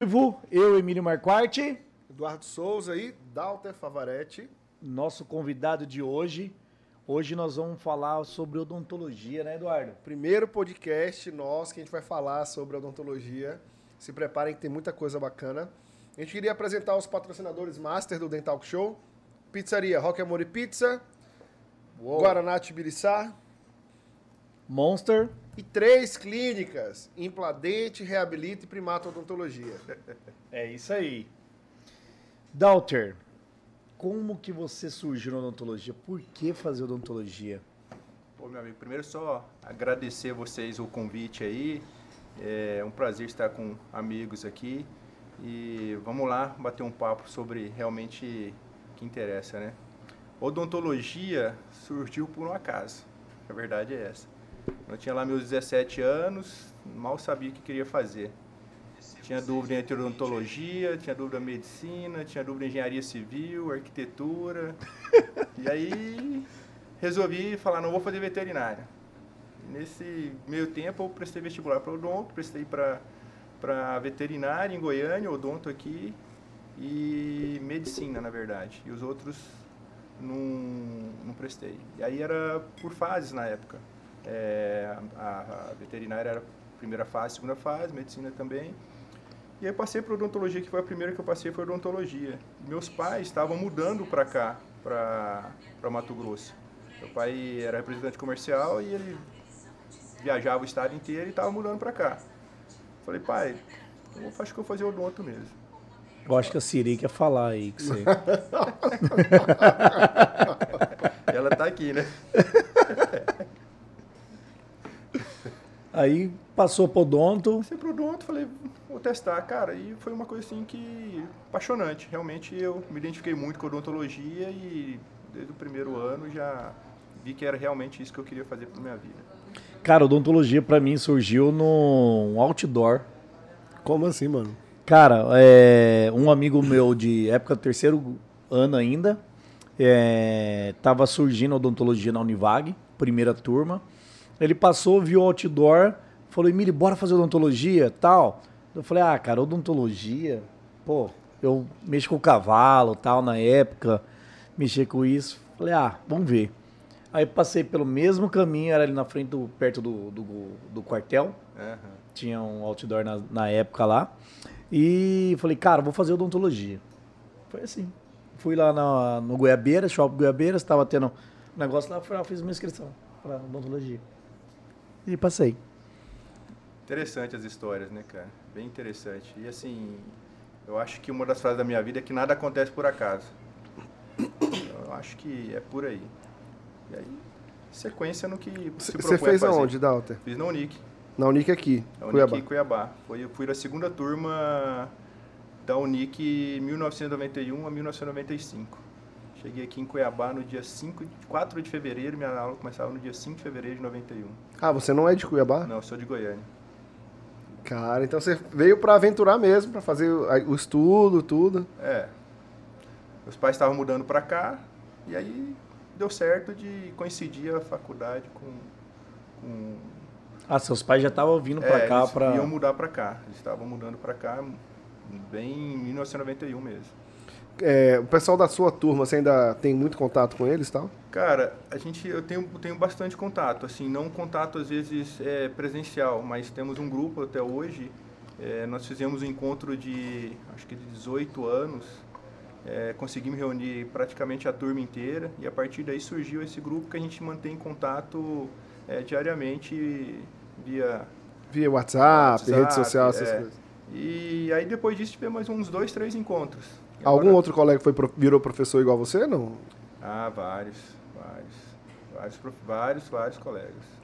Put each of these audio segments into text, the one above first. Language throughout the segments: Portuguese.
vivo, eu, Emílio Marquardt, Eduardo Souza e Dalter Favaretti. nosso convidado de hoje. Hoje nós vamos falar sobre odontologia, né, Eduardo? Primeiro podcast nosso que a gente vai falar sobre odontologia. Se preparem que tem muita coisa bacana. A gente queria apresentar os patrocinadores master do Dental Show. Pizzaria Rock Amor e Pizza, Guaraná Tibiriçá Monster. E três clínicas, Impladente, Reabilita e Primato Odontologia. É isso aí. Dalter, como que você surgiu na odontologia? Por que fazer odontologia? Pô, meu amigo, primeiro só agradecer vocês o convite aí. É um prazer estar com amigos aqui. E vamos lá bater um papo sobre realmente o que interessa, né? Odontologia surgiu por um acaso. A verdade é essa. Eu tinha lá meus 17 anos, mal sabia o que queria fazer. Tinha dúvida entre odontologia, tinha dúvida em medicina, tinha dúvida em engenharia civil, arquitetura. e aí resolvi falar, não vou fazer veterinária. Nesse meio tempo eu prestei vestibular para odonto, prestei para para veterinária em Goiânia, odonto aqui e medicina, na verdade. E os outros não, não prestei. E aí era por fases na época. É, a, a veterinária era a primeira fase, segunda fase, medicina também. E aí passei para odontologia, que foi a primeira que eu passei foi odontologia. Meus pais estavam mudando para cá, para Mato Grosso. Meu pai era representante comercial e ele viajava o estado inteiro e estava mudando para cá. Falei, pai, eu acho que eu vou fazer odonto mesmo. Eu acho que a Siri quer falar aí que você. Ela tá aqui, né? Aí passou pro odonto. Passei pro odonto, falei, vou testar, cara. E foi uma coisa assim que apaixonante. Realmente eu me identifiquei muito com odontologia e desde o primeiro ano já vi que era realmente isso que eu queria fazer para minha vida. Cara, odontologia pra mim surgiu num outdoor. Como assim, mano? Cara, é, um amigo meu de época do terceiro ano ainda, é, tava surgindo odontologia na Univag, primeira turma. Ele passou, viu o outdoor, falou, Emílio, bora fazer odontologia tal. Eu falei, ah, cara, odontologia, pô, eu mexo com cavalo tal na época, mexer com isso. Falei, ah, vamos ver. Aí passei pelo mesmo caminho, era ali na frente, do, perto do, do, do quartel Aham. tinha um outdoor na, na época lá. E falei, cara, vou fazer odontologia. Foi assim. Fui lá na, no Goiabeiras, Shopping Goiabeiras, estava tendo um negócio lá, fui lá, fiz uma inscrição para odontologia. E passei. Interessante as histórias, né, cara? Bem interessante. E assim, eu acho que uma das frases da minha vida é que nada acontece por acaso. Eu acho que é por aí. E aí, sequência no que se Você fez fazer. aonde, Dalter? Fiz na Unic. Na Unic aqui, Na Unic Cuiabá. em Cuiabá. Foi, eu fui da segunda turma da Unic 1991 a 1995. Cheguei aqui em Cuiabá no dia 5, de- 4 de fevereiro, minha aula começava no dia 5 de fevereiro de 91. Ah, você não é de Cuiabá? Não, eu sou de Goiânia. Cara, então você veio pra aventurar mesmo, pra fazer o estudo, tudo. É. Meus pais estavam mudando pra cá e aí deu certo de coincidir a faculdade com. com Ah, seus pais já estavam vindo pra é, cá eles pra. iam mudar pra cá. Eles estavam mudando pra cá bem em 1991 mesmo. É, o pessoal da sua turma, você ainda tem muito contato com eles tal? Cara, a gente, eu tenho, tenho bastante contato, assim, não contato às vezes é, presencial, mas temos um grupo até hoje. É, nós fizemos um encontro de, acho que de 18 anos, é, conseguimos reunir praticamente a turma inteira e a partir daí surgiu esse grupo que a gente mantém contato é, diariamente via Via WhatsApp, WhatsApp, rede social, essas é. coisas. e aí depois disso tivemos mais uns dois, três encontros. Algum agora- outro colega foi virou professor igual você, não? Ah, vários, vários, vários, vários, vários colegas.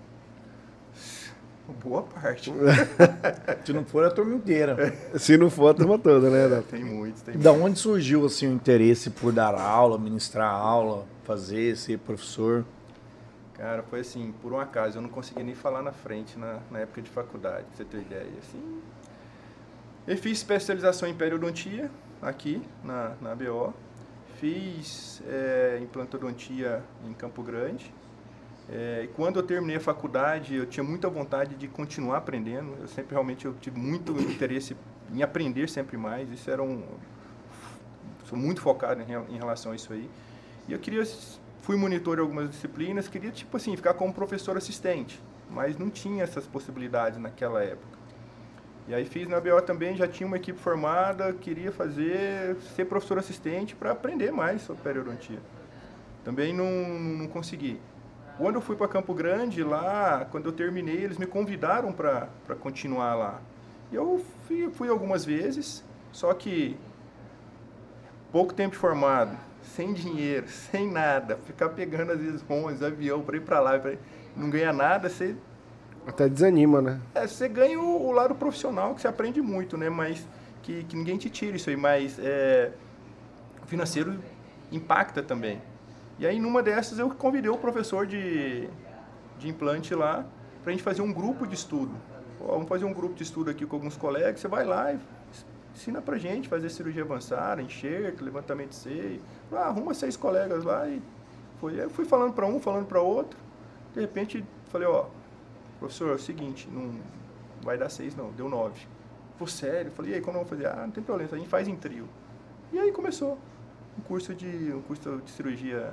Boa parte. Se não for a turma inteira. Se não for a turma toda, né, Dalter? Tem muitos, tem Da muitos. onde surgiu assim o interesse por dar aula, ministrar aula, fazer, ser professor? Cara, foi assim, por um acaso, eu não consegui nem falar na frente na, na época de faculdade, pra você ter ideia. Assim, eu fiz especialização em periodontia aqui na, na BO. Fiz é, implantodontia em Campo Grande. É, quando eu terminei a faculdade, eu tinha muita vontade de continuar aprendendo. Eu sempre realmente eu tive muito interesse em aprender sempre mais. Isso era um. Sou muito focado em, em relação a isso aí. E eu queria. Fui monitor em algumas disciplinas, queria, tipo assim, ficar como professor assistente. Mas não tinha essas possibilidades naquela época. E aí fiz na BO também, já tinha uma equipe formada, queria fazer, ser professor assistente para aprender mais sobre periodontia. Também não, não consegui. Quando eu fui para Campo Grande, lá, quando eu terminei, eles me convidaram para continuar lá. E eu fui, fui algumas vezes, só que pouco tempo formado, sem dinheiro, sem nada, ficar pegando às vezes ônibus, avião para ir para lá, pra... não ganha nada, você até desanima, né? É, você ganha o, o, lado profissional, que você aprende muito, né? Mas que, que ninguém te tira isso aí. Mas é, o financeiro impacta também. E aí, numa dessas, eu convidei o professor de, de implante lá para a gente fazer um grupo de estudo. Pô, vamos fazer um grupo de estudo aqui com alguns colegas. Você vai lá e ensina para gente fazer cirurgia avançada, enxerto, levantamento de seio. Ah, arruma seis colegas lá e foi. Eu fui falando para um, falando para outro. De repente, falei, ó, professor, é o seguinte, não vai dar seis não, deu nove. Pô, sério? Falei, e aí, como eu vou fazer? Ah, não tem problema, a gente faz em trio. E aí começou um curso de, um curso de cirurgia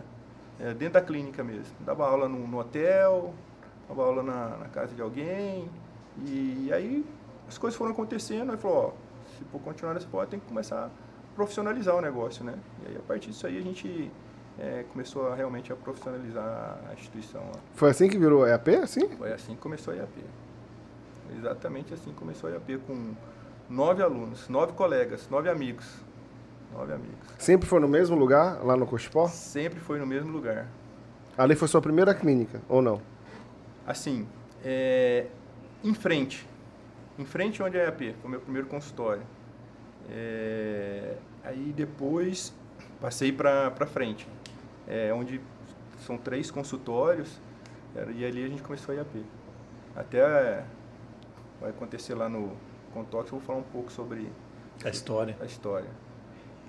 é, dentro da clínica mesmo. Dava aula no, no hotel, dava aula na, na, casa de alguém. E, e, aí as coisas foram acontecendo, aí falou, ó, se for continuar nesse ponto, tem que começar a profissionalizar o negócio, né? E aí a partir disso aí a gente é, começou a, realmente a profissionalizar a instituição. Foi assim que virou EAP, assim? Foi assim que começou a EAP. Exatamente assim começou a EAP, com nove alunos, nove colegas, nove amigos. Nove amigos. Sempre foi no mesmo lugar, lá no Cospó? Sempre foi no mesmo lugar. Ali foi sua primeira clínica, ou não? Assim, é, em frente. Em frente onde é a EAP, foi o meu primeiro consultório. É, aí depois passei para frente é, onde são três consultórios, e ali a gente começou a IAP. Até é, vai acontecer lá no Contox, eu vou falar um pouco sobre a história. A história.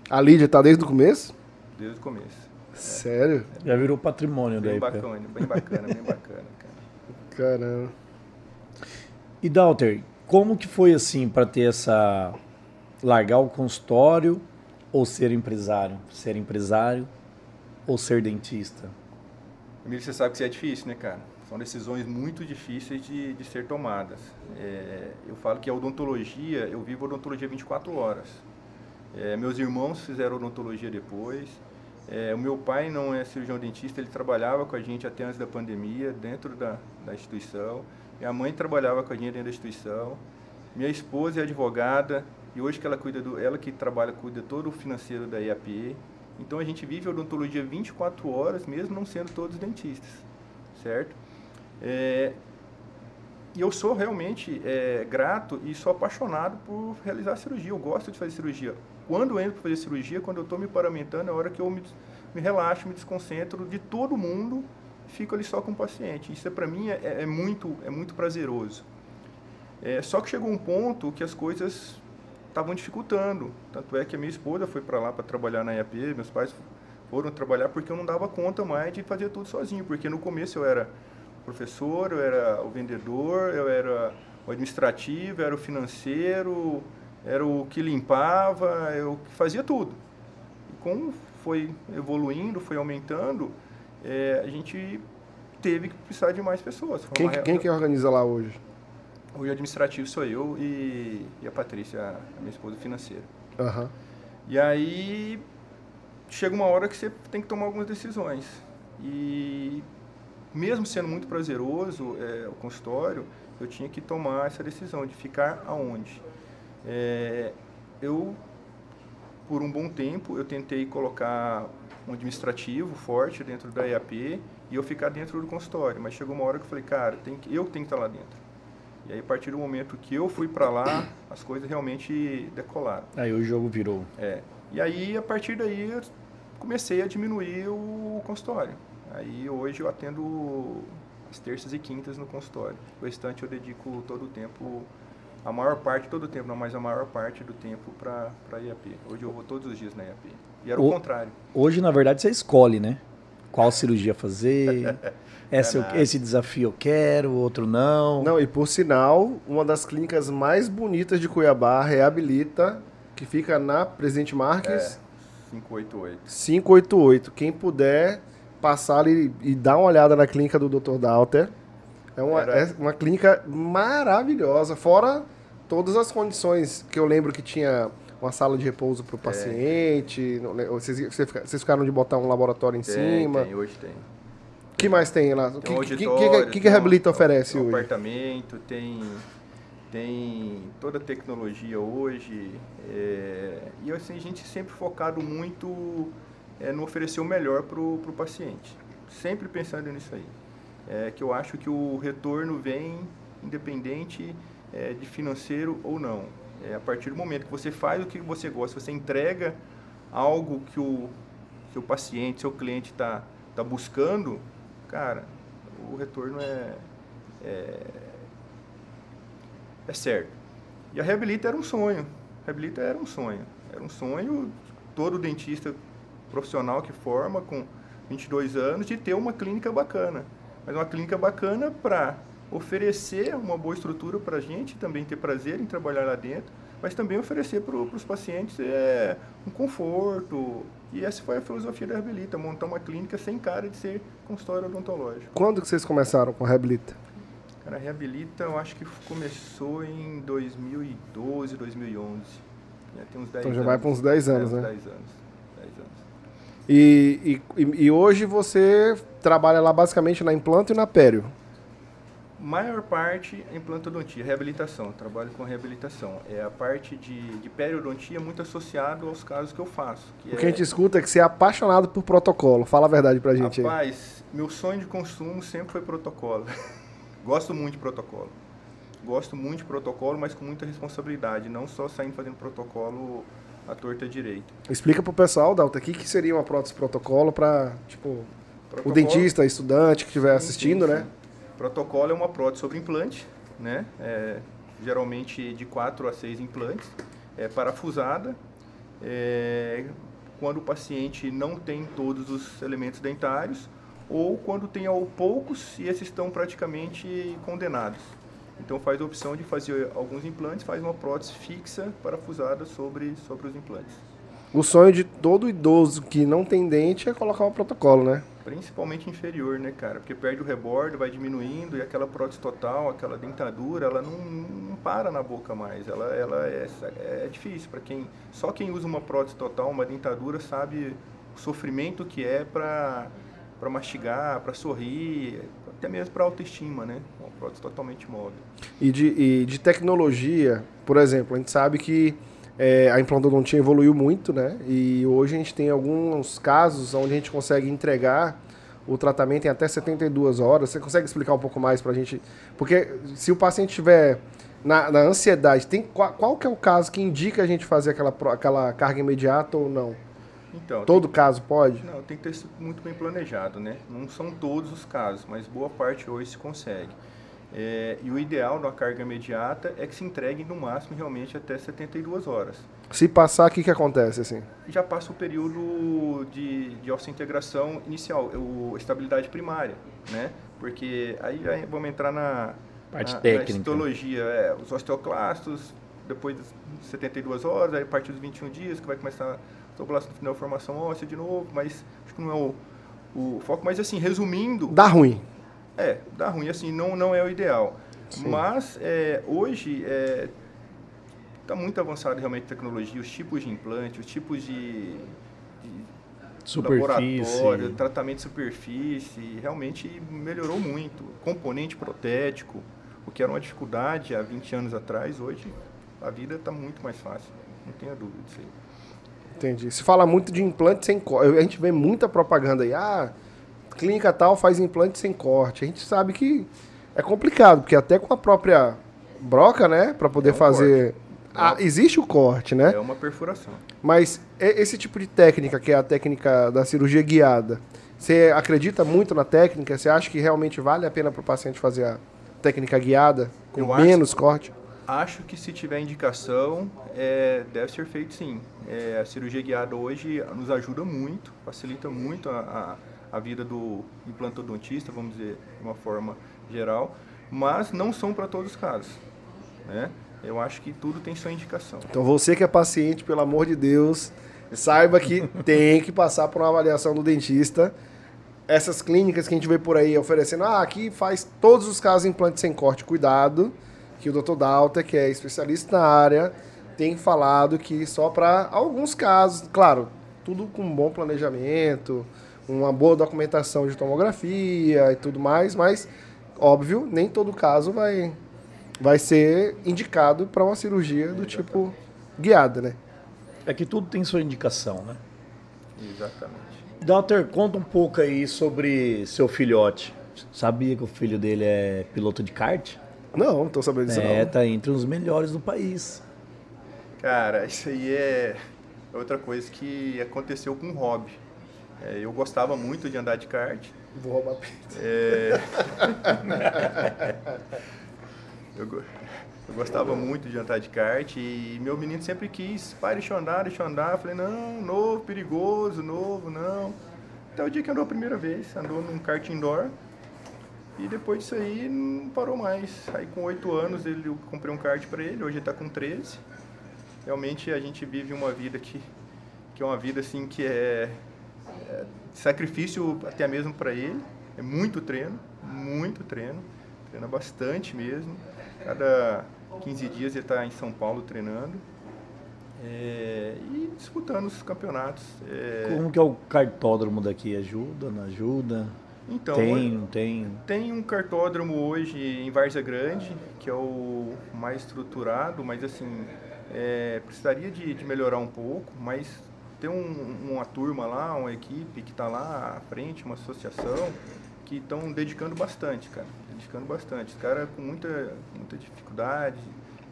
A Lídia está desde o começo? Desde o começo. Sério? É. Já virou patrimônio bem daí. Bacana, bem bacana, bem bacana, cara. Caramba. E Dalter, como que foi assim para ter essa largar o consultório ou ser empresário? Ser empresário ou ser dentista? Emílio, você sabe que isso é difícil, né, cara? São decisões muito difíceis de, de ser tomadas. É, eu falo que a odontologia, eu vivo odontologia 24 horas. É, meus irmãos fizeram odontologia depois. É, o meu pai não é cirurgião dentista, ele trabalhava com a gente até antes da pandemia, dentro da, da instituição. Minha mãe trabalhava com a gente dentro da instituição. Minha esposa é advogada e hoje que ela cuida do, ela que trabalha cuida todo o financeiro da IAP. Então a gente vive a odontologia 24 horas, mesmo não sendo todos dentistas, certo? É, e eu sou realmente é, grato e sou apaixonado por realizar cirurgia. Eu gosto de fazer cirurgia. Quando eu entro para fazer cirurgia, quando eu estou me paramentando, é a hora que eu me, me relaxo, me desconcentro de todo mundo, fico ali só com o paciente. Isso é, para mim é, é, muito é muito prazeroso. É, só que chegou um ponto que as coisas estavam dificultando. Tanto é que a minha esposa foi para lá para trabalhar na IAP, meus pais foram trabalhar porque eu não dava conta mais de fazer tudo sozinho, porque no começo eu era professor, eu era o vendedor, eu era o administrativo, eu era o financeiro, era o que limpava, eu fazia tudo. E como foi evoluindo, foi aumentando, é, a gente teve que precisar de mais pessoas. Quem, quem que organiza lá hoje? O administrativo sou eu e, e a Patrícia, a minha esposa financeira. Uhum. E aí chega uma hora que você tem que tomar algumas decisões. E mesmo sendo muito prazeroso é, o consultório, eu tinha que tomar essa decisão de ficar aonde. É, eu, por um bom tempo, eu tentei colocar um administrativo forte dentro da EAP e eu ficar dentro do consultório. Mas chegou uma hora que eu falei, cara, tem que, eu tenho que estar lá dentro. E aí, a partir do momento que eu fui para lá, as coisas realmente decolaram. Aí o jogo virou. É. E aí, a partir daí, eu comecei a diminuir o consultório. Aí, hoje, eu atendo as terças e quintas no consultório. O restante, eu dedico todo o tempo, a maior parte, todo o tempo, não, mas a maior parte do tempo para a IAP. Hoje, eu vou todos os dias na IAP. E era o, o contrário. Hoje, na verdade, você escolhe, né? qual cirurgia fazer. Essa eu- esse desafio eu quero, outro não. Não, e por sinal, uma das clínicas mais bonitas de Cuiabá, Reabilita, que fica na Presidente Marques, 588. 588. Quem puder passar ali e dar uma olhada na clínica do Dr. Dalter. É uma, Era- é uma clínica maravilhosa, fora todas as condições que eu lembro que tinha uma sala de repouso É. para o paciente. le- Vocês, vocês ficaram de botar um laboratório em Tem, cima. tem, hoje tem. O que mais tem lá? O que, que, que, que, que, um- Reabilita oferece um hoje? apartamento, tem, tem toda a tecnologia hoje. é, e assim, a gente sempre focado muito é, no oferecer o melhor para o paciente. Sempre pensando nisso aí. É, que eu acho que o retorno vem independente é, de financeiro ou não. É, a partir do momento que você faz o que você gosta, você entrega algo que o seu paciente, seu cliente está tá buscando, cara, o retorno é, é, é certo. E a Reabilita era um sonho. A Reabilita era um sonho. Era um sonho, todo dentista profissional que forma com 22 anos, de ter uma clínica bacana. Mas uma clínica bacana para oferecer uma boa estrutura para a gente, também ter prazer em trabalhar lá dentro, mas também oferecer para os pacientes é, um conforto. E essa foi a filosofia da Reabilita, montar uma clínica sem cara de ser consultório odontológico. Quando que vocês começaram com a Reabilita? Cara, a Reabilita eu acho que começou em 2012, 2011. Já tem uns 10 Então já anos. vai para uns 10 É, anos, uns né? 10 anos. 10 anos. E, e, e hoje você trabalha lá basicamente na implanto e na pério. Maior parte é implantodontia, reabilitação. Trabalho com reabilitação. É a parte de, de periodontia muito associado aos casos que eu faço. Que O que a gente escuta é que você é apaixonado por protocolo. Fala a verdade pra gente aí. Rapaz, meu sonho de consumo sempre foi protocolo. Gosto muito de protocolo. Gosto muito de protocolo, mas com muita responsabilidade. Não só saindo fazendo protocolo à torta direita. Explica pro pessoal, Dalton, o que, que seria uma prótese protocolo pra, tipo, o Protocolo- dentista, estudante que estiver Sim, assistindo, sim, né? Protocolo é uma prótese sobre implante, né? É, geralmente de 4 a 6 implantes, é parafusada. é, quando o paciente não tem todos os elementos dentários ou quando tem poucos e esses estão praticamente condenados. Então faz a opção de fazer alguns implantes, faz uma prótese fixa parafusada sobre, sobre os implantes. O sonho de todo idoso que não tem dente é colocar um protocolo, né? Principalmente inferior, né, cara? Porque perde o rebordo, vai diminuindo e aquela prótese total, aquela dentadura, ela não, não para na boca mais. Ela, ela é, é difícil para quem só quem usa uma prótese total, uma dentadura, sabe o sofrimento que é para para mastigar, para sorrir, até mesmo para autoestima, né? Uma prótese totalmente móvel. E de, e de tecnologia, por exemplo, a gente sabe que é, a implantodontia evoluiu muito, né? E hoje a gente tem alguns casos onde a gente consegue entregar o tratamento em até 72 horas. Você consegue explicar um pouco mais pra gente? Porque se o paciente estiver na, na ansiedade, tem, qual, qual que é o caso que indica a gente fazer aquela, aquela carga imediata ou não? Então, Todo caso pode? Não, tem que ter isso muito bem planejado, né? Não são todos os casos, mas boa parte hoje se consegue. É, e o ideal na carga imediata é que se entregue no máximo realmente até 72 horas. Se passar, o que, que acontece assim? Já passa o período de, de ossa-integração inicial, o, estabilidade primária, né? Porque aí, aí vamos entrar na, Parte na, técnica. na histologia, é, os osteoclastos, depois das 72 horas, aí a partir dos 21 dias que vai começar osteoblastos no final formação óssea de novo, mas acho que não é o, o foco. Mas assim, resumindo, Dá ruim. É, dá ruim, assim, não, não é o ideal. Sim. Mas é, hoje está muito avançado realmente a tecnologia, os tipos de implante, os tipos de, de laboratório, Superfície. tratamento de superfície, realmente melhorou muito. Componente protético, o que era uma dificuldade há 20 anos atrás, hoje a vida está muito mais fácil, não tenha dúvida disso aí. Entendi. Se fala muito de implante sem corte. A gente vê muita propaganda aí. Ah, clínica tal faz implante sem corte. A gente sabe que é complicado, porque até com a própria broca, né, para poder É um fazer. Ah, existe o corte, né? É uma perfuração. Mas esse tipo de técnica, que é a técnica da cirurgia guiada, você acredita muito na técnica? Você acha que realmente vale a pena para o paciente fazer a técnica guiada com Eu acho- menos corte? Acho que se tiver indicação, é, deve ser feito sim. É, a cirurgia guiada hoje nos ajuda muito, facilita muito a, a vida do implantodontista, vamos dizer, de uma forma geral, mas não são para todos os casos. Né? Eu acho que tudo tem sua indicação. Então você que é paciente, pelo amor de Deus, saiba que tem que passar por uma avaliação do dentista. Essas clínicas que a gente vê por aí oferecendo, ah, aqui faz todos os casos implante sem corte, cuidado, que o Dr. Dalter, que é especialista na área, tem falado que só para alguns casos, claro, tudo com bom planejamento, uma boa documentação de tomografia e tudo mais, mas óbvio, nem todo caso vai vai ser indicado para uma cirurgia do tipo guiada, né? É que tudo tem sua indicação, né? Exatamente. Doutor, conta um pouco aí sobre seu filhote. Sabia que o filho dele é piloto de kart? Não, não tô sabendo disso é, não. tá entre os melhores do país. Cara, isso aí é outra coisa que aconteceu com o hobby. É, eu gostava muito de andar de kart. Vou roubar pizza. É... eu, eu, gostava muito de andar de kart e meu menino sempre quis, pai, deixa eu andar, deixa eu andar. Eu falei, não, novo, perigoso, novo, não. Até o dia que andou a primeira vez, andou num kart indoor. E depois disso aí não parou mais. Aí com oito anos ele, eu comprei um kart para ele, hoje ele está com 13. Realmente a gente vive uma vida que, que é uma vida assim que é, é sacrifício até mesmo para ele. É muito treino, muito treino. Treina bastante mesmo. Cada 15 dias ele está em São Paulo treinando. É, e disputando os campeonatos. É... Como que é o cartódromo daqui? Ajuda, não ajuda? Então, tem, não tem? Tem um cartódromo hoje em Várzea Grande, que é o mais estruturado, mas assim, é, precisaria de, de, melhorar um pouco, mas tem um, uma turma lá, uma equipe que está lá à frente, uma associação, que estão dedicando bastante, cara. Dedicando bastante. Os caras com muita, muita dificuldade,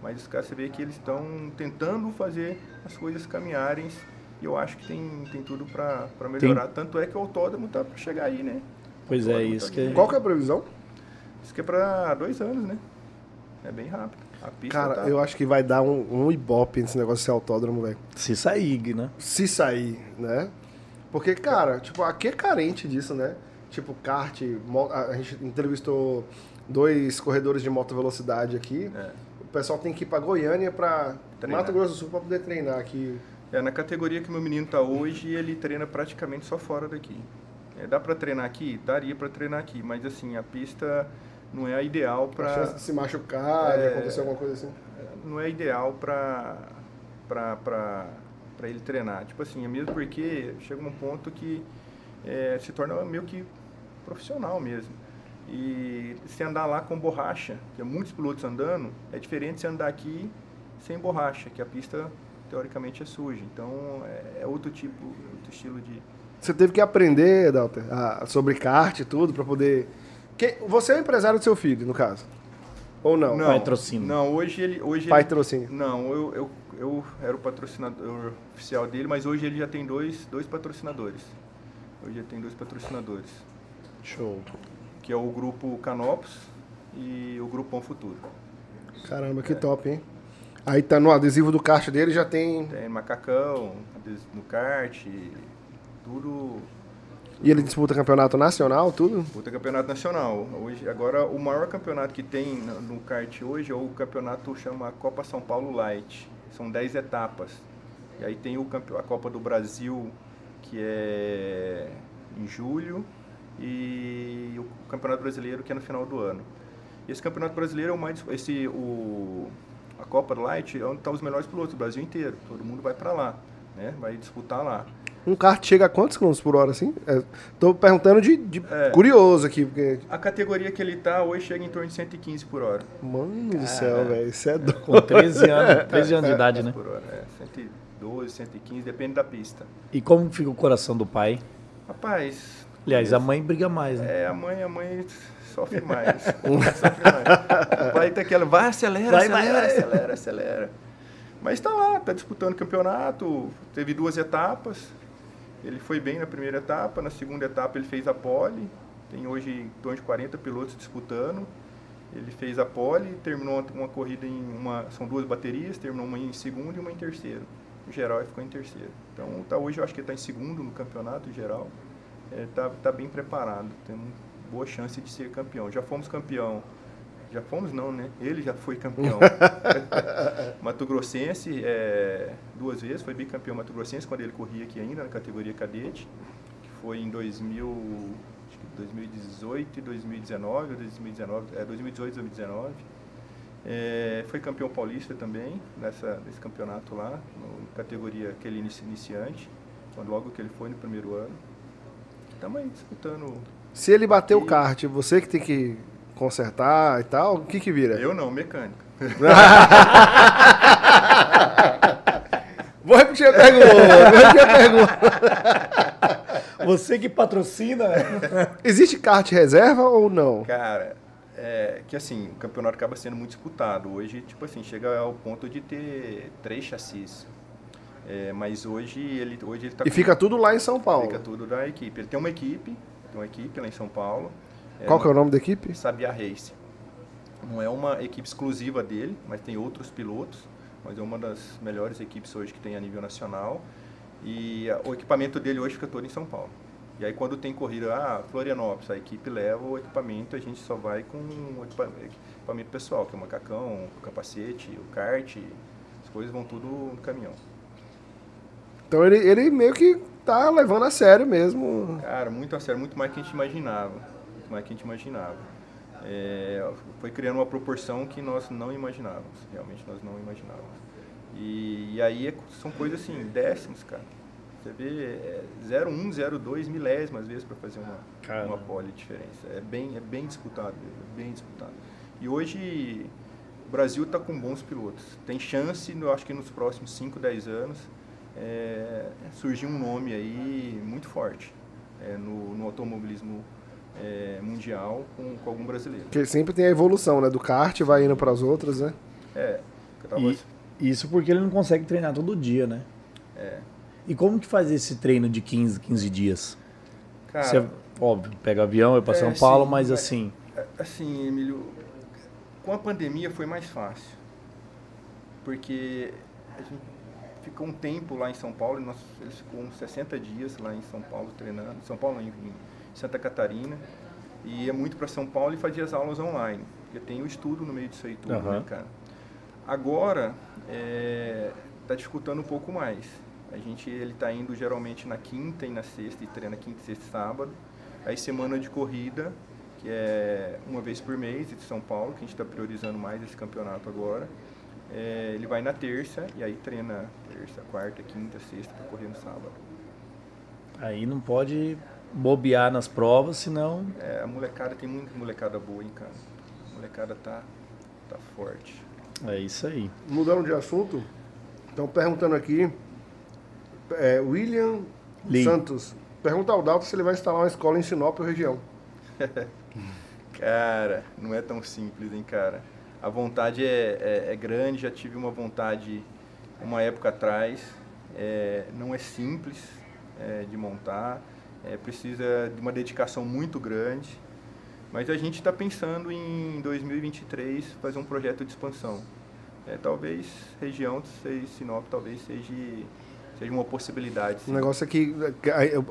mas os caras, você vê que eles estão tentando fazer as coisas caminharem e eu acho que tem, tem tudo para melhorar. Tem. Tanto é que o autódromo tá para chegar aí, né? Pois é, isso tá que... Qual que é a previsão? Isso que é para dois anos, né? É bem rápido. Cara, tá... eu acho que vai dar um, um ibope nesse negócio de autódromo, velho. Se sair, né? Se sair, né? Porque, cara, tipo, aqui é carente disso, né? Tipo, kart, a gente entrevistou dois corredores de moto velocidade aqui. É. O pessoal tem que ir pra Goiânia pra treinar. Mato Grosso do Sul pra poder treinar aqui. É, na categoria que meu menino tá hoje, ele treina praticamente só fora daqui. É, dá para treinar aqui? Daria para treinar aqui, mas assim, a pista não é ideal para... A chance de se machucar, é, de acontecer alguma coisa assim? Não é ideal para ele treinar. Tipo assim, é mesmo porque chega um ponto que é, se torna meio que profissional mesmo. E se andar lá com borracha, que é muitos pilotos andando, é diferente se andar aqui sem borracha, que a pista teoricamente é suja. Então é, é outro tipo, outro estilo de, você teve que aprender, Dalter, sobre kart e tudo, para poder. Que, você é o empresário do seu filho, no caso? Ou não? Não, patrocínio. Não, hoje ele. Hoje patrocínio. Ele, não, eu, eu, eu era o patrocinador oficial dele, mas hoje ele já tem dois, dois patrocinadores. Hoje ele tem dois patrocinadores. Show. Que é o grupo Canopus e o grupo Pão Futuro. Caramba, que é. top, hein? Aí tá no adesivo do kart dele já tem. Tem macacão, no kart, tudo. E ele disputa campeonato nacional, tudo? Disputa campeonato nacional. Hoje, agora, o maior campeonato que tem no kart hoje é o campeonato chama Copa São Paulo Light. São 10 etapas. E aí tem o, a Copa do Brasil, que é em julho, e o Campeonato Brasileiro, que é no final do ano. Esse Campeonato Brasileiro é o mais. Esse, o, a Copa Light é onde estão os melhores pilotos do Brasil inteiro. Todo mundo vai para lá, né? vai disputar lá. Um kart chega a quantos quilômetros por hora, assim? Estou é, perguntando de, de é, curioso aqui. Porque... A categoria que ele tá hoje chega em torno de 115 por hora. Mano do céu, velho. Isso é doido. Com 13 anos, 13 anos de idade, né? Por hora, é. 112, 115, depende da pista. E como fica o coração do pai? Rapaz... Aliás, a mãe briga mais, né? É, a mãe, a mãe sofre mais. sofre mais. O pai tá aquela, vai, acelera, vai, acelera, vai, acelera, acelera. Mas está lá, está disputando o campeonato, teve duas etapas, ele foi bem na primeira etapa, na segunda etapa ele fez a pole, tem hoje em torno de 40 pilotos disputando. Ele fez a pole, terminou uma corrida em uma, são duas baterias, terminou uma em segundo e uma em terceiro. O geral ficou em terceiro. Então tá, hoje eu acho que ele está em segundo no campeonato geral. é, tá, tá bem preparado, temos boa chance de ser campeão. Já fomos campeão, já fomos não, né? Ele já foi campeão. Mato Grossense é, duas vezes, foi bicampeão Mato Grossense quando ele corria aqui ainda na categoria cadete, que foi em 2000, acho que 2018 e 2019, 2019 é, 2018 e 2019. É, foi campeão paulista também nessa, nesse campeonato lá, na categoria que ele iniciante, quando logo que ele foi no primeiro ano. Estamos aí disputando. Se ele bater o kart, você que tem que consertar e tal, o que que vira? Eu não, mecânico. Vou repetir a pergunta. Vou repetir a pergunta. Você que patrocina. Existe kart reserva ou não? Cara, é, que assim, o campeonato acaba sendo muito disputado. Hoje, tipo assim, chega ao ponto de ter três chassis. É, mas hoje ele, hoje ele tá E fica tudo lá em São Paulo. Fica tudo da equipe. Ele tem uma equipe, tem uma equipe lá em São Paulo. Qual que é o nome da equipe? Sabia Race. Não é uma equipe exclusiva dele, mas tem outros pilotos. Mas é uma das melhores equipes hoje que tem a nível nacional. E a, o equipamento dele hoje fica todo em São Paulo. E aí quando tem corrida, ah, Florianópolis, a equipe leva o equipamento, a gente só vai com o equipamento pessoal, que é o macacão, o capacete, o kart, as coisas vão tudo no caminhão. Então ele, ele meio que tá levando a sério mesmo. Cara, muito a sério, muito mais que a gente imaginava. Muito mais que a gente imaginava. É, foi criando uma proporção que nós não imaginávamos, realmente nós não imaginávamos. E, e aí é, são coisas assim, décimos, cara. Você vê é 0,1, 0,2 milésimas vezes para fazer uma, uma pole diferença. É bem, é bem disputado, é bem disputado. E hoje o Brasil está com bons pilotos. Tem chance, eu acho que nos próximos 5, 10 anos, é, surgir um nome aí muito forte é, no, no, automobilismo é, mundial com, com, algum brasileiro. Porque sempre tem a evolução, né? Do kart vai indo para as outras, né? É. E, isso porque ele não consegue treinar todo dia, né? É. E como que faz esse treino de 15, 15 dias? Cara, Você, óbvio, pega avião e para São Paulo, sim, mas assim... Assim, Emílio, com a pandemia foi mais fácil. Porque a gente ficou um tempo lá em São Paulo, nós, eles ficou uns 60 dias lá em São Paulo treinando, São Paulo, em Santa Catarina, e ia muito para São Paulo e fazia as aulas online, porque tem o estudo no meio disso aí tudo, uhum. né, cara? Agora, está é, dificultando um pouco mais. A gente, ele está indo geralmente na quinta e na sexta, e treina quinta, sexta e sábado. Aí semana de corrida, que é uma vez por mês de São Paulo, que a gente está priorizando mais esse campeonato agora. É, ele vai na terça e aí treina terça, quarta, quinta, sexta para correr no sábado. Aí não pode bobear nas provas, senão. É, a molecada tem muita molecada boa, hein, cara. A molecada tá, tá forte. É isso aí. Mudando de assunto, estão perguntando aqui. É, William Lee. Santos. Pergunta ao Dalton se ele vai instalar uma escola em Sinop ou região. cara, não é tão simples, hein, cara. A vontade é, é, é grande, já tive uma vontade uma época atrás. É, não é simples é, de montar, é, precisa de uma dedicação muito grande. Mas a gente está pensando em 2023 fazer um projeto de expansão. É, talvez região de Sinop talvez seja, seja uma possibilidade. Sim. O negócio é que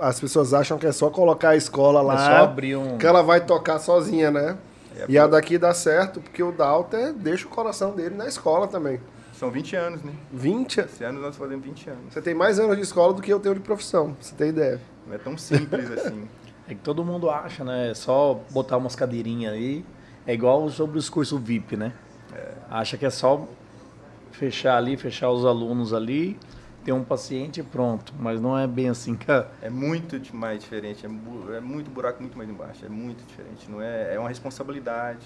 as pessoas acham que é só colocar a escola lá, é só abrir um... que ela vai tocar sozinha, né? É, e a daqui dá certo, porque o Dalton deixa o coração dele na escola também. São 20 anos, né? 20? Esse ano nós fazemos 20 anos. Você tem mais anos de escola do que eu tenho de profissão, você tem ideia. Não é tão simples assim. É que todo mundo acha, né? É só botar umas cadeirinhas aí. É igual sobre os cursos VIP, né? É. Acha que é só fechar ali, fechar os alunos ali, ter um paciente e pronto. Mas não é bem assim, cara. É muito mais diferente. É, é muito buraco muito mais embaixo. É muito diferente. Não é, é uma responsabilidade.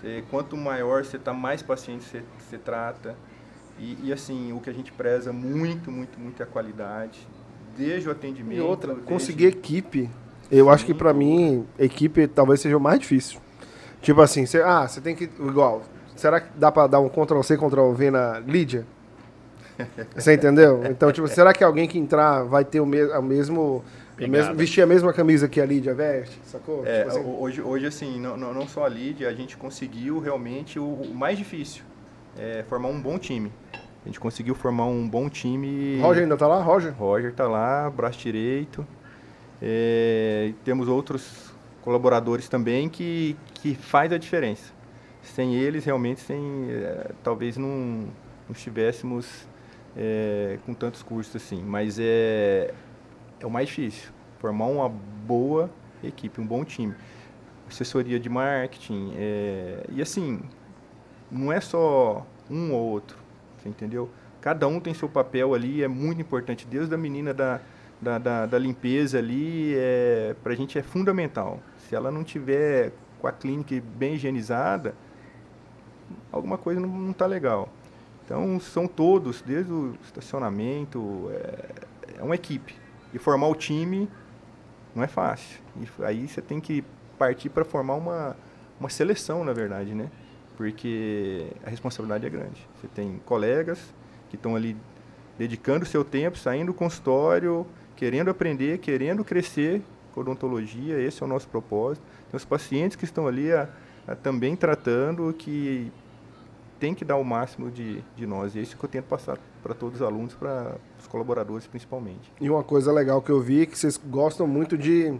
Você, quanto maior você está, mais paciente você, você trata. E, e, assim, o que a gente preza muito, muito, muito é a qualidade. Desde o atendimento. E outra, desde... conseguir equipe. Eu Sim. acho que para mim, equipe talvez seja o mais difícil. Tipo assim, você, ah, você tem que. Igual. Será que dá para dar um Ctrl C, Ctrl V na Lídia? Você entendeu? Então, tipo, será que alguém que entrar vai ter o, me o mesmo mesmo, vestir a mesma camisa que a Lídia veste, sacou? É, tipo assim. hoje, hoje, assim, não, não só a Lídia, a gente conseguiu realmente o, o mais difícil, é formar um bom time. A gente conseguiu formar um bom time. Roger ainda tá lá? Roger? Roger tá lá, braço direito. É, temos outros colaboradores também que, que faz a diferença. Sem eles, realmente, sem, é, talvez não, não estivéssemos é, com tantos cursos assim. Mas é, é o mais difícil, formar uma boa equipe, um bom time. Assessoria de marketing, e assim, não é só um ou outro, você entendeu? Cada um tem seu papel ali, é muito importante, desde a menina da, da, da, da limpeza ali, é, para a gente é fundamental. Se ela não tiver com a clínica bem higienizada, alguma coisa não está legal. Então, são todos, desde o estacionamento, é, é uma equipe. E formar o time não é fácil. E aí você tem que partir para formar uma, uma seleção, na verdade, né? Porque a responsabilidade é grande. Você tem colegas que estão ali dedicando seu tempo, saindo do consultório, querendo aprender, querendo crescer com odontologia, esse é o nosso propósito. Tem os pacientes que estão ali a, a, também tratando, que tem que dar o máximo de, de nós. E é isso que eu tento passar para todos os alunos, para os colaboradores principalmente. E uma coisa legal que eu vi é que vocês gostam muito de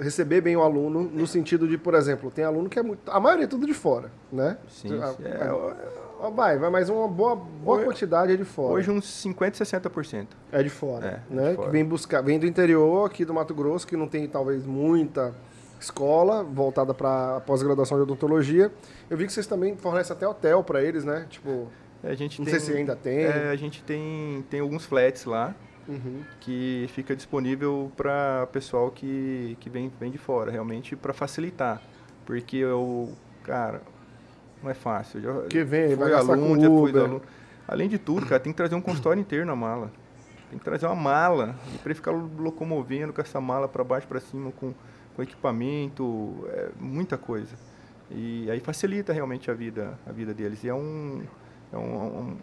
receber bem o aluno, no sentido de, por exemplo, tem aluno que é muito. A maioria é tudo de fora, né? Sim. A, é, vai, vai, mas uma boa, boa Hoje- quantidade é de fora. hoje uns 50%, 60%. É de fora, É, né? de fora. Que vem buscar, vem do interior aqui do Mato Grosso, que não tem talvez muita escola voltada para pós-graduação de odontologia. Eu vi que vocês também fornecem até hotel para eles, né? Tipo, A gente não tem, sei se ainda tem. É, a gente tem, tem alguns flats lá Uhum. que fica disponível para pessoal que, que vem, vem de fora, realmente para facilitar. Porque eu, cara, não é fácil. Já Que vem, vai aluno, Uber. aluno. Além de tudo, cara, tem que trazer um consultório inteiro na mala. Tem que trazer uma mala. E para ficar locomovendo com essa mala para baixo, para cima, com, com equipamento, é muita coisa. E aí facilita realmente a vida, a vida deles. E é, um, é um- um-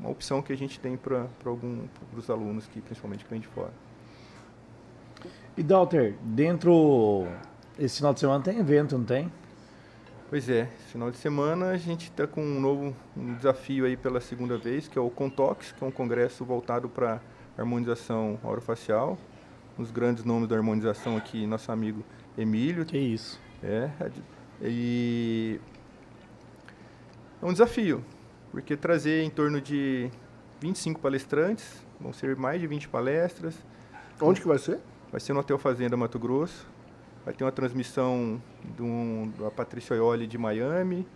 uma opção que a gente tem para dos alunos que principalmente que vêm de fora. E Dalter, dentro. Esse final de semana tem evento, não tem? Pois é, final de semana a gente está com um novo um desafio aí pela segunda vez, que é o Contox, que é um congresso voltado para harmonização orofacial. Os grandes nomes da harmonização aqui, nosso amigo Emílio, Que isso. É, e é um desafio, porque trazer em torno de 25 palestrantes, vão ser mais de 20 palestras, Onde que vai ser? vai ser no Hotel Fazenda Mato Grosso, vai ter uma transmissão de um, da Patrícia Ioli de Miami,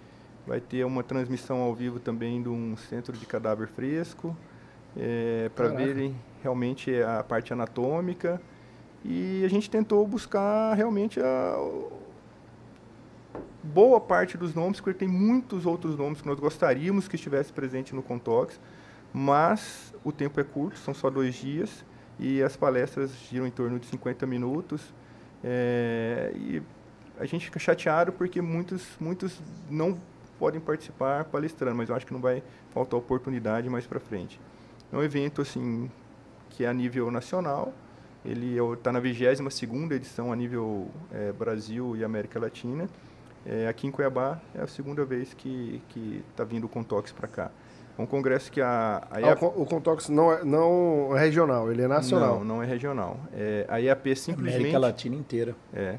vai ter uma transmissão ao vivo também de um centro de cadáver fresco, para Caraca. verem realmente a parte anatômica, e a gente tentou buscar realmente a, boa parte dos nomes, porque tem muitos outros nomes que nós gostaríamos que estivesse presente no Contox, mas o tempo é curto, são só dois dias, e as palestras giram em torno de 50 minutos, é, e a gente fica chateado porque muitos, muitos não podem participar palestrando, mas eu acho que não vai faltar oportunidade mais para frente. É um evento assim que é a nível nacional, ele está na 22ª edição a nível eh, Brasil e América Latina. Eh, aqui em Cuiabá é a segunda vez que está vindo o Contox para cá. É um congresso que a, a Ah, EAP o, Con- o Contox não é, não é regional, ele é nacional. Não, não é regional. É, a EAP simplesmente América Latina inteira. é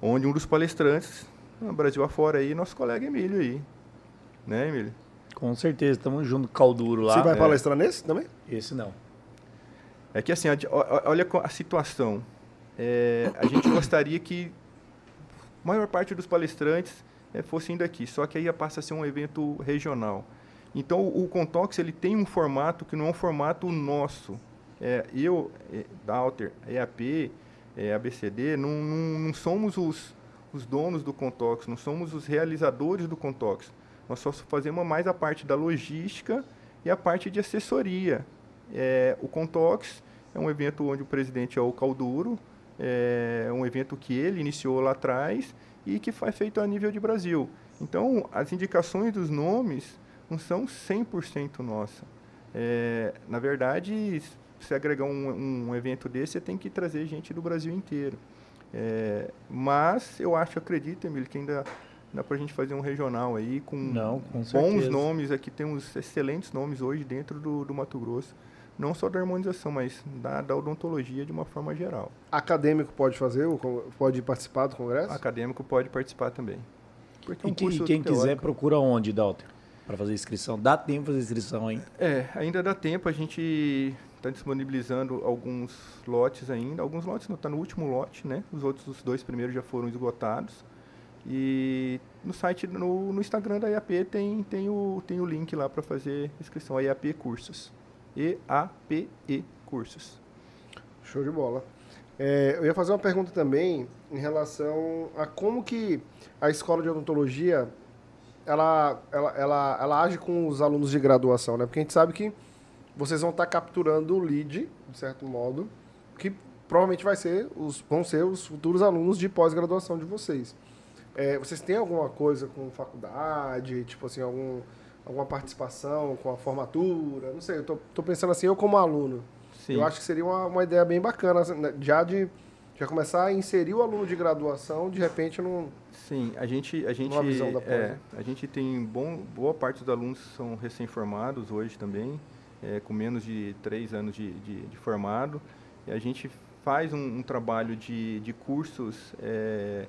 onde um dos palestrantes, no Brasil afora aí, nosso colega Emílio aí. Né, Emílio? Com certeza, estamos junto com o Calduro lá. Você vai é. palestrar nesse também? Esse não. É que assim, olha a situação. É, a gente gostaria que maior parte dos palestrantes é, fossem daqui, só que aí passa a ser um evento regional. Então, o, o Contox ele tem um formato que não é um formato nosso. É, eu, é, Dalter, EAP, é, ABCD, não, não, não somos os, os donos do Contox, não somos os realizadores do Contox. Nós só fazemos mais a parte da logística e a parte de assessoria. É, o Contox é um evento onde o presidente é o Calduro, é um evento que ele iniciou lá atrás e que foi feito a nível de Brasil. Então, as indicações dos nomes não são 100% nossa. É, na verdade, se agregar um, um evento desse, você tem que trazer gente do Brasil inteiro. É, mas eu acho, acredito, Emílio, que ainda dá para a gente fazer um regional aí com Não, com bons certeza. nomes. Aqui temos excelentes nomes hoje dentro do, do Mato Grosso. Não só da harmonização, mas da, da odontologia de uma forma geral. Acadêmico pode fazer, pode participar do congresso? Acadêmico pode participar também. Porque é um e, quem teórico. quiser procura onde, Dalter? Para fazer inscrição. Dá tempo fazer inscrição, hein? É, ainda dá tempo. A gente está disponibilizando alguns lotes ainda. Alguns lotes não, está no último lote, né? Os outros os dois primeiros já foram esgotados. E no site, no, no Instagram da IAP tem, tem, o, tem o link lá para fazer inscrição. A IAP Cursos. E-A-P-E Cursos. Show de bola. É, eu ia fazer uma pergunta também em relação a como que a escola de odontologia ela, ela, ela, ela age com os alunos de graduação, né? Porque a gente sabe que vocês vão estar capturando o lead, de certo modo, que provavelmente vai ser os, vão ser os futuros alunos de pós-graduação de vocês. É, vocês têm alguma coisa com faculdade, tipo assim, algum, alguma participação com a formatura? Não sei, eu tô, tô pensando assim, eu como aluno. Sim. Eu acho que seria uma, uma ideia bem bacana, assim, né, já de já começar a inserir o aluno de graduação, de repente, num, Sim, a gente, a gente, visão da é, a gente tem bom, boa parte dos alunos são recém-formados hoje também, é, com menos de três anos de, de, de formado. E a gente faz um, um trabalho de, de cursos é,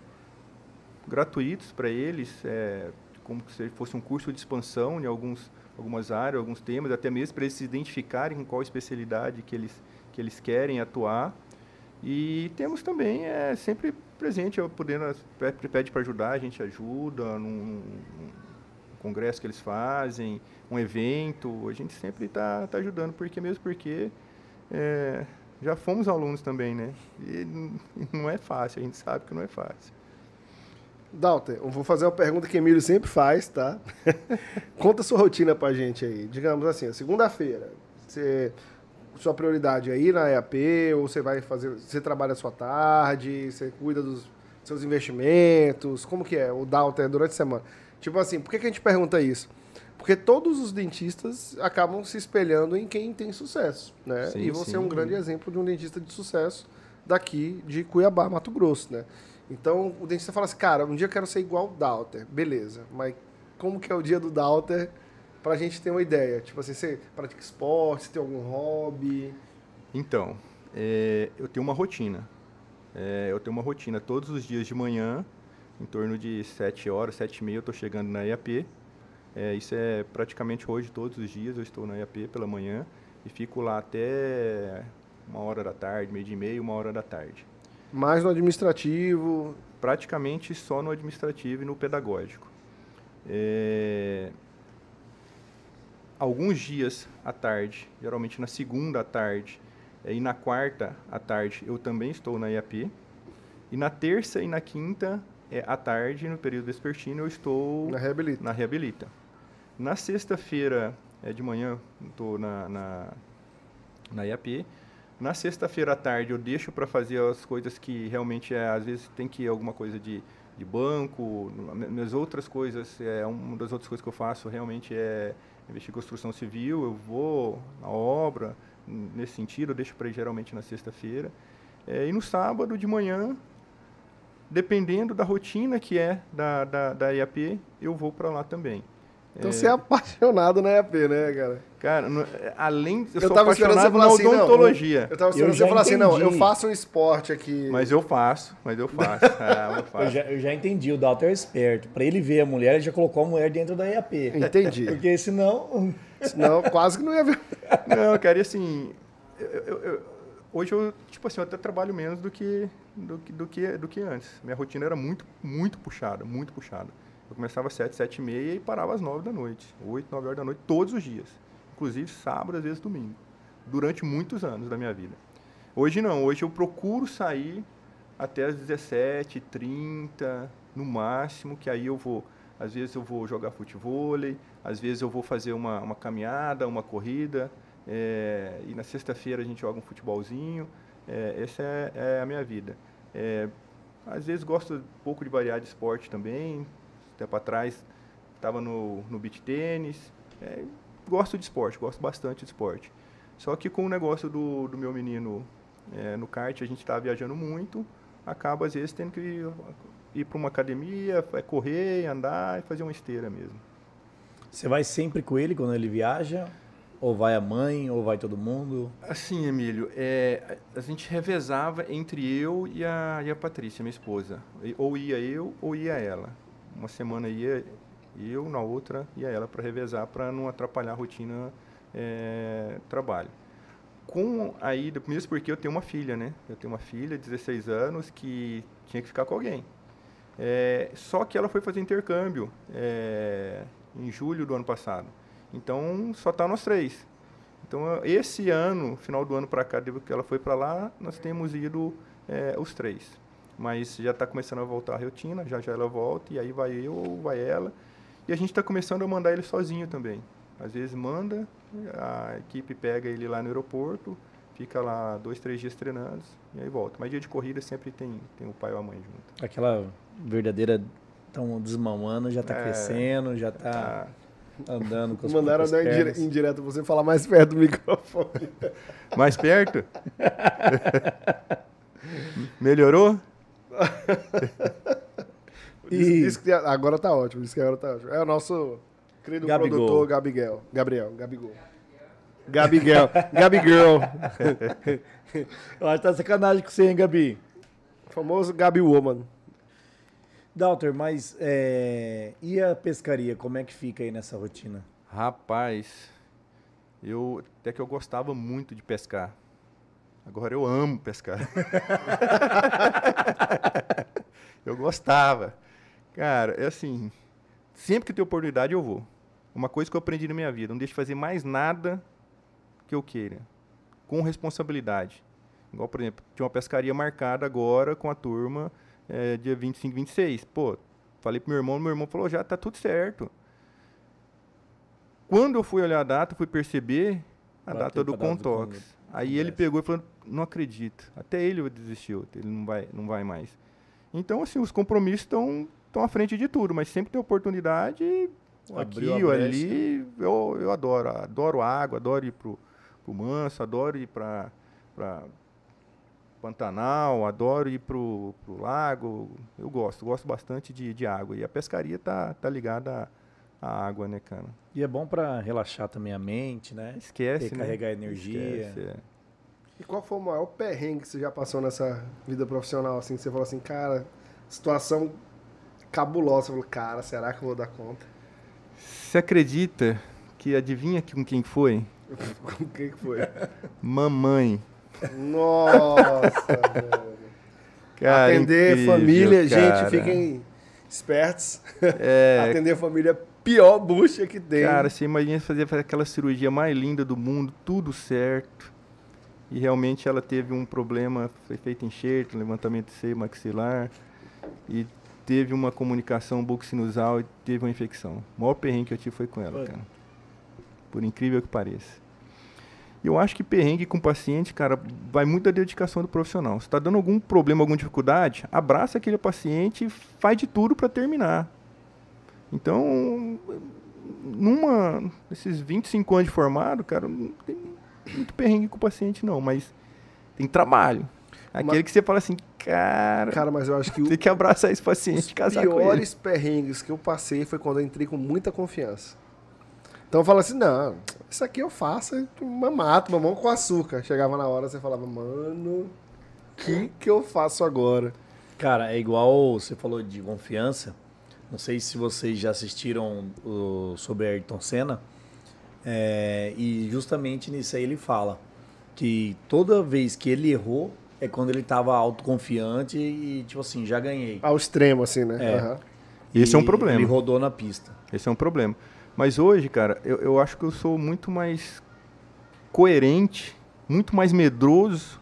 gratuitos para eles, é, como se fosse um curso de expansão em alguns, algumas áreas, alguns temas, até mesmo para eles se identificarem com qual especialidade que eles, que eles querem atuar. E temos também é, sempre presente, eu podendo, pede para ajudar, a gente ajuda, num, num, congresso que eles fazem, um evento, a gente sempre está tá ajudando, porque mesmo porque é, já fomos alunos também, né? E não é fácil, a gente sabe que não é fácil. Dalton, eu vou fazer uma pergunta que Emílio sempre faz, tá? Conta sua rotina pra gente aí. Digamos assim, segunda-feira, você sua prioridade é ir na EAP ou você vai fazer, você trabalha a sua tarde, você cuida dos seus investimentos, como que é o Dalton durante a semana? Tipo assim, por que, que a gente pergunta isso? Porque todos os dentistas acabam se espelhando em quem tem sucesso, né? Sim, e você sim. é um grande exemplo de um dentista de sucesso daqui de Cuiabá, Mato Grosso, né? Então, o dentista fala assim, cara, um dia eu quero ser igual o Dalter. Beleza, mas como que é o dia do Dalter pra gente ter uma ideia? Tipo assim, você pratica esporte, tem algum hobby? Então, é, eu tenho uma rotina. É, eu tenho uma rotina todos os dias de manhã, em torno de 7 horas, 7 e meia, eu estou chegando na IAP. É, isso é praticamente hoje, todos os dias, eu estou na IAP pela manhã e fico lá até uma hora da tarde, meio de meia, uma hora da tarde. Mais no administrativo? Praticamente só no administrativo e no pedagógico. É, alguns dias à tarde, geralmente na segunda à tarde é, e na quarta à tarde, eu também estou na IAP. E na terça e na quinta é, à tarde, no período vespertino, eu estou na Reabilita. Na, reabilita. na sexta-feira é, de manhã, estou na, na, na IAP. Na sexta-feira à tarde, eu deixo para fazer as coisas que realmente, é, às vezes, tem que ir alguma coisa de, de banco. Minhas outras coisas, é, uma das outras coisas que eu faço realmente é investir construção civil, eu vou na obra, nesse sentido, eu deixo para ir geralmente na sexta-feira. É, e no sábado de manhã, dependendo da rotina que é da, da, da IAP, eu vou para lá também. Então é... você é apaixonado na IAP, né, cara? Cara, no, além. Eu, eu sou apaixonado na assim, odontologia. Não, eu tava esperando você falar assim, não, eu faço um esporte aqui. Mas eu faço, mas eu faço. ah, eu, faço. eu, já, eu, já, entendi, o Dalton é esperto. Pra ele ver a mulher, ele já colocou a mulher dentro da IAP. Entendi. Porque senão. Senão, quase que não ia ver. Não, cara, e assim. Eu, hoje eu, tipo assim, eu até trabalho menos do que, do, do, que, do que antes. Minha rotina era muito, muito puxada, muito puxada. Eu começava às 7, 7 e meia e parava às 9 da noite. 8, 9 horas da noite, todos os dias. Inclusive sábado, às vezes domingo. Durante muitos anos da minha vida. Hoje não, hoje eu procuro sair até às 17, 30, no máximo, que aí eu vou, às vezes eu vou jogar futebol, às vezes eu vou fazer uma, uma caminhada, uma corrida, é, e na sexta-feira a gente joga um futebolzinho. É, essa é, é, a minha vida. É, às vezes gosto um pouco de variar de esporte também, tempo atrás estava no, no beach tênis. Gosto de esporte, gosto bastante de esporte. Só que com o negócio do, do meu menino é, no kart, a gente estava viajando muito, acaba às vezes tendo que ir, ir para uma academia, é, correr, andar e fazer uma esteira mesmo. Você vai sempre com ele quando ele viaja? Ou vai a mãe, ou vai todo mundo? Assim, Emílio, é, a gente revezava entre eu e a, e a Patrícia, minha esposa. Ou ia eu, ou ia ela. Uma semana ia eu, na outra ia ela para revezar, para não atrapalhar a rotina é, trabalho. Com a ida, mesmo porque eu tenho uma filha, né? Eu tenho uma filha de 16 anos que tinha que ficar com alguém. É, só que ela foi fazer intercâmbio é, em julho do ano passado. Então, só tá nós três. Então, esse ano, final do ano para cá, depois que ela foi para lá, nós temos ido é, os três. Mas já está começando a voltar a rotina, já já ela volta, e aí vai eu ou vai ela. E a gente está começando a mandar ele sozinho também. Às vezes manda, a equipe pega ele lá no aeroporto, fica lá dois, três dias treinando e aí volta. Mas dia de corrida sempre tem, tem o pai ou a mãe junto. Aquela verdadeira tão desmamando, já está é, crescendo, já está tá andando com as Mandaram andar indire indireto você falar mais perto do microfone. Mais perto? Melhorou? e... Isso, isso agora tá ótimo, isso que agora tá ótimo. É o nosso querido Gabigol. produtor Gabigel. Gabriel, Gabigol. Gabigel. Gabigirl. Eu acho que tá sacanagem com você, hein, Gabi? famoso Gabi Woman. Dalter, mas é... e a pescaria, como é que fica aí nessa rotina? Rapaz, eu até que eu gostava muito de pescar. Agora eu amo pescar. eu gostava. Cara, é assim, sempre que tem oportunidade eu vou. Uma coisa que eu aprendi na minha vida, não deixe de fazer mais nada que eu queira, com responsabilidade. Igual, por exemplo, tinha uma pescaria marcada agora com a turma, é, dia 25, 26. Pô, falei pro meu irmão, meu irmão falou, já tá tudo certo. Quando eu fui olhar a data, fui perceber a data do Contox. Aí ele pegou e falou, não acredito. Até ele desistiu, ele não vai, não vai mais. Então, assim, os compromissos estão à frente de tudo, mas sempre tem oportunidade aqui ou ali. Eu, eu adoro, adoro água, adoro ir pro pro Manso, adoro ir para Pantanal, adoro ir pro, pro lago. Eu gosto, gosto bastante de, de água. E a pescaria tá, tá ligada à, água, né, cara? E é bom para relaxar também a mente, né? Esquece, né? Carregar energia. Esquece, é. E qual foi o maior perrengue que você já passou nessa vida profissional, assim? Você falou assim, cara, situação cabulosa. Você falou, cara, será que eu vou dar conta? Você acredita que adivinha com quem foi? Com quem que foi? Mamãe. Nossa, velho. Cara, Atender incrível, família, cara. gente, fiquem espertos. É... Atender família é pior bucha que tem. Cara, você imagina fazer aquela cirurgia mais linda do mundo, tudo certo. E realmente ela teve um problema, foi feito enxerto, levantamento de seio maxilar. E teve uma comunicação bucosinusal e teve uma infecção. O maior perrengue que eu tive foi com ela, cara. Por incrível que pareça. Eu acho que perrengue com o paciente, cara, vai muito da dedicação do profissional. Se está dando algum problema, alguma dificuldade, abraça aquele paciente e faz de tudo para terminar. Então, numa esses 25 anos de formado, cara, não tem muito perrengue com o paciente não, mas tem trabalho. Aquele mas, que você fala assim, cara. Cara, mas eu acho que. Tem que abraçar esse paciente e casar com ele. Os piores perrengues que eu passei foi quando eu entrei com muita confiança. Então eu falo assim, não, isso aqui eu faço, uma mato, mamão com açúcar. Chegava na hora, você falava, mano, o que que eu faço agora? Cara, é igual você falou de confiança. Não sei se vocês já assistiram o, sobre Ayrton Senna. É, e justamente nisso aí ele fala que toda vez que ele errou é quando ele estava autoconfiante e, tipo assim, já ganhei. Ao extremo, assim, né? É. Uhum. Esse é um problema. Ele rodou na pista. Esse é um problema. Mas hoje, cara, eu, eu acho que eu sou muito mais coerente, muito mais medroso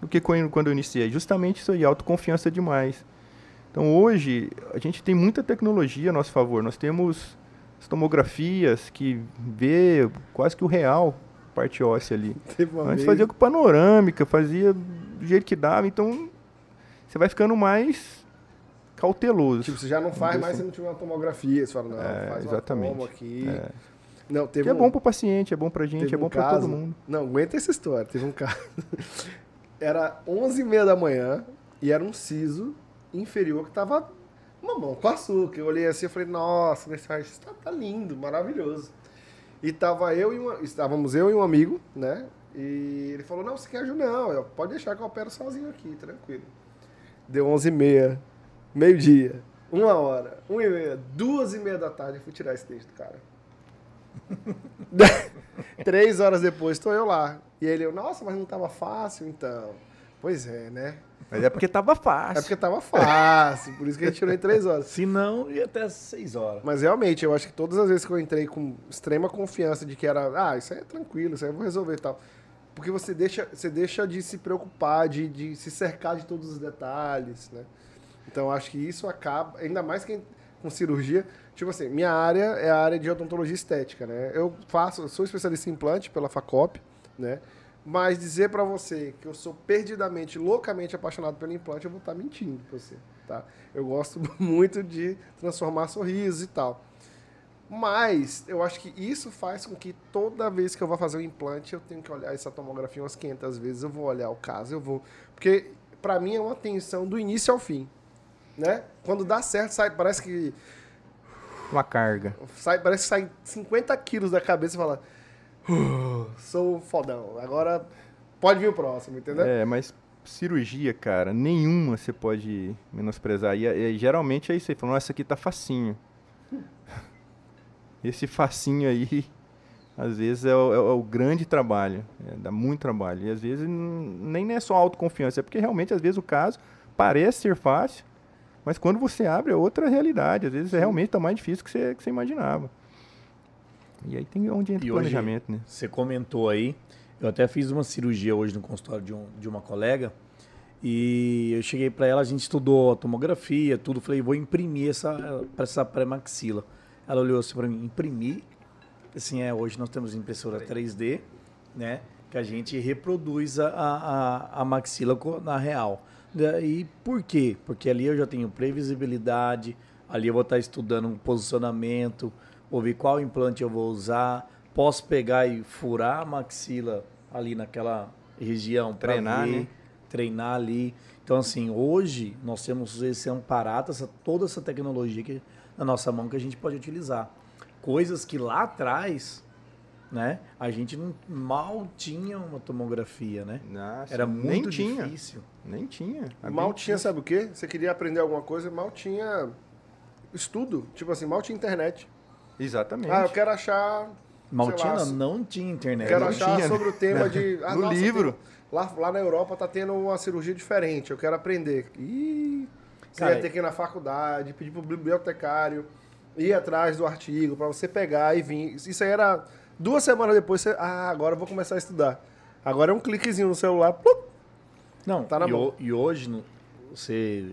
do que quando eu iniciei. Justamente isso aí, autoconfiança demais. Então hoje a gente tem muita tecnologia a nosso favor. Nós temos as tomografias que vê quase que o real parte óssea ali. Antes fazia com panorâmica, fazia do jeito que dava. Então você vai ficando mais cauteloso. Tipo, você já não faz mais se não tiver uma tomografia. Você fala, não, é, faz exatamente. uma aqui. É. Não, teve que é um... bom para o paciente, é bom para a gente, teve é bom um para todo mundo. Não, aguenta essa história. Teve um caso. era 11h30 da manhã e era um siso inferior que tava mamão com açúcar. Eu olhei assim e falei, nossa, esse tá, tá lindo, maravilhoso. E tava eu e uma, estávamos eu e um amigo, né? E ele falou, não, você quer ajuda? Não, eu, pode deixar que eu opero sozinho aqui, tranquilo. Deu 11 e meia, meio-dia, uma hora, uma e meia, duas e meia da tarde, eu fui tirar esse dente do cara. Três horas depois, estou eu lá. E ele, nossa, mas não tava fácil, então. Pois é, né? Mas é porque tava fácil. É porque tava fácil, por isso que a gente tirou em três horas. Se não, ia até seis horas. Mas realmente, eu acho que todas as vezes que eu entrei com extrema confiança de que era, ah, isso aí é tranquilo, isso aí eu vou resolver e tal. Porque você deixa, você deixa de se preocupar, de, de se cercar de todos os detalhes, né? Então, acho que isso acaba, ainda mais quem com cirurgia, tipo assim, minha área é a área de odontologia estética, né? Eu faço, sou especialista em implante pela Facop, né? Mas dizer para você que eu sou perdidamente, loucamente apaixonado pelo implante, eu vou estar tá mentindo pra você, tá? Eu gosto muito de transformar sorrisos e tal. Mas eu acho que isso faz com que toda vez que eu vou fazer um implante, eu tenho que olhar essa tomografia umas 500 vezes, eu vou olhar o caso, eu vou... Porque para mim é uma tensão do início ao fim, né? Quando dá certo, sai, parece que... Uma carga. Sai, parece que sai 50 quilos da cabeça e fala Uh, sou fodão. Agora pode vir o próximo, entendeu? É, mas cirurgia, cara, nenhuma você pode menosprezar. E, e geralmente é isso aí, falando, essa aqui tá facinho. Esse facinho aí, às vezes é o, é o grande trabalho, é, dá muito trabalho. E às vezes nem é só autoconfiança, é porque realmente às vezes o caso parece ser fácil, mas quando você abre é outra realidade. Às vezes é realmente tá mais difícil que você, que você imaginava. E aí tem onde entra o planejamento, né? Você comentou aí, eu até fiz uma cirurgia hoje no consultório de, um, de uma colega e eu cheguei para ela, a gente estudou a tomografia, tudo, falei, vou imprimir essa para essa pré-maxila. Ela olhou assim para mim, imprimir? Assim, é, hoje nós temos impressora 3D, né? Que a gente reproduz a, a, a maxila na real. E por quê? Porque ali eu já tenho previsibilidade, ali eu vou estar estudando um posicionamento, vou ver qual implante eu vou usar, posso pegar e furar a maxila ali naquela região treinar, ver, né? treinar ali. Então assim, hoje nós temos esse amparato, essa, toda essa tecnologia que, na nossa mão que a gente pode utilizar. Coisas que lá atrás, né, a gente não, mal tinha uma tomografia, né? Nossa, Era muito nem difícil. Tinha. Nem tinha. Mal tinha, sabe o quê? Você queria aprender alguma coisa, mal tinha estudo. Tipo assim, mal tinha internet. Exatamente. Ah, eu quero achar. Maltina lá, não tinha internet. Quero não achar tinha. sobre o tema de. Ah, no nossa, livro. Tem, lá, lá na Europa tá tendo uma cirurgia diferente. Eu quero aprender. Ih, você Cara, ia ter que ir na faculdade, pedir pro bibliotecário, ir atrás do artigo para você pegar e vir. Isso aí era duas semanas depois. Você, ah, agora eu vou começar a estudar. Agora é um cliquezinho no celular. Plup, não, tá na e, mão. e hoje você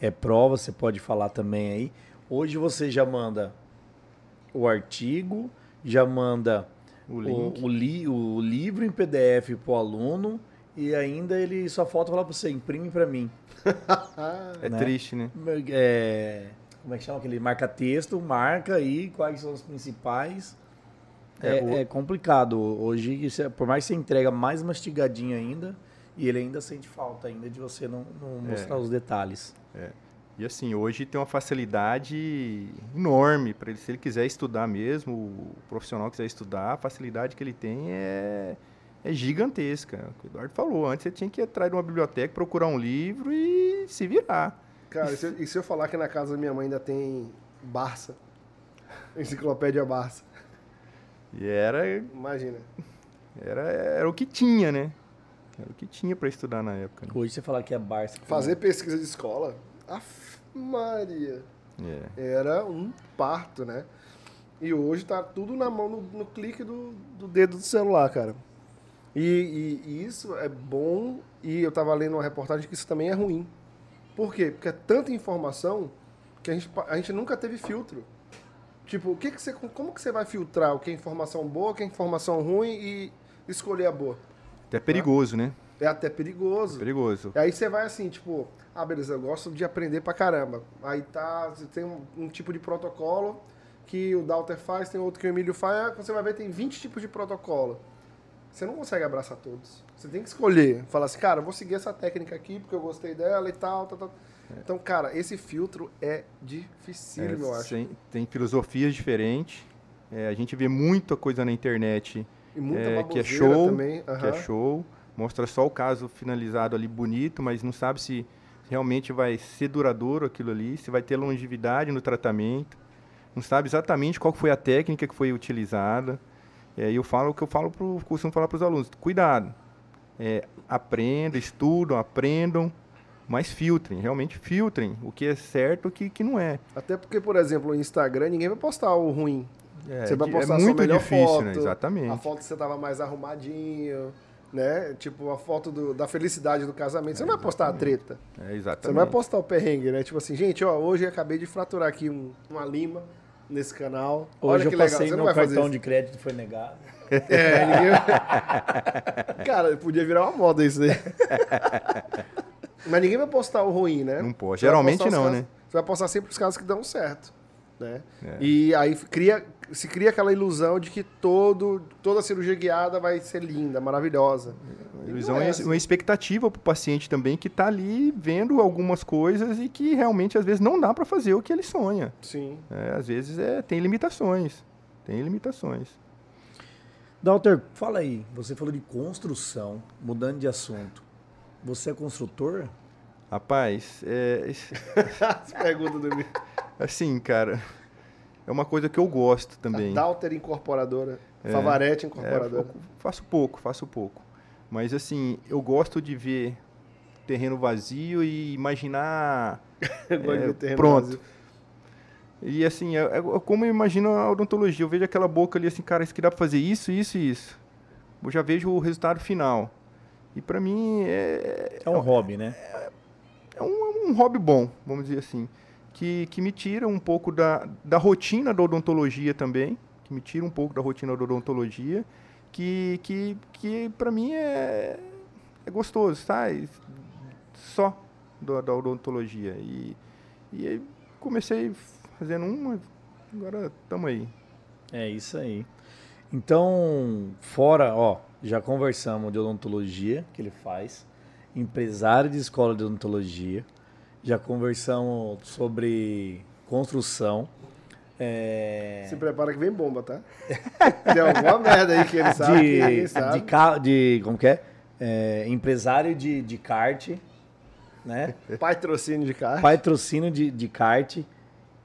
é prova, você pode falar também aí. Hoje você já manda o artigo, já manda o, o, o, li, o livro em PDF para o aluno e ainda ele só falta falar para você, imprime para mim. é né? triste, né? É, como é que chama aquele? Marca texto, marca aí quais são os principais. É, é, o... é complicado. Hoje, é, por mais que você entrega mais mastigadinho ainda, e ele ainda sente falta ainda de você não, não é. mostrar os detalhes. É. E assim, hoje tem uma facilidade enorme para ele, se ele quiser estudar mesmo, o profissional quiser estudar, a facilidade que ele tem é, é gigantesca. O Eduardo falou, antes você tinha que ir atrás de uma biblioteca, procurar um livro e se virar. Cara, e se, eu, e se eu falar que na casa da minha mãe ainda tem Barça? Enciclopédia Barça. E era. Imagina. Era, era o que tinha, né? Era o que tinha para estudar na época. Né? Hoje você falar que é Barça. Fazer pesquisa de escola. Af Maria. É. Era um parto, né? E hoje tá tudo na mão, no, no clique do, do dedo do celular, cara. E, e, e, isso é bom, e eu tava lendo uma reportagem que isso também é ruim. Por quê? Porque é tanta informação que a gente, a gente nunca teve filtro. Tipo, o que que você, como que você vai filtrar o que é informação boa, o que é informação ruim e escolher a boa? É perigoso, né? É até perigoso. É perigoso. E aí você vai assim, tipo, ah, beleza, eu gosto de aprender pra caramba. Aí tá, você tem um, um tipo de protocolo que o Dalter faz, tem outro que o Emílio faz, você vai ver tem 20 tipos de protocolo. Você não consegue abraçar todos. Você tem que escolher. Falar assim, cara, vou seguir essa técnica aqui porque eu gostei dela e tal, tal, tal. É. Então, cara, esse filtro é difícil, é, eu acho. Tem, tem filosofias diferentes. É, a gente vê muita coisa na internet é, que é show, também. que é show, mostra só o caso finalizado ali bonito, mas não sabe se realmente vai ser duradouro aquilo ali, se vai ter longevidade no tratamento, não sabe exatamente qual foi a técnica que foi utilizada. É, eu falo o que eu falo pro, costumo falar para os alunos, cuidado, é, aprendam, estudam, aprendam, mas filtrem, realmente filtrem o que é certo e o que, que não é. Até porque, por exemplo, no Instagram, ninguém vai postar o ruim. É, Você vai di- postar é a muito difícil, foto, né? A Exatamente. foto que você tava mais arrumadinho, né? Tipo, a foto do- da felicidade do casamento. Você não vai postar a treta. É, Você exatamente. não vai postar o perrengue, né? Tipo assim, gente, ó, hoje eu acabei de fraturar aqui um- uma lima nesse canal. Hoje Olha que eu legal. passei Você não meu cartão isso. de crédito foi negado. É, ninguém... Cara, podia virar uma moda isso aí. Mas ninguém vai postar o ruim, né? Não pode. Geralmente não, casos- né? Você vai postar sempre os casos que dão certo, né? É. E aí cria, se cria aquela ilusão de que todo, toda cirurgia guiada vai ser linda, maravilhosa. E Ilusão é assim. uma expectativa para o paciente também que está ali vendo algumas coisas e que realmente às vezes não dá para fazer o que ele sonha. Sim. É, às vezes é, tem limitações. Tem limitações. Dalter, fala aí. Você falou de construção, mudando de assunto. Você é construtor? Rapaz, é, As perguntas do assim, cara, é uma coisa que eu gosto também. Dalter Incorporadora, Favarete É, Incorporadora. eu faço pouco, faço pouco. Mas assim, eu gosto de ver terreno vazio e imaginar Eu gosto de é, ver terreno pronto. vazio. E assim, é, é como eu imagino a odontologia. Eu vejo aquela boca ali assim, cara, isso que dá pra fazer isso, isso e isso. Eu já vejo o resultado final. E pra mim é, É um hobby, né? é um, um hobby bom, vamos dizer assim. Que, que me tira um pouco da, da rotina da odontologia também. Que me tira um pouco da rotina da odontologia. Que, que, que pra mim é, é gostoso, sai só da, da odontologia. E, e aí comecei fazendo uma, agora estamos aí. É isso aí. Então, fora, ó, já conversamos de odontologia que ele faz, empresário de escola de odontologia, já conversamos sobre construção. é, Se prepara que vem bomba, tá? Tem alguma merda aí que ele sabe, de, sabe. de, de como que é? É, empresário de, de kart, né? Patrocínio de carro. Patrocínio de, de kart. O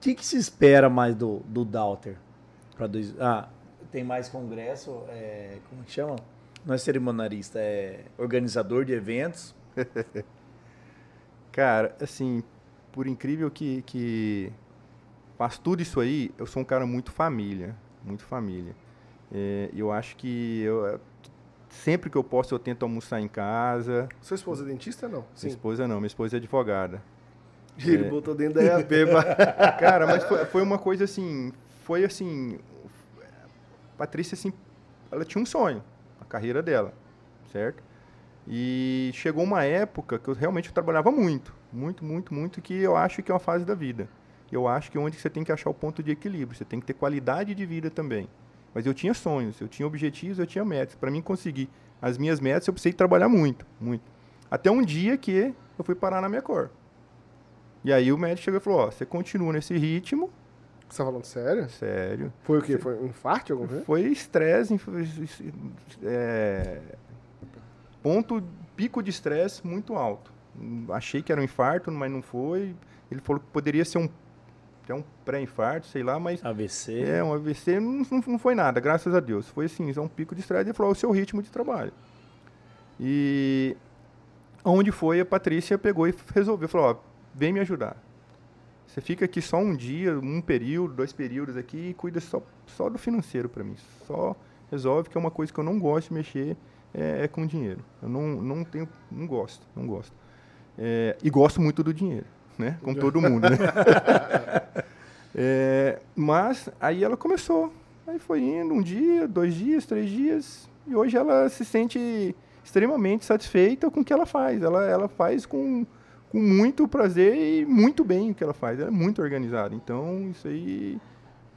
que, que se espera mais do, do Dalter? Pra dois, ah, tem mais congresso, é, como que chama? Não é cerimonialista, é organizador de eventos. Cara, assim, por incrível que, que faz tudo isso aí, eu sou um cara muito família, muito família. É, eu acho que eu, eh, sempre que eu posso eu tento almoçar em casa. Sua esposa é dentista não? Minha esposa não, minha esposa é advogada. Ele É. botou dentro da EAP, Cara, mas foi, foi uma coisa assim, foi assim, Patrícia assim, ela tinha um sonho, a carreira dela, certo? E chegou uma época que eu realmente trabalhava muito, muito, muito, muito, que eu acho que é uma fase da vida. Eu acho que é onde você tem que achar o ponto de equilíbrio, você tem que ter qualidade de vida também. Mas eu tinha sonhos, eu tinha objetivos, eu tinha metas. Para mim conseguir as minhas metas, eu precisei trabalhar muito, muito. Até um dia que eu fui parar na minha cor. E aí o médico chegou e falou, ó, você continua nesse ritmo, Você tá falando sério? sério. Foi o quê? Foi um infarto alguma coisa? Foi estresse, é, ponto, pico de estresse muito alto. Achei que era um infarto, mas não foi. Ele falou que poderia ser um, até um pré-infarto, sei lá, mas AVC. é, um AVC não, não, foi nada, graças a Deus. Foi assim, só um pico de estresse e falou, "É o seu ritmo de trabalho. E onde foi, a Patrícia pegou e resolveu, falou, ó, vem me ajudar. Você fica aqui só um dia, um período, dois períodos aqui e cuida só, só do financeiro para mim. Só resolve que é uma coisa que eu não gosto de mexer é, é com dinheiro. Eu não, não tenho, não gosto, não gosto. É, e gosto muito do dinheiro, né? Como todo mundo, né? É, mas aí ela começou. Aí foi indo um dia, dois dias, três dias. E hoje ela se sente extremamente satisfeita com o que ela faz. Ela, ela faz com, com muito prazer e muito bem o que ela faz. Ela é muito organizada. Então, isso aí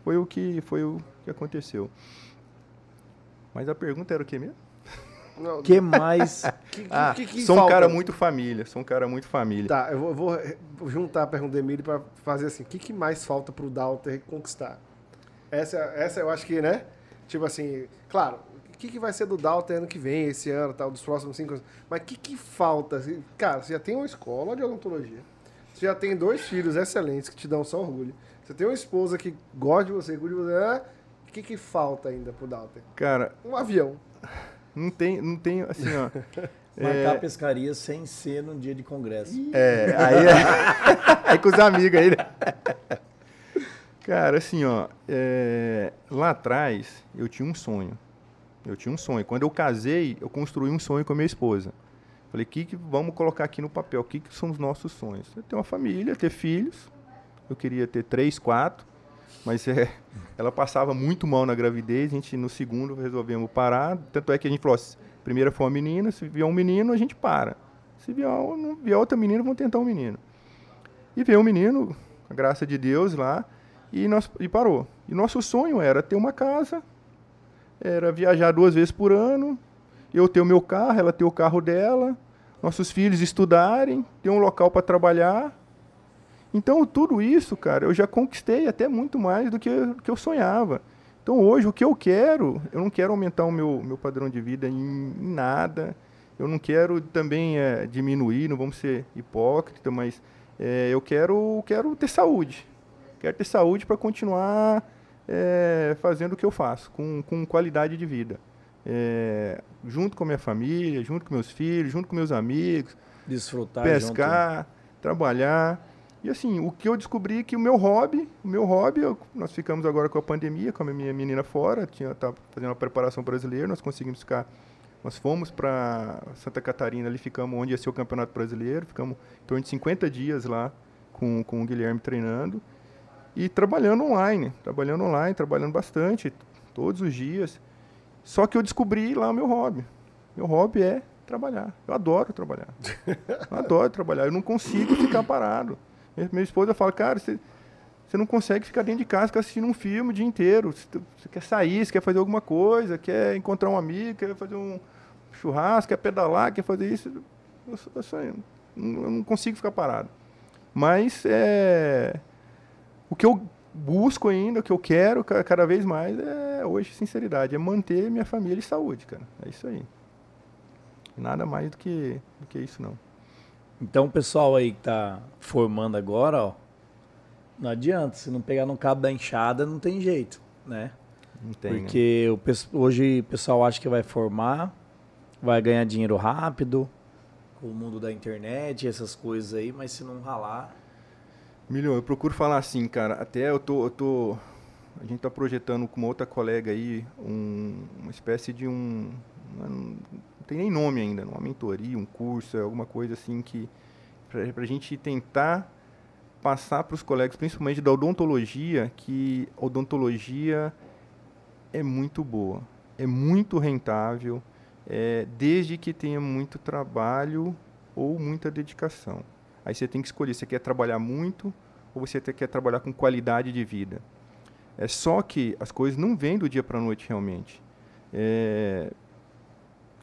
foi o que, foi o que aconteceu. Mas a pergunta era o que mesmo? Não, O que mais? que, Ah, que- que sou um falta? cara muito família. Sou um cara muito família. Tá, eu vou, vou juntar a pergunta do Emílio pra fazer assim. O que, que mais falta pro Dalter conquistar? Essa, essa eu acho que, né? Tipo assim, claro, o que, que vai ser do Dalton ano que vem, esse ano, tal, dos próximos cinco anos? Mas o que, que falta? Cara, você já tem uma escola de odontologia. Você já tem dois filhos excelentes que te dão só orgulho. Você tem uma esposa que gosta de você, gosta de você. O que, que falta ainda pro Dalton? Cara, Um avião. Não tem, não tem assim, ó. Marcar É. pescaria sem ser num dia de congresso. É, aí, é- aí com os amigos aí, né? Cara, assim, ó, é, lá atrás eu tinha um sonho. Eu tinha um sonho. Quando eu casei, eu construí um sonho com a minha esposa. Falei, o que, que vamos colocar aqui no papel? O que, que são os nossos sonhos? Eu ter uma família, ter filhos. Eu queria ter três, quatro. Mas é, ela passava muito mal na gravidez. A gente, no segundo, resolvemos parar. Tanto é que a gente falou, primeira foi uma menina, se vier um menino, a gente para. Se vier, um- vier outra menina, vamos tentar um menino. E veio um menino, a graça de Deus lá, e, nós, e parou. E nosso sonho era ter uma casa, era viajar duas vezes por ano, eu ter o meu carro, ela ter o carro dela, nossos filhos estudarem, ter um local para trabalhar. Então, tudo isso, cara, eu já conquistei até muito mais do que, do que eu sonhava. Então, hoje, o que eu quero, eu não quero aumentar o meu, meu padrão de vida em, em nada. Eu não quero também eh, diminuir, não vamos ser hipócritas, mas eh, eu quero, quero ter saúde. Quero ter saúde para continuar eh, fazendo o que eu faço, com, com qualidade de vida. Eh, junto com a minha família, junto com meus filhos, junto com meus amigos, Desfrutar pescar, trabalhar. E assim, o que eu descobri é que o meu hobby, o meu hobby, eu- nós ficamos agora com a pandemia, com a minha menina fora, tinha tava fazendo uma preparação brasileira, nós conseguimos ficar, nós fomos para Santa Catarina, ali ficamos onde ia ser o Campeonato Brasileiro, ficamos em torno de 50 dias lá com, com o Guilherme treinando e trabalhando online, trabalhando online, trabalhando bastante, todos os dias. Só que eu descobri lá o meu hobby. Meu hobby é trabalhar. Eu adoro trabalhar. Eu adoro trabalhar. Eu não consigo ficar parado. Minha, esposa fala, cara, você, você não consegue ficar dentro de casa assistindo um filme o dia inteiro. Você, você quer sair, você quer fazer alguma coisa, quer encontrar um amigo, quer fazer um churrasco, quer pedalar, quer fazer isso. Eu, eu, eu não eu não consigo ficar parado. Mas é, o que eu busco ainda, o que eu quero ca- cada vez mais é hoje sinceridade, é manter minha família e saúde, cara. É isso aí. Nada mais do que, do que isso, não. Então, o pessoal aí que tá formando agora, ó, não adianta, se não pegar no cabo da enxada, não tem jeito, né? Não tem, né? Porque o pes- hoje o pessoal acha que vai formar, vai ganhar dinheiro rápido, com o mundo da internet, essas coisas aí, mas se não ralar, Milho, eu procuro falar assim, cara. Até eu tô, eu tô. A gente tá projetando com uma outra colega aí um- uma espécie de um. Não, não tem nem nome ainda, uma mentoria, um curso, é alguma coisa assim que. Pra, pra gente tentar passar para os colegas, principalmente da odontologia, que a odontologia é muito boa, é muito rentável, é, desde que tenha muito trabalho ou muita dedicação. Aí você tem que escolher, você quer trabalhar muito ou você quer trabalhar com qualidade de vida. É só que as coisas não vêm do dia para a noite realmente. É,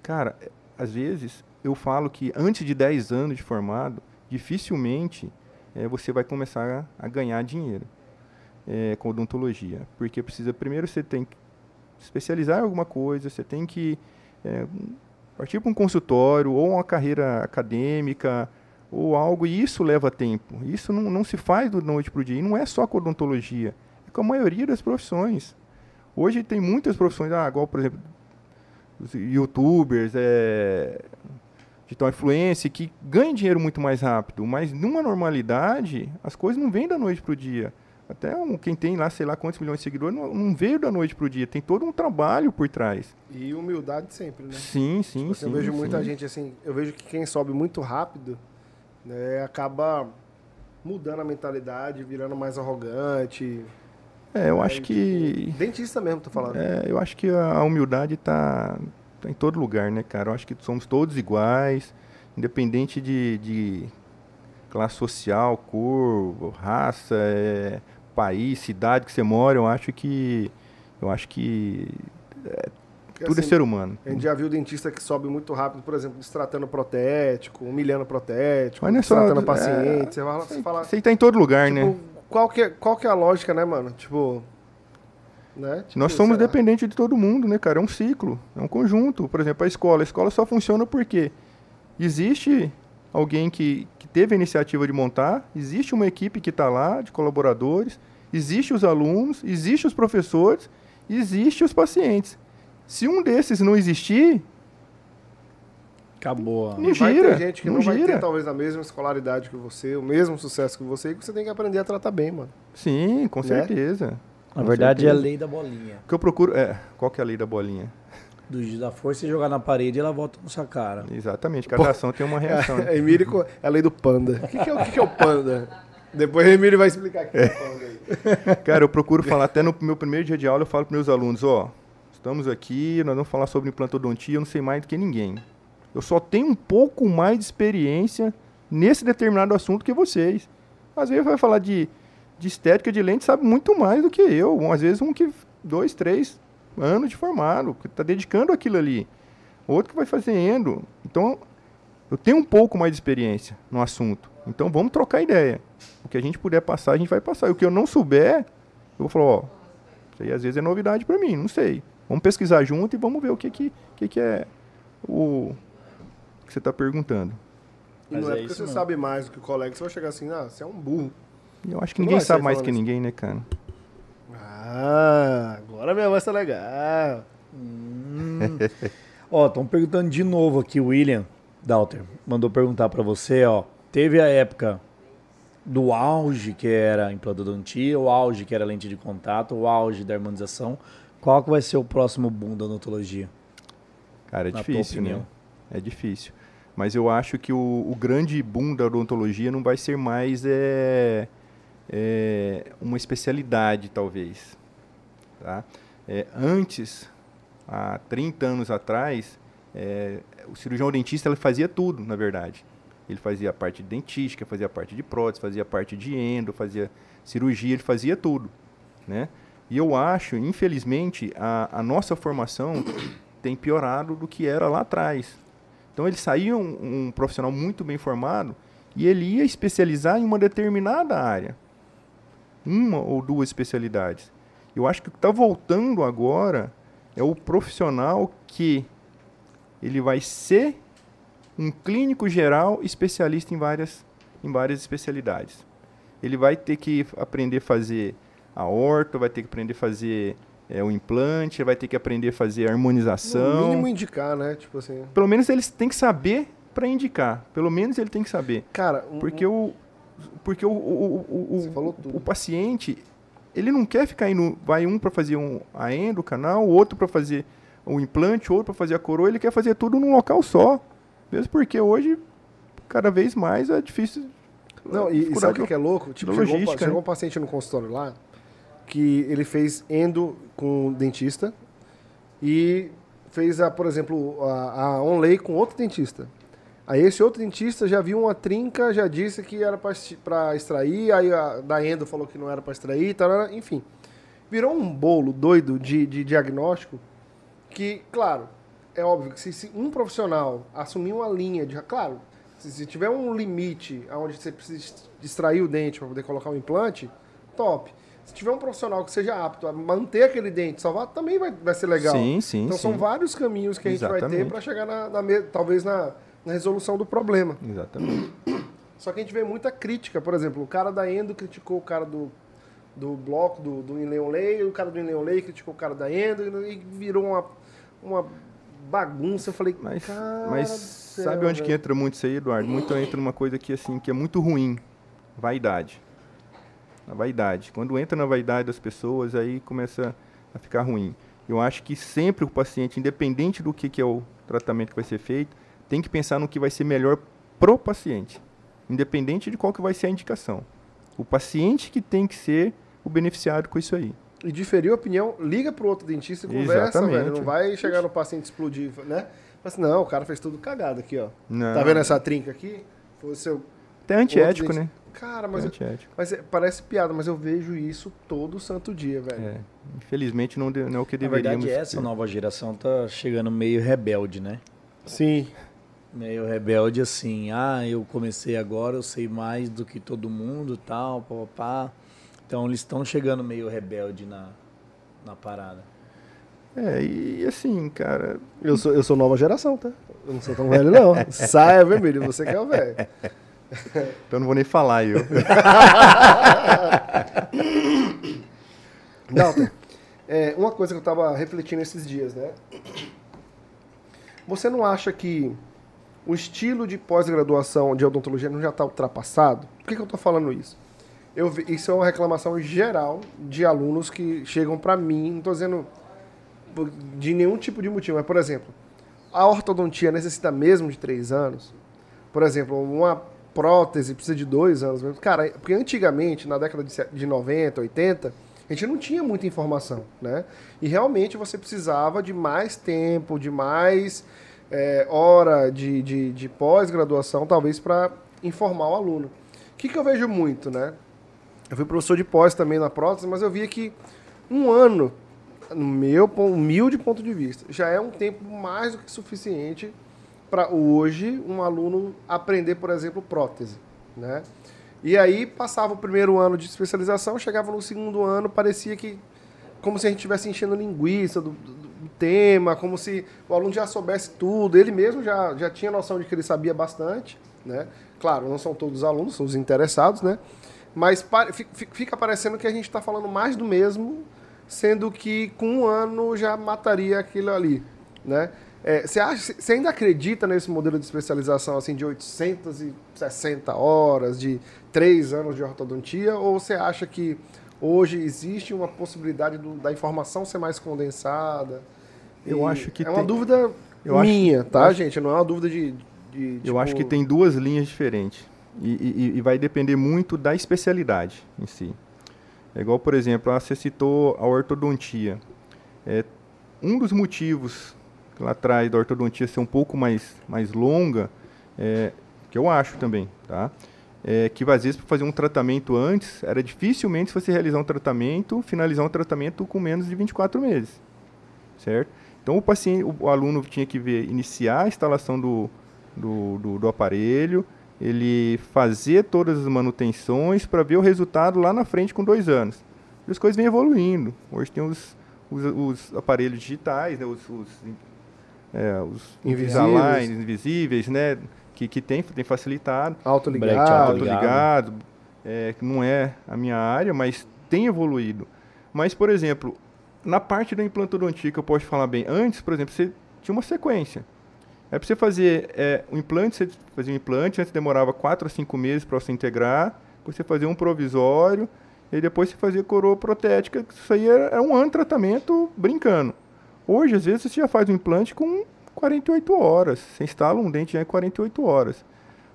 cara, às vezes eu falo que antes de 10 anos de formado, dificilmente é, você vai começar a, a ganhar dinheiro é, com odontologia. Porque precisa, primeiro você tem que especializar em alguma coisa, você tem que é, partir para um consultório ou uma carreira acadêmica ou algo, e isso leva tempo. Isso não, não se faz do noite para o dia. E não é só com odontologia, é com a maioria das profissões. Hoje tem muitas profissões, ah, igual, por exemplo, youtubers, é, digital influencer, que ganham dinheiro muito mais rápido, mas numa normalidade, as coisas não vêm da noite para o dia. Até um, quem tem lá, sei lá quantos milhões de seguidores, não, não veio da noite para o dia. Tem todo um trabalho por trás. E humildade sempre, né? Sim, sim, Tipo, sim. eu vejo muita sim. gente assim, eu vejo que quem sobe muito rápido, né, acaba mudando a mentalidade, virando mais arrogante. É, eu acho que. tipo, dentista mesmo, tô falando. É, eu acho que a, humildade está tá em todo lugar, né, cara? Eu acho que somos todos iguais, independente de, de classe social, cor, raça, é, país, cidade que você mora. Eu acho que eu acho que Porque, tudo é assim, ser humano. A gente já viu dentista que sobe muito rápido, por exemplo, destratando protético, humilhando protético, Mas não é só- destratando é, paciente. Você fala, você fala tá em todo lugar, tipo, né? Qual, que é, qual que é a lógica, né, mano? Tipo, Né? Tipo, Nós somos dependentes de todo mundo, né, cara? É um ciclo, é um conjunto. Por exemplo, a escola. A escola só funciona porque existe alguém que, que teve a iniciativa de montar, existe uma equipe que está lá, de colaboradores, existe os alunos, existe os professores, existe os pacientes. Se um desses não existir, Acabou. Não E vai gira, ter gente que não, não vai gira. ter talvez a mesma escolaridade que você, o mesmo sucesso que você, e que você tem que aprender a tratar bem, mano. sim, com Né? certeza. Na Com verdade, é a certeza. lei da bolinha. O que eu procuro é. Qual que é a lei da bolinha? Do giz da força e jogar na parede, ela volta na sua cara. Exatamente, cada ação tem uma reação. né? Emílio é a lei do panda. O que, que é, o que que é o panda? Depois a Emílio vai explicar o que é o panda aí. Cara, eu procuro falar, até no meu primeiro dia de aula, eu falo para meus alunos, ó, estamos aqui, nós vamos falar sobre implantodontia, eu não sei mais do que ninguém. Eu só tenho um pouco mais de experiência nesse determinado assunto que vocês. Às vezes vai falar de, de estética de lente, sabe muito mais do que eu. Às vezes um que dois, três anos de formado, que está dedicando aquilo ali. Outro que vai fazendo. Então, eu tenho um pouco mais de experiência no assunto. Então, vamos trocar ideia. O que a gente puder passar, a gente vai passar. E o que eu não souber, eu vou falar, ó, isso aí às vezes é novidade para mim, não sei. Vamos pesquisar junto e vamos ver o que que, que, que é o que você está perguntando. E Mas não é, é porque você mesmo. sabe mais do que o colega, você vai chegar assim, ah, você é um burro. Eu acho que Não ninguém sabe mais que isso. ninguém, né, cara? Ah, agora minha voz tá legal. Hum. ó, estão perguntando de novo aqui, o William Dalter mandou perguntar pra você, ó. Teve a época do auge que era implantodontia, o auge que era lente de contato, o auge da harmonização. Qual que vai ser o próximo boom da odontologia? Cara, é Na difícil, né? É difícil. Mas eu acho que o, o grande boom da odontologia não vai ser mais é, é, uma especialidade, talvez. Tá? É, antes, há 30 anos atrás, é, o cirurgião dentista ele fazia tudo, na verdade. Ele fazia a parte de dentística, fazia a parte de prótese, fazia a parte de endo, fazia cirurgia, ele fazia tudo. Né? E eu acho, infelizmente, a, a nossa formação tem piorado do que era lá atrás. Então ele saía um, um profissional muito bem formado e ele ia especializar em uma determinada área. Uma ou duas especialidades. Eu acho que o que está voltando agora é o profissional que ele vai ser um clínico geral especialista em várias, em várias especialidades. Ele vai ter que aprender a fazer a orto, vai ter que aprender a fazer é, o implante, vai ter que aprender a fazer a No harmonização. mínimo indicar, né? Tipo assim. Pelo menos eles têm que saber para indicar. Pelo menos ele tem que saber. Cara, um- Porque o porque o, o, o, o, o, paciente ele não quer ficar indo vai um para fazer um a endo, canal, outro para fazer o implante, outro para fazer a coroa, ele quer fazer tudo num local só. Mesmo porque hoje cada vez mais é difícil. Não, e, e sabe o que, que é louco? Tipo, da chegou, um chegou né? um paciente no consultório lá que ele fez endo com o dentista e fez, a, por exemplo, a, a onlay com outro dentista. Aí esse outro dentista já viu uma trinca, já disse que era para extrair, aí a da endo falou que não era para extrair, tarara, enfim. Virou um bolo doido de, de diagnóstico que, claro, é óbvio que se, se um profissional assumir uma linha de. Claro, se, se tiver um limite onde você precisa extrair o dente para poder colocar um implante, top. Se tiver um profissional que seja apto a manter aquele dente salvar, também vai, vai ser legal. Sim, sim, então são sim. vários caminhos que a gente vai ter Exatamente. para chegar na, na talvez na, na resolução do problema. Exatamente. Só que a gente vê muita crítica. Por exemplo, o cara da Endo criticou o cara do, do bloco, do, do Inleon Lay, o cara do Inleon Lay criticou o cara da Endo e virou uma, uma bagunça. Eu falei, Mas, mas céu, sabe onde que entra muito isso aí, Eduardo? Muito entra numa coisa que assim, que é muito ruim. Vaidade. A vaidade. Quando entra na vaidade das pessoas, aí começa a ficar ruim. Eu acho que sempre o paciente, independente do que, que é o tratamento que vai ser feito, tem que pensar no que vai ser melhor pro paciente. Independente de qual que vai ser a indicação. O paciente que tem que ser o beneficiário com isso aí. E diferir a opinião, liga pro outro dentista e conversa, Exatamente. velho. Não vai chegar no paciente e explodir, né? Mas assim, não, o cara fez tudo cagado aqui, ó. Não. Tá vendo essa trinca aqui? Foi o seu. Até antiético, né? Cara, Mas eu- mas é- parece piada, mas eu vejo isso todo santo dia, velho. É. Infelizmente não, não é o que Na deveríamos verdade, essa nova geração tá chegando meio rebelde, né? Sim. Meio rebelde assim, ah, eu comecei agora, eu sei mais do que todo mundo, tal, papapá. Então eles estão chegando meio rebelde na, na parada. É, e assim, cara. Eu sou, eu sou nova geração, tá? Eu não sou tão velho, não. Saia vermelho, você que é o velho. Eu não vou nem falar, eu. Dalton, é, uma coisa que eu estava refletindo esses dias, né? Você não acha que o estilo de pós-graduação de odontologia não já está ultrapassado? Por que, que eu estou falando isso? Eu, isso é uma reclamação geral de alunos que chegam para mim, não estou dizendo de nenhum tipo de motivo, mas, por exemplo, a ortodontia necessita mesmo de três anos? Por exemplo, uma prótese precisa de dois anos mesmo. Cara, porque antigamente, na década de se- de 90, 80, a gente não tinha muita informação, né? E realmente você precisava de mais tempo, de mais é, hora de, de, de pós-graduação, talvez, para informar o aluno. O que, que eu vejo muito, né? Eu fui professor de pós também na prótese, mas eu via que um ano, no meu humilde ponto de vista, já é um tempo mais do que suficiente para hoje um aluno aprender, por exemplo, prótese, né? E aí passava o primeiro ano de especialização, chegava no segundo ano, parecia que como se a gente estivesse enchendo linguiça do, do- do tema, como se o aluno já soubesse tudo, ele mesmo já, já tinha noção de que ele sabia bastante, né? Claro, não são todos os alunos, são os interessados, né? Mas fica parecendo que a gente está falando mais do mesmo, sendo que com um ano já mataria aquilo ali, né? É, Você você ainda acredita nesse modelo de especialização assim de 860 horas, de três anos de ortodontia, ou você acha que hoje existe uma possibilidade do- da informação ser mais condensada? Eu acho que é uma tem- dúvida eu acho- minha, tá, eu acho- gente? Não é uma dúvida de, de Eu tipo, acho que tem duas linhas diferentes. E, e- e vai depender muito da especialidade em si. É igual, por exemplo, ah, você citou a ortodontia. É, um dos motivos lá atrás da ortodontia ser um pouco mais, mais longa, é, que eu acho também, tá? É que às vezes para fazer um tratamento antes, era dificilmente você realizar um tratamento, finalizar um tratamento com menos de 24 meses, certo? Então o paciente, o, o aluno tinha que ver, iniciar a instalação do, do, do, do aparelho, ele fazer todas as manutenções para ver o resultado lá na frente com dois anos. E as coisas vêm evoluindo. Hoje tem os, os, os aparelhos digitais, né, os, os, é, os Invisíveis. Invisíveis, né, que, que tem, tem facilitado autoligado. Autoligado, é, que não é a minha área, mas tem evoluído. Mas, por exemplo, na parte da implantodontia, que eu posso falar bem, antes, por exemplo, você tinha uma sequência. É para você fazer é, um implante, você fazia um implante, antes demorava 4 a 5 meses para você integrar, depois você fazia um provisório, e depois você fazia coroa protética, isso aí era, era um ano de tratamento brincando. Hoje, às vezes, você já faz um implante com 48 horas. Você instala um dente já em 48 horas.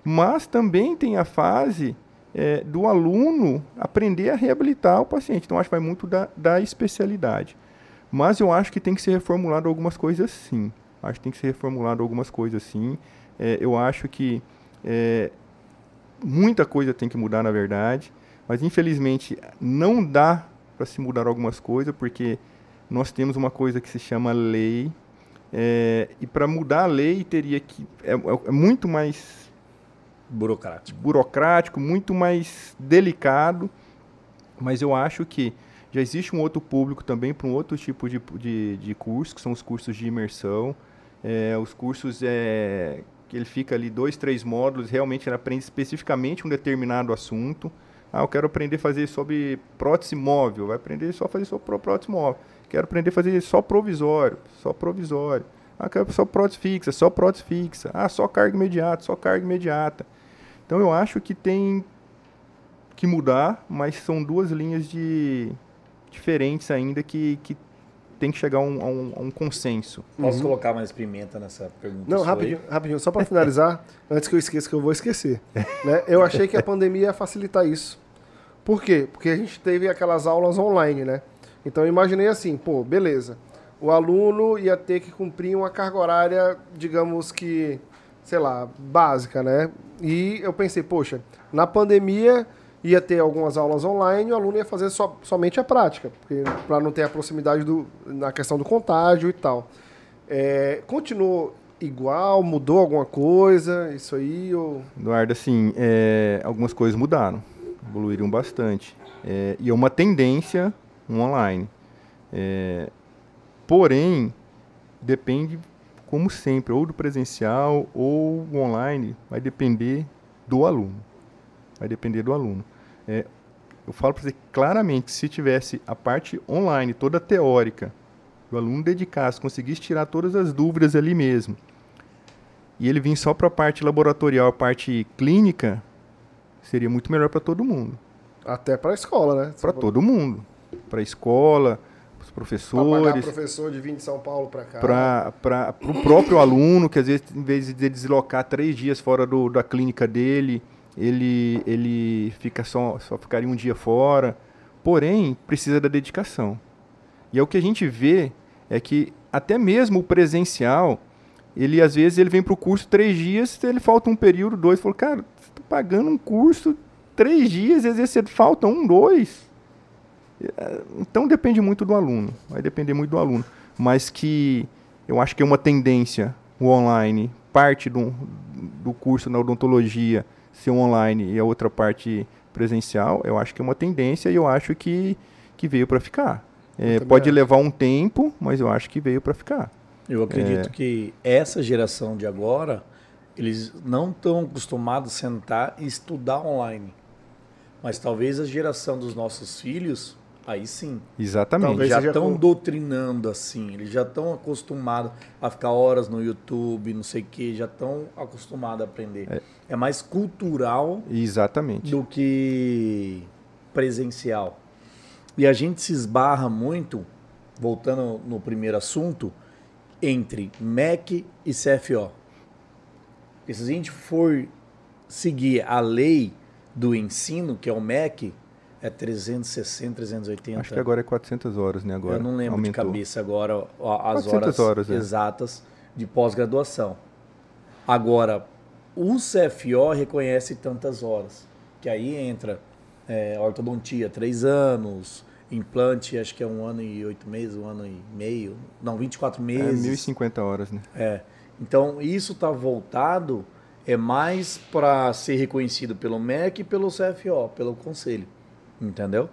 Mas também tem a fase é, do aluno aprender a reabilitar o paciente. Então, acho que vai muito da, da especialidade. Mas eu acho que tem que ser reformulado algumas coisas sim. Acho que tem que ser reformulado algumas coisas sim. É, eu acho que é, muita coisa tem que mudar, na verdade. Mas, infelizmente, não dá para se mudar algumas coisas, porque nós temos uma coisa que se chama lei. é, e para mudar a lei teria que. É, é- é muito mais Burocrático. burocrático, muito mais delicado, mas eu acho que já existe um outro público também para um outro tipo de, de, de curso, que são os cursos de imersão. É, os cursos é, que ele fica ali dois, três módulos, realmente ele aprende especificamente um determinado assunto. Ah, eu quero aprender a fazer sobre prótese móvel, vai aprender só a fazer pró- prótese móvel. Quero aprender a fazer só provisório, só provisório. Ah, quero só prótese fixa, só prótese fixa. Ah, só carga imediata, só carga imediata. Então eu acho que tem que mudar, mas são duas linhas de diferentes ainda que, que tem que chegar a um, a um, a um consenso. Posso colocar mais pimenta nessa pergunta? Não, aí? rapidinho, rapidinho, só para finalizar, antes que eu esqueça que eu vou esquecer. né? Eu achei que a pandemia ia facilitar isso. Por quê? Porque a gente teve aquelas aulas online, né? Então eu imaginei assim, pô, beleza. O aluno ia ter que cumprir uma carga horária, digamos que, sei lá, básica, né? E eu pensei, poxa, na pandemia ia ter algumas aulas online o aluno ia fazer só, somente a prática, para não ter a proximidade do, na questão do contágio e tal. É, continuou igual? Mudou alguma coisa? Isso aí? Ou... Eduardo, assim, é, algumas coisas mudaram, evoluíram bastante. É, e é uma tendência no online. É, porém, depende, como sempre, ou do presencial ou online, vai depender do aluno. Vai depender do aluno. É, eu falo para você claramente, se tivesse a parte online, toda teórica, o aluno dedicasse, conseguisse tirar todas as dúvidas ali mesmo, e ele vir só para a parte laboratorial, a parte clínica, seria muito melhor para todo mundo. Até para a escola, né? Para todo mundo. Para a escola, os professores. Para professor de vir de São Paulo para cá. Para o próprio aluno, que às vezes, em vez de deslocar três dias fora do, da clínica dele, ele, ele fica só, só ficaria um dia fora. Porém, precisa da dedicação. E é o que a gente vê é que até mesmo o presencial, ele às vezes ele vem para o curso três dias, ele falta um período, dois, falou, cara, você está pagando um curso três dias, às vezes falta um, dois. É, então depende muito do aluno, vai depender muito do aluno. Mas que eu acho que é uma tendência o online, parte do, do curso na odontologia ser online e a outra parte presencial, eu acho que é uma tendência e eu acho que, que veio para ficar. É, pode acho. levar um tempo, mas eu acho que veio para ficar. Eu acredito é... que essa geração de agora, eles não estão acostumados a sentar e estudar online. Mas talvez a geração dos nossos filhos, aí sim. Exatamente. Talvez já estão com... doutrinando assim. Eles já estão acostumados a ficar horas no YouTube, não sei o quê, já estão acostumados a aprender. É. é mais cultural Exatamente. do que presencial. E a gente se esbarra muito, voltando no primeiro assunto, entre MEC e CFO. Porque se a gente for seguir a lei do ensino, que é o MEC, é 360, 380. Acho que agora é 400 horas, né? Agora Eu não lembro aumentou. de cabeça agora as horas, horas é. exatas de pós-graduação. Agora, o CFO reconhece tantas horas, que aí entra é, ortodontia, três anos, Implante, acho que é um ano e oito meses, um ano e meio. Não, 24 meses. É 1.050 horas, né? É. Então, isso está voltado é mais para ser reconhecido pelo MEC e pelo CFO, pelo conselho. Entendeu?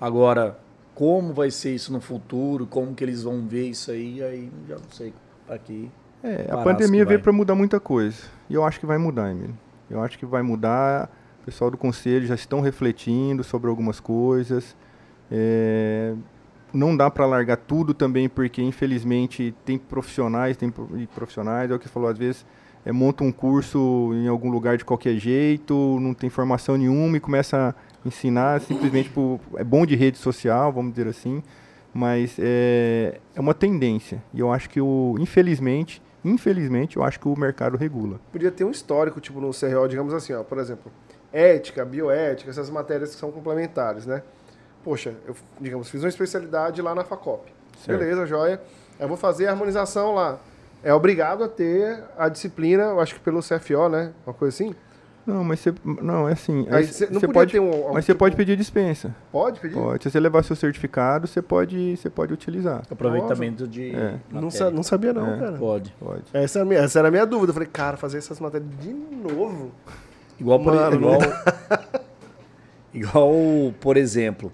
Agora, como vai ser isso no futuro, como que eles vão ver isso aí, aí já não sei aqui. É, a pandemia veio para mudar muita coisa. E eu acho que vai mudar, Emílio. Eu acho que vai mudar. O pessoal do conselho já estão refletindo sobre algumas coisas. É, não dá para largar tudo também, porque infelizmente tem profissionais, tem profissionais, é o que você falou, às vezes é, monta um curso em algum lugar de qualquer jeito, não tem formação nenhuma e começa a ensinar simplesmente por, é bom de rede social, vamos dizer assim, mas é, é uma tendência. E eu acho que o, infelizmente, infelizmente, eu acho que o mercado regula. Podia ter um histórico, tipo no CRO, digamos assim, ó, por exemplo, ética, bioética, essas matérias que são complementares, né? poxa, eu, digamos, fiz uma especialidade lá na FACOP. Certo. Beleza, joia. Eu vou fazer a harmonização lá. É obrigado a ter a disciplina, eu acho que pelo CFO, né? Uma coisa assim. Não, mas você. Não, é assim. Aí cê, não pode, ter um, mas você tipo, pode pedir dispensa. Pode pedir? Pode. Se você levar seu certificado, você pode, você pode utilizar. Aproveitamento de. É. Não, não, sabia, não, é. cara. Pode. Pode. Essa era, a minha, essa era a minha dúvida. Eu falei, cara, fazer essas matérias de novo. Igual, por, Mano, igual, igual, por exemplo,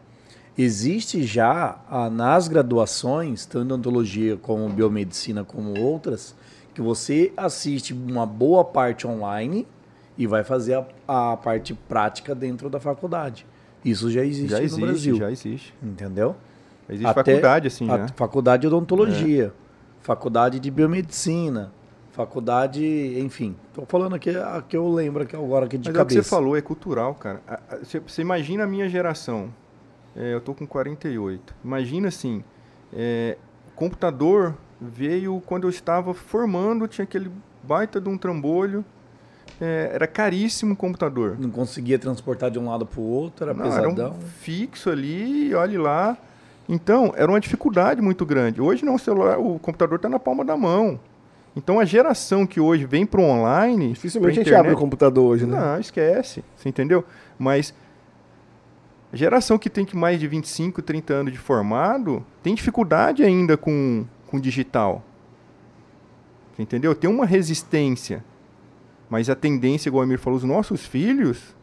Existe já ah, nas graduações, tanto odontologia como biomedicina como outras, que você assiste uma boa parte online e vai fazer a, a parte prática dentro da faculdade. Isso já existe, já existe no Brasil. Já existe. Entendeu? Existe Até faculdade, assim, né? Faculdade de odontologia, é. faculdade de biomedicina, faculdade, enfim. Estou falando aqui a que eu lembro aqui agora aqui de Mas cabeça. É o que você falou, é cultural, cara. Você imagina a minha geração é, eu tô com 48. Imagina assim, é, computador veio quando eu estava formando, tinha aquele baita de um trambolho, é, era caríssimo o computador. Não conseguia transportar de um lado para o outro, era Não, pesadão. Era um fixo ali, olhe lá. Então, era uma dificuldade muito grande. Hoje não, o celular, o computador está na palma da mão. Então a geração que hoje vem para o online. Dificilmente a gente abre o computador hoje, né? Não, esquece. Você entendeu? Mas a geração que tem que mais de 25, 30 anos de formado tem dificuldade ainda com, com digital. Entendeu? Tem uma resistência. Mas a tendência, igual o Emir falou, os nossos filhos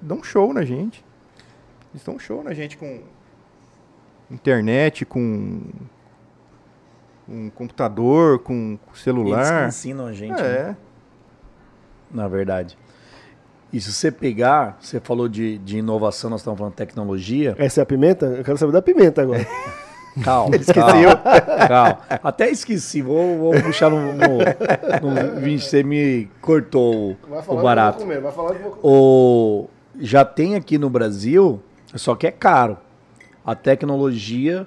dão show na gente. Eles dão show na gente com, internet, com um computador, com celular. Eles que ensinam a gente, né? É, na verdade. E se você pegar, você falou de, de inovação, nós estamos falando de tecnologia. Essa é a pimenta? Eu quero saber da pimenta agora. Calma, Calma, calma. Até esqueci, vou, vou puxar no, no, no 20, você me cortou o, o barato. Comer, vai falar que eu vou comer. O, já tem aqui no Brasil, só que é caro, a tecnologia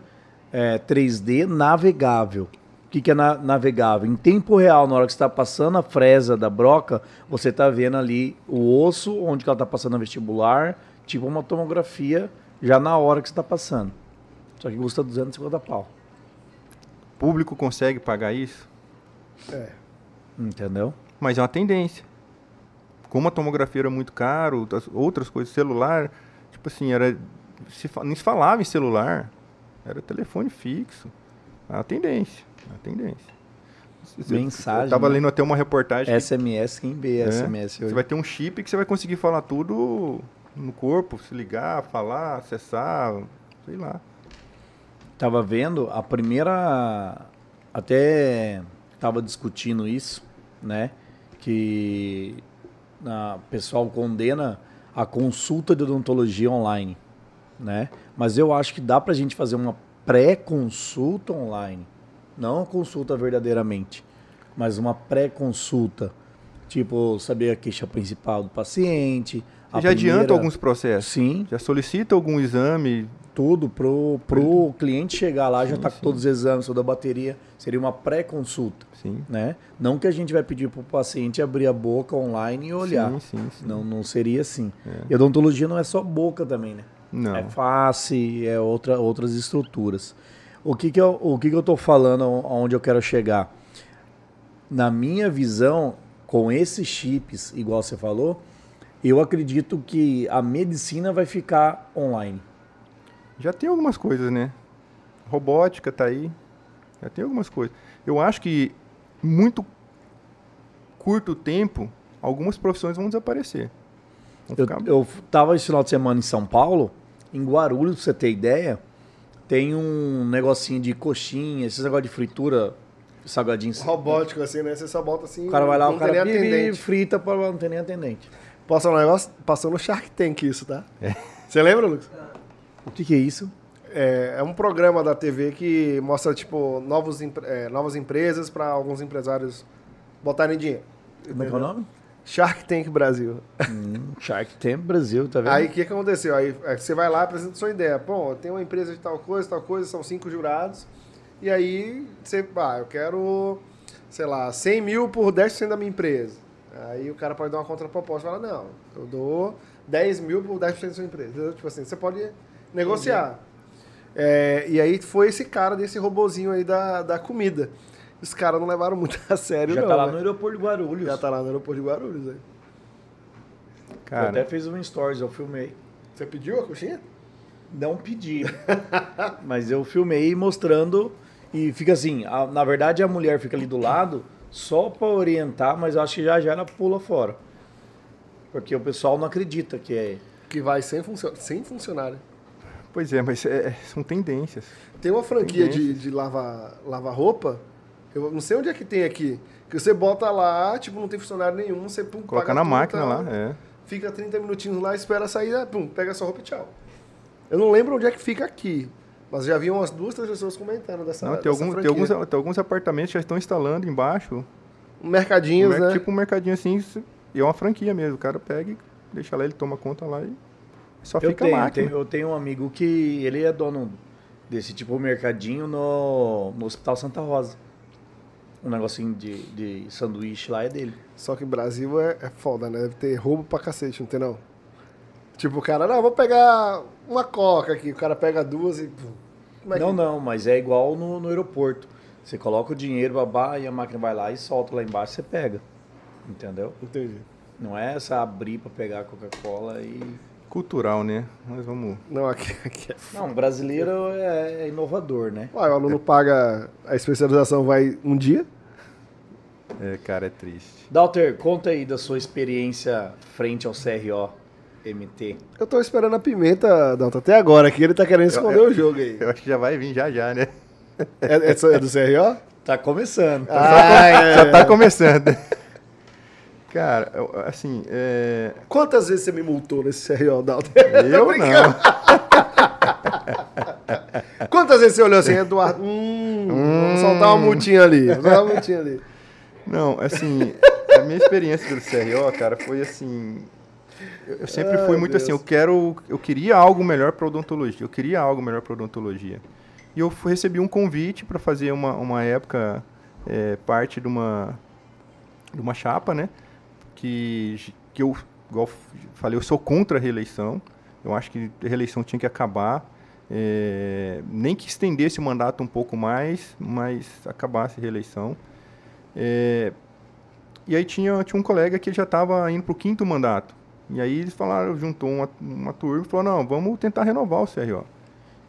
é, 3D navegável. O que, que é na- navegável? Em tempo real, na hora que você está passando a fresa da broca, você está vendo ali o osso, onde que ela está passando a vestibular, tipo uma tomografia, já na hora que você está passando. Só que custa 250 pau. o público consegue pagar isso, É. Entendeu? mas é uma tendência. Como a tomografia era muito caro, outras- outras coisas, celular, tipo assim, era se, nem se falava em celular, era telefone fixo. É uma tendência, é uma tendência. Mensagem, Eu tava né? lendo até uma reportagem que SMS, quem vê É, SMS hoje? Você vai ter um chip que você vai conseguir falar tudo no corpo, se ligar, falar, acessar, sei lá. Tava vendo a primeira. Até tava discutindo isso, né? Que o pessoal condena a consulta de odontologia online, né? Mas eu acho que dá pra gente fazer uma pré-consulta online. Não consulta verdadeiramente, mas uma pré-consulta. Tipo, saber a queixa principal do paciente. A já adianta primeira- alguns processos. Sim, Já solicita algum exame. tudo pro, pro cliente chegar lá, já Sim, tá com sim. todos os exames, toda a bateria. Seria uma pré-consulta, Sim. né? Não que a gente vai pedir pro paciente abrir a boca online e olhar. Sim, sim, sim. Não, não seria assim. É. E a odontologia não é só boca também, né? Não. É face, é outra, outras estruturas. O que que eu, o que que eu tô falando, aonde eu quero chegar? Na minha visão, com esses chips, igual você falou, eu acredito que a medicina vai ficar online. Já tem algumas coisas, né? Robótica tá aí. Já tem algumas coisas. Eu acho que muito curto tempo, algumas profissões vão desaparecer. Vão Eu, ficar- eu tava esse final de semana em São Paulo, em Guarulhos, pra você ter ideia, tem um negocinho de coxinha, esses negócios de fritura, salgadinho. Robótico, assim, né? Você só bota assim. O cara vai lá, o cara atendente. frita, não tem nem atendente. Posso falar um negócio? Passou no Shark Tank isso, tá? Você lembra, Lucas? O que, que é isso? É, é um programa da TV que mostra, tipo, novos, é, novas empresas para alguns empresários botarem dinheiro. Como é que é o nome? Shark Tank Brasil. Hum, Shark Tank Brasil, tá vendo? Aí o que, que aconteceu? Aí é, você vai lá e apresenta sua ideia. Pô, eu tenho uma empresa de tal coisa, tal coisa, são cinco jurados. E aí você, ah, eu quero, sei lá, 100 mil por 10% da minha empresa. Aí o cara pode dar uma contraproposta e falar, não, eu dou 10 mil por 10% da sua empresa. Entendeu? Tipo assim, você pode negociar. É, e aí foi esse cara desse robozinho aí da, da comida. Os caras não levaram muito a sério, Já não. tá lá né? no aeroporto de Guarulhos. Já tá lá no aeroporto de Guarulhos. Aí. Eu Cara, até fiz um stories, eu filmei. Você pediu a coxinha? Não pedi. mas eu filmei mostrando e fica assim, a- na verdade a mulher fica ali do lado só pra orientar, mas eu acho que já já ela pula fora. Porque o pessoal não acredita que é Que vai sem, funcio sem funcionário. pois é, mas é- são tendências. Tem uma franquia de, Tendências. de lavar, lavar roupa, eu não sei onde é que tem aqui, que você bota lá, tipo, não tem funcionário nenhum, você pum, Colocar paga na tudo, máquina tá? lá, é. Fica 30 minutinhos lá, espera sair, pum, pega sua roupa e tchau. Eu não lembro onde é que fica aqui, mas já vi umas duas, três pessoas comentando dessa Não, tem, dessa algum, tem, alguns, tem alguns apartamentos que já estão instalando embaixo. Mercadinhos, um né? Tipo um mercadinho assim, e é uma franquia mesmo. O cara pega e deixa lá, ele toma conta lá e só Eu fica tenho, máquina. tenho- eu tenho um amigo que ele é dono desse tipo mercadinho no, no Hospital Santa Rosa. Um negocinho de, de sanduíche lá é dele. Só que Brasil é, é foda, né? Deve ter roubo pra cacete, não tem não? Tipo, o cara, não, vou pegar uma coca aqui, o cara pega duas e... pum. Como é Não, que- não, mas é igual no, no aeroporto. Você coloca o dinheiro, babá, e a máquina vai lá e solta lá embaixo, você pega. Entendeu? Entendi. Não é essa abrir pra pegar a Coca-Cola e. Cultural, né? Nós vamos. Não, aqui, aqui é Não, brasileiro é, é inovador, né? Ué, o aluno paga a especialização vai um dia. É, cara, é triste. Dalter, conta aí da sua experiência frente ao CRO. MT. Eu tô esperando a pimenta, Dalton, até agora, que ele tá querendo esconder eu- o jogo aí. Eu acho que já vai vir já já, né? É, é, é do CRO? Tá começando. Ah, é. Já tá começando. Cara, eu- assim, é... Quantas vezes você me multou nesse CRO, Dalton? eu não. Quantas vezes você olhou assim, Eduardo? Hum, vamos soltar uma multinha ali. Vamos soltar uma multinha ali. Não, assim, a minha experiência pelo CRO, cara, foi assim. Eu sempre Ai, fui muito Deus. assim, eu quero. Eu queria algo melhor para odontologia. Eu queria algo melhor para odontologia. E eu fui- recebi um convite para fazer uma, uma época é, parte de uma, de uma chapa, né? Que, que eu, igual falei, eu sou contra a reeleição. Eu acho que a reeleição tinha que acabar. é, nem que estendesse o mandato um pouco mais, mas acabasse a reeleição. É, e aí tinha, tinha um colega que já estava indo para o quinto mandato. E aí eles falaram, juntou uma, uma turma e falou, não, vamos tentar renovar o CRO.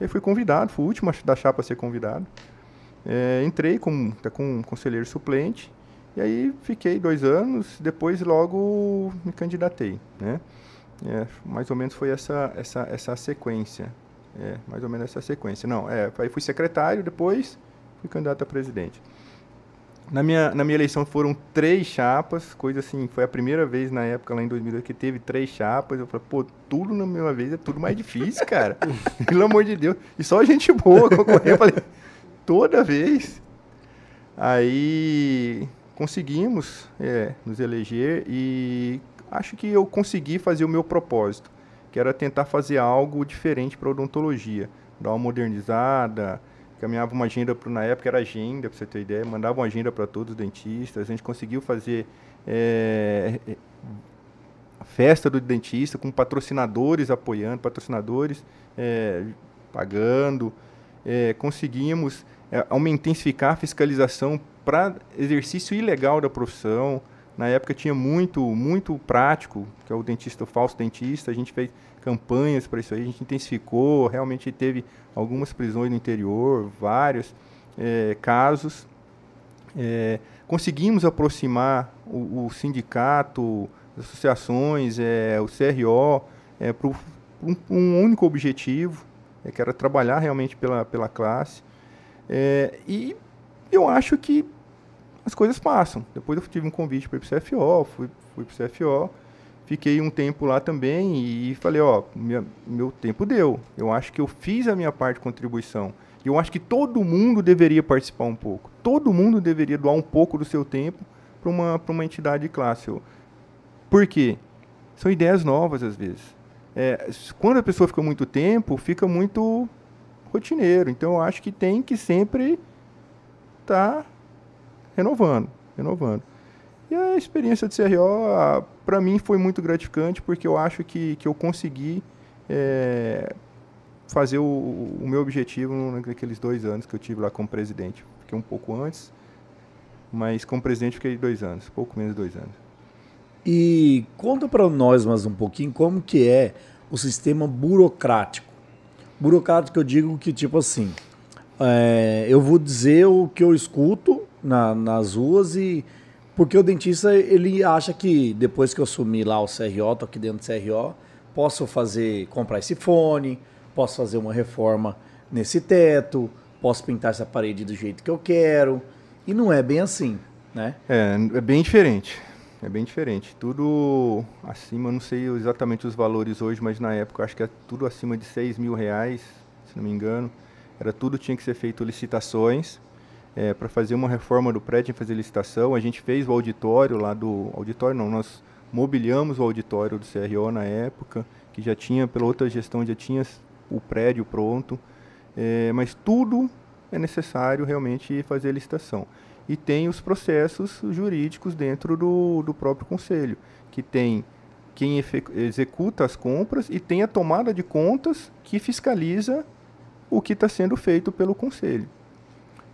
E aí fui convidado, fui o último da chapa a ser convidado. É, entrei como, até com conselheiro suplente. E aí fiquei dois anos, depois logo me candidatei. Né? É, mais ou menos foi essa, essa, essa sequência. É, mais ou menos essa sequência. Não, é, aí fui secretário, depois fui candidato a presidente. Na minha, na minha eleição foram três chapas, coisa assim, foi a primeira vez na época, lá em 2002, que teve três chapas. Eu falei, pô, tudo na minha vez é tudo mais difícil, cara. Pelo amor de Deus. E só gente boa concorreu. Eu falei, toda vez. Aí conseguimos é, nos eleger e acho que eu consegui fazer o meu propósito, que era tentar fazer algo diferente para a odontologia, dar uma modernizada, caminhava uma agenda para na época era agenda para você ter ideia mandava uma agenda para todos os dentistas a gente conseguiu fazer é, festa do dentista com patrocinadores apoiando patrocinadores é, pagando é, conseguimos é, intensificar a fiscalização para exercício ilegal da profissão. Na época tinha muito muito prático que é o dentista o falso dentista a gente fez campanhas para isso aí a gente intensificou realmente teve algumas prisões no interior, vários é, casos. É, conseguimos aproximar o, o, sindicato, as associações, é, o CRO, para um, um, único objetivo, que era trabalhar realmente pela, pela classe. e eu acho que as coisas passam. Depois eu tive um convite para o CFO, fui, fui para o CFO, Fiquei um tempo lá também e falei, ó, minha, meu tempo deu. Eu acho que eu fiz a minha parte de contribuição. Eu acho que todo mundo deveria participar um pouco. Todo mundo deveria doar um pouco do seu tempo para uma, uma entidade de classe. Por quê? São ideias novas às vezes. É, quando a pessoa fica muito tempo, fica muito rotineiro. Então eu acho que tem que sempre estar tá renovando, renovando. E a experiência de CRO, para mim, foi muito gratificante, porque eu acho que, que eu consegui é, fazer o, o, meu objetivo naqueles dois anos que eu tive lá como presidente. Fiquei um pouco antes, mas como presidente fiquei dois anos, pouco menos dois anos. E conta para nós mais um pouquinho como que é o sistema burocrático. Burocrático eu digo que, tipo assim, é, eu vou dizer o que eu escuto na, nas ruas e porque o dentista, ele acha que depois que eu assumir lá o CRO, tô aqui dentro do CRO, posso fazer, comprar esse fone, posso fazer uma reforma nesse teto, posso pintar essa parede do jeito que eu quero. E não é bem assim, né? É, é bem diferente. É bem diferente. Tudo acima, não sei exatamente os valores hoje, mas na época acho que é tudo acima de 6 mil reais, se não me engano. Era tudo tinha que ser feito licitações é, para fazer uma reforma do prédio, em fazer licitação. A gente fez o auditório lá do. Auditório não, nós mobiliamos o auditório do CRO na época, que já tinha, pela outra gestão, já tinha o prédio pronto. É, mas tudo é necessário realmente fazer licitação. E tem os processos jurídicos dentro do, do próprio conselho, que tem quem executa as compras e tem a tomada de contas que fiscaliza o que está sendo feito pelo conselho.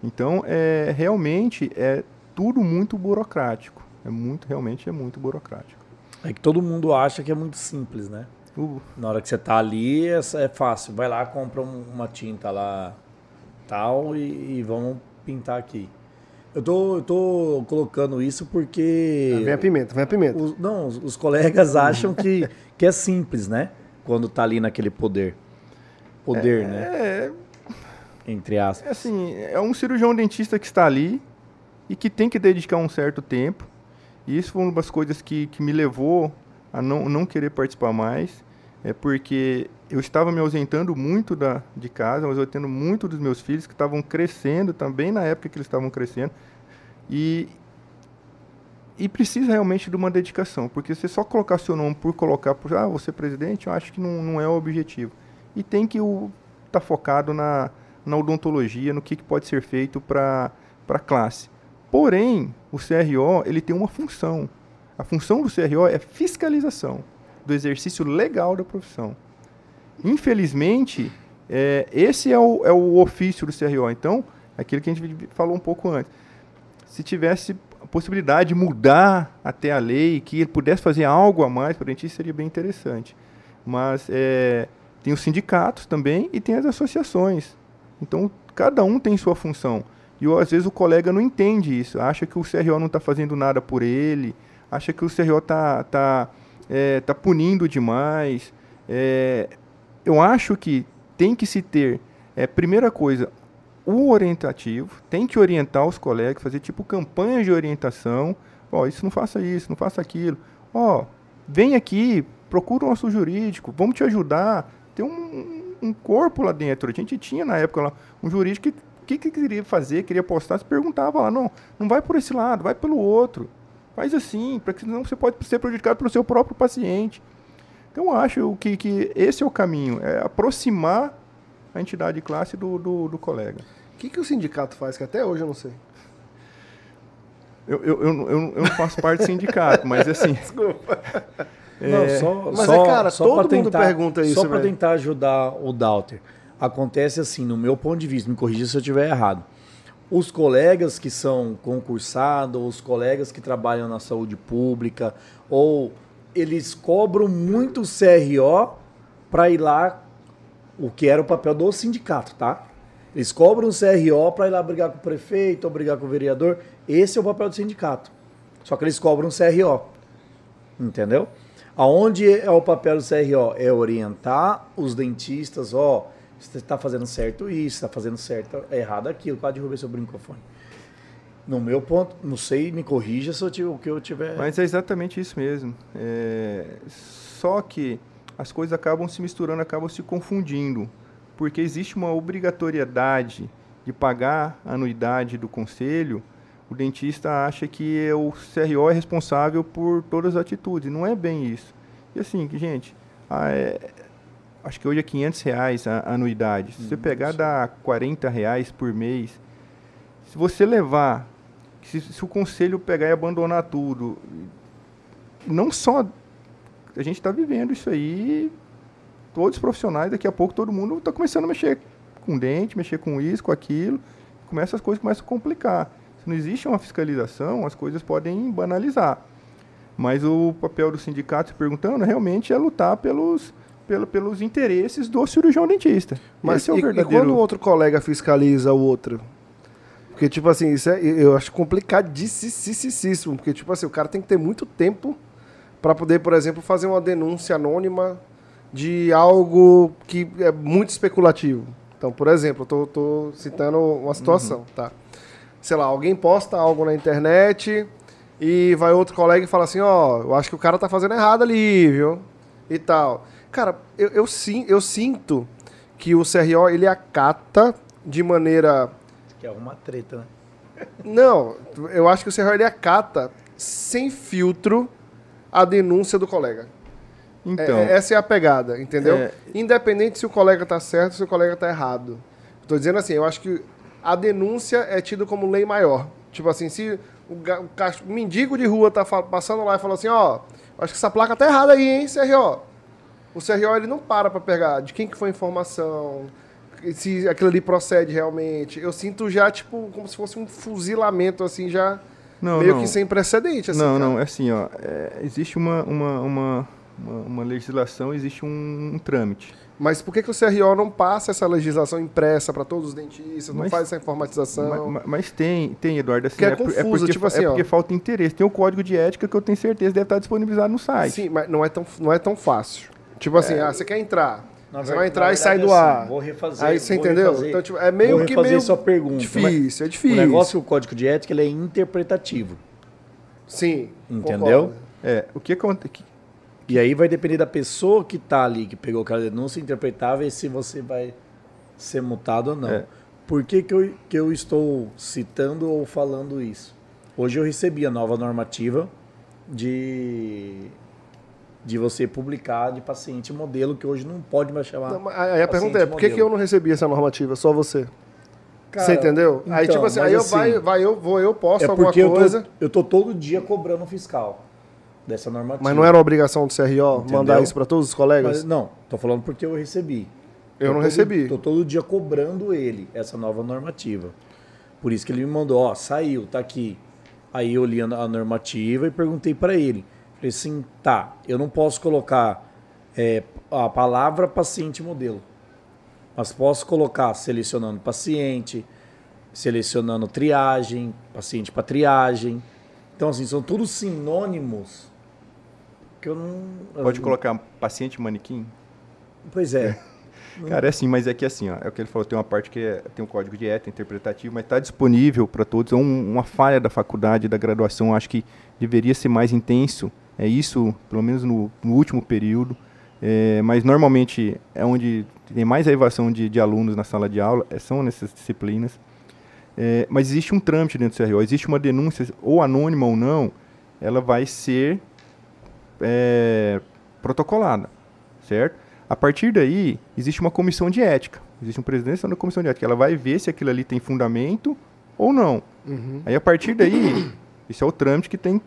Então, é, realmente é tudo muito burocrático. É muito, realmente é muito burocrático. É que todo mundo acha que é muito simples, né? Uh. Na hora que você tá ali, é, é fácil. Vai lá, compra um, uma tinta lá tal e, e vamos pintar aqui. Eu tô, eu tô colocando isso porque. Vem a pimenta, vem a pimenta. Os, não, os, os colegas acham que, que é simples, né? Quando tá ali naquele poder. Poder, né? É, Entre é aspas. assim, é um cirurgião dentista que está ali e que tem que dedicar um certo tempo. E isso foi uma das coisas que, que me levou a não, não querer participar mais. É porque eu estava me ausentando muito da, de casa, mas eu tendo muito dos meus filhos que estavam crescendo também na época que eles estavam crescendo. E, e precisa realmente de uma dedicação, porque você só colocar seu nome por colocar, por, ah, você é presidente, eu acho que não, não é o objetivo. E tem que estar tá focado na, na odontologia, no que, que pode ser feito para a classe. Porém, o CRO ele tem uma função. A função do CRO é fiscalização do exercício legal da profissão. Infelizmente, é, esse é o, é o ofício do CRO. Então, aquilo que a gente falou um pouco antes. Se tivesse a possibilidade de mudar até a lei, que ele pudesse fazer algo a mais para a dentista, seria bem interessante. Mas é, tem os sindicatos também e tem as associações. Então, cada um tem sua função. E às vezes o colega não entende isso, acha que o CRO não está fazendo nada por ele, acha que o CRO está tá, é, tá punindo demais. É, eu acho que tem que se ter, é, primeira coisa, o orientativo, tem que orientar os colegas, fazer tipo campanhas de orientação. Ó, isso não faça isso, não faça aquilo. Ó, vem aqui, procura o nosso jurídico, vamos te ajudar. Tem um, um corpo lá dentro. A gente tinha na época lá um jurídico que que, que queria fazer, queria postar, se perguntava lá, não, não vai por esse lado, vai pelo outro. Faz assim, porque senão você pode ser prejudicado pelo seu próprio paciente. Então eu acho que, que esse é o caminho, é aproximar a entidade de classe do, do, do colega. O que, que o sindicato faz, que até hoje eu não sei? Eu, eu, eu, eu, eu não faço parte do sindicato, mas assim. Desculpa. Não, É, só, mas só, é, cara, só todo mundo pergunta isso, Só para tentar ajudar o Dalter. Acontece assim, no meu ponto de vista, me corrija se eu estiver errado. Os colegas que são concursados, os colegas que trabalham na saúde pública, ou eles cobram muito CRO para ir lá, o que era o papel do sindicato, tá? Eles cobram CRO para ir lá brigar com o prefeito ou brigar com o vereador. Esse é o papel do sindicato. Só que eles cobram CRO. Entendeu? Aonde é o papel do CRO? É orientar os dentistas, ó, você está fazendo certo isso, está fazendo certo, errado aquilo. Quase derrubei seu microfone. No meu ponto, não sei, me corrija se eu tiver, o que eu tiver. Mas é exatamente isso mesmo. É, Só que as coisas acabam se misturando, acabam se confundindo. Porque existe uma obrigatoriedade de pagar a anuidade do conselho, o dentista acha que o CRO é responsável por todas as atitudes. Não é bem isso. E assim, gente, a- é- acho que hoje é 500 reais a a anuidade. Se você pegar, dá 40 reais por mês. Se você levar, se, se o conselho pegar e abandonar tudo, não só a gente está vivendo isso aí, todos os profissionais, daqui a pouco todo mundo está começando a mexer com dente, mexer com isso, com aquilo, começa as coisas começam a complicar. Se não existe uma fiscalização, as coisas podem banalizar. Mas o papel do sindicato, se perguntando, realmente é lutar pelos, pelo, pelos interesses do cirurgião dentista. Mas Esse é o e, e verdadeiro. quando o outro colega fiscaliza o outro? Porque, tipo assim, isso é, eu acho complicadíssimo. Porque, tipo assim, o cara tem que ter muito tempo para poder, por exemplo, fazer uma denúncia anônima de algo que é muito especulativo. Então, por exemplo, eu tô, tô citando uma situação, tá? Sei lá, alguém posta algo na internet e vai outro colega e fala assim, ó, eu acho que o cara tá fazendo errado ali, viu? E tal. Cara, eu, eu, sim, eu sinto que o CRO, ele acata de maneira... Que é uma treta, né? Não, eu acho que o CRO, ele acata sem filtro a denúncia do colega. Então, É- essa é a pegada, entendeu? É. Independente se o colega tá certo ou se o colega tá errado. Tô dizendo assim, eu acho que a denúncia é tida como lei maior. Tipo assim, se o, ga- o cach- mendigo de rua tá fa- passando lá e falou assim, ó, acho que essa placa tá errada aí, hein, CRO. O CRO, ele não para pra pegar de quem que foi a informação, se aquilo ali procede realmente. Eu sinto já, tipo, como se fosse um fuzilamento, assim, já não, meio não. que sem precedente, assim, não, cara. não, é assim, ó, é, existe uma, uma, uma, uma, uma legislação, existe um, um trâmite. Mas por que, que o CRO não passa essa legislação impressa para todos os dentistas, não Mas- faz essa informatização? Mas, mas tem, tem, Eduardo, assim, Que é por- confuso, porque, tipo assim, é ó. porque falta interesse. Tem o código de ética que eu tenho certeza deve estar disponibilizado no site. Sim, mas não é tão, não é tão fácil. Tipo assim, ah, você quer entrar. Na você vai entrar e sai do verdade, ar. assim, vou refazer, Aí você entendeu? refazer- então, tipo, é meio vou que meio sua pergunta. difícil, é O difícil. negócio, o código de ética, ele é interpretativo. Sim. Entendeu? concordo. É, o que acontece? E aí vai depender da pessoa que tá ali, que pegou aquela denúncia, interpretar, ver se você vai ser multado ou não. É. Por que, que, eu, que eu estou citando ou falando isso? Hoje eu recebi a nova normativa de, de você publicar de paciente modelo, que hoje não pode mais chamar. Não, aí a pergunta é, por que, que eu não recebi essa normativa? Só você. Cara, você entendeu? aí, então, tipo assim, mas aí eu, assim, vai, vai, eu vou, eu posto É alguma porque eu coisa. tô, eu tô todo dia cobrando fiscal dessa normativa. Mas não era obrigação do CRO Entendeu? mandar isso para todos os colegas? Mas, não, tô falando porque eu recebi. Eu Tô não todo- recebi. Tô todo dia cobrando ele essa nova normativa. Por isso que ele me mandou, ó, saiu, tá aqui. Aí eu li a a normativa e perguntei para ele. Falei assim, tá, eu não posso colocar é, a palavra paciente modelo. Mas posso colocar selecionando paciente, selecionando triagem, paciente para triagem. Então, assim, são todos sinônimos que eu não. Pode colocar paciente manequim? Pois é. Cara, é assim, mas é que assim, ó, é o que ele falou, tem uma parte que é- tem um código de ética interpretativo, mas está disponível para todos. É um- uma falha da faculdade, da graduação, acho que deveria ser mais intenso. É isso, pelo menos no, no último período. É, mas normalmente é onde tem mais a evasão de, de alunos na sala de aula, é, são nessas disciplinas. É, mas existe um trâmite dentro do CRO, existe uma denúncia, ou anônima ou não, ela vai ser é, protocolada, certo? A partir daí, existe uma comissão de ética. Existe um presidente da comissão de ética. Ela vai ver se aquilo ali tem fundamento ou não. Uhum. Aí, a partir daí, isso é o trâmite que tem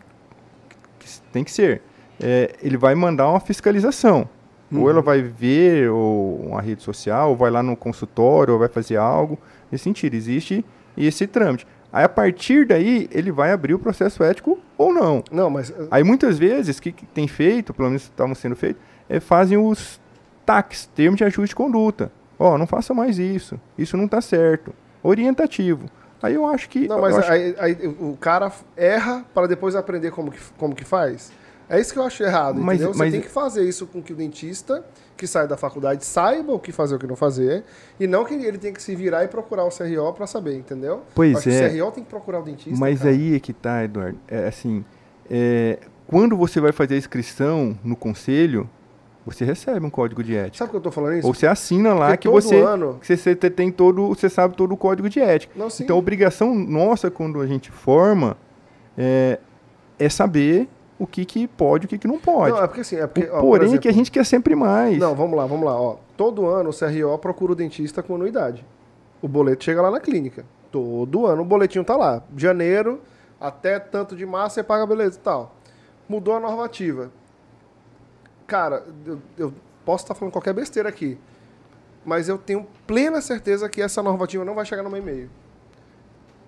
que, tem que ser. É, ele vai mandar uma fiscalização. Ou ela vai ver ou uma rede social, ou vai lá no consultório, ou vai fazer algo. Nesse sentido, existe esse trâmite. Aí, a partir daí, ele vai abrir o processo ético ou não. Não, mas uh, Aí muitas vezes, o que, que tem feito, pelo menos estavam sendo feitos, é fazem os TACs, termos de ajuste de conduta. Ó, não faça mais isso, isso não está certo. Orientativo. Aí eu acho que. Não, mas acho- aí, aí o cara erra para depois aprender como que, como que faz. É isso que eu acho errado, Mas- entendeu? Você mas- tem que fazer isso com que o dentista que sai da faculdade saiba o que fazer e o que não fazer, e não que ele tem que se virar e procurar o CRO para saber, entendeu? Pois acho é. o CRO tem que procurar o dentista. Mas cara. aí é que tá, Eduardo. É assim, é, quando você vai fazer a inscrição no conselho, você recebe um código de ética. Sabe por que eu tô falando isso? Ou você assina lá Porque que você, ano- que você te- tem todo, você sabe todo o código de ética. Não. Então a obrigação nossa quando a gente forma é, é saber o que, que pode e o que, que não pode. Não, é porque assim, é porque, ó, por porém é que a gente quer sempre mais. Não, vamos lá, vamos lá. Ó, todo ano o CRO procura o dentista com anuidade. O boleto chega lá na clínica. Todo ano o boletinho tá lá. Janeiro até tanto de março você paga beleza e tal. Mudou a normativa. Cara, eu, eu posso estar falando qualquer besteira aqui. Mas eu tenho plena certeza que essa normativa não vai chegar no meu e-mail.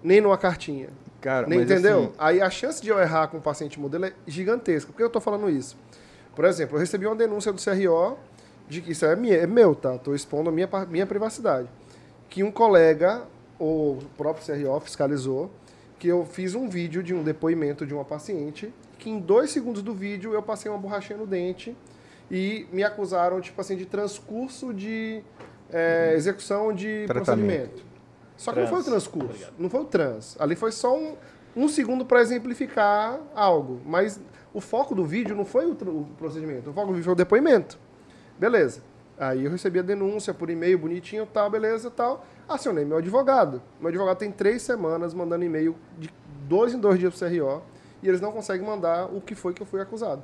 Nem numa cartinha. Cara, entendeu? assim, Aí a chance de eu errar com o paciente modelo é gigantesca. Por que eu tô falando isso? Por exemplo, eu recebi uma denúncia do CRO, de que isso é, minha, é meu, tá? Tô expondo a minha, minha privacidade. Que um colega, ou o próprio CRO, fiscalizou, que eu fiz um vídeo de um depoimento de uma paciente, que em dois segundos do vídeo eu passei uma borrachinha no dente e me acusaram, tipo assim, de transcurso de é, execução de Tratamento. procedimento. Só que não foi o Trans. transcurso, não foi o trans. Ali foi só um, um segundo para exemplificar algo. Mas o foco do vídeo não foi o, o procedimento, o foco do vídeo foi o depoimento. Beleza. Aí eu recebi a denúncia por e-mail bonitinho, tal, beleza, tal. Acionei meu advogado. Meu advogado tem três semanas mandando e-mail de dois em dois dias pro CRO e eles não conseguem mandar o que foi que eu fui acusado.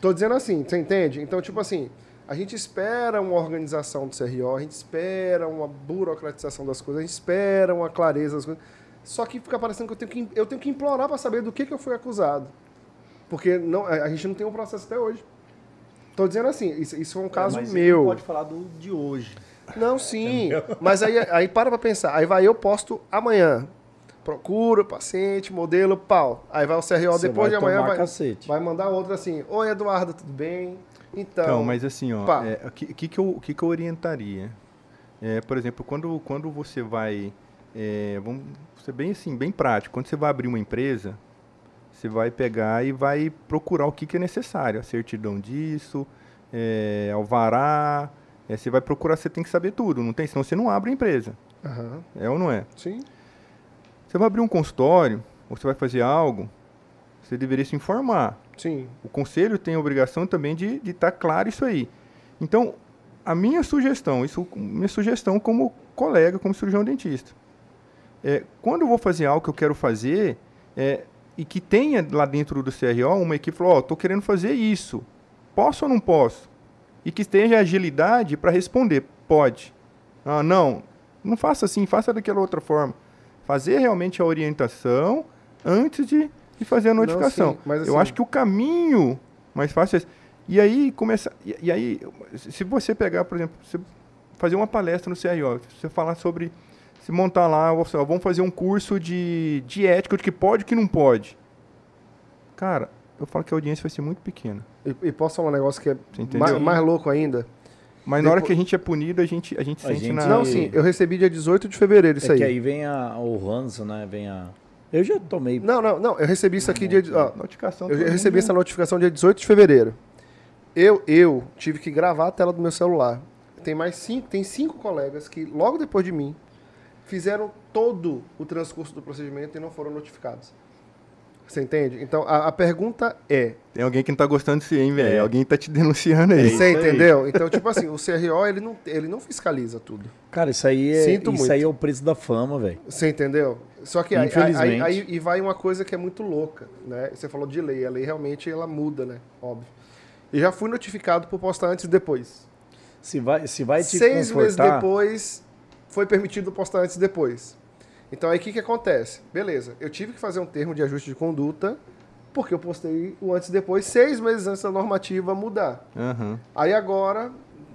Tô dizendo assim, você entende? Então, tipo assim, a gente espera uma organização do CRO, a gente espera uma burocratização das coisas, a gente espera uma clareza das coisas. Só que fica parecendo que eu tenho que, eu tenho que implorar para saber do que, que eu fui acusado. Porque não, a gente não tem um processo até hoje. Tô dizendo assim, isso, isso é um caso mas ele meu. não pode falar do de hoje. Não, sim. Mas aí, aí para pra pensar. Aí vai eu posto amanhã. Procura paciente, modelo, pau. Aí vai o CRO Você depois de amanhã vai, cacete. vai mandar outra assim: Oi, Eduardo, tudo bem? Então. Então, mas assim, ó, é, o que, que, que, eu, que, que eu orientaria? É, por exemplo, quando, quando você vai. é, vamos ser bem assim, bem prático. Quando você vai abrir uma empresa, você vai pegar e vai procurar o que, que é necessário. A certidão disso, é, alvará. é, você vai procurar, você tem que saber tudo, não tem? Senão você não abre a empresa. Aham. É ou não é? Sim. Você vai abrir um consultório, ou você vai fazer algo, você deveria se informar. Sim. O conselho tem a obrigação também de estar claro isso aí. Então, a minha sugestão, isso minha sugestão como colega, como cirurgião dentista, é, quando eu vou fazer algo que eu quero fazer, é, e que tenha lá dentro do CRO uma equipe falou, ó, estou querendo fazer isso, posso ou não posso? E que tenha agilidade para responder, pode. Ah, não, não faça assim, faça daquela outra forma. Fazer realmente a orientação antes de, de fazer a Não, notificação. sim, mas eu assim- acho que o caminho mais fácil é esse. E aí começa. E, e aí, se você pegar, por exemplo, você fazer uma palestra no CRO, você falar sobre. Se montar lá, ó, vamos fazer um curso de, de ética, de que pode e que não pode. Cara, eu falo que a audiência vai ser muito pequena. E, e posso falar um negócio que é Você entendeu? mais, mais louco ainda? Mas na hora que a gente é punido, a gente, a gente A sente gente- na. Não, e- sim, eu recebi dia 18 de fevereiro isso é aí. que aí vem a, o ranço, né? Vem a. Eu já tomei. Não, não, não, eu recebi isso aqui dia. de- Ó, Notificação. eu recebi mundo- essa notificação dia 18 de fevereiro. Eu, eu tive que gravar a tela do meu celular. Tem mais cinco, tem cinco colegas que logo depois de mim fizeram todo o transcurso do procedimento e não foram notificados. Você entende? Então a, a pergunta é, Tem alguém que não tá gostando de você, hein, velho? É. Alguém tá te denunciando aí. você aí. entendeu? Então tipo assim, o CRO ele não, ele não fiscaliza tudo. Cara, isso aí é, Sinto isso muito. aí é o preço da fama, velho. Você entendeu? Só que aí, aí, Infelizmente. aí- e vai uma coisa que é muito louca, né? Você falou de lei, a lei realmente ela muda, né? Óbvio. E já fui notificado por postar antes e depois. Se vai, se vai te Seis meses confortar, depois foi permitido postar antes e depois. Então aí o que, que acontece? Beleza, eu tive que fazer um termo de ajuste de conduta porque eu postei o antes e depois seis meses antes da normativa mudar. Aham. Aí agora,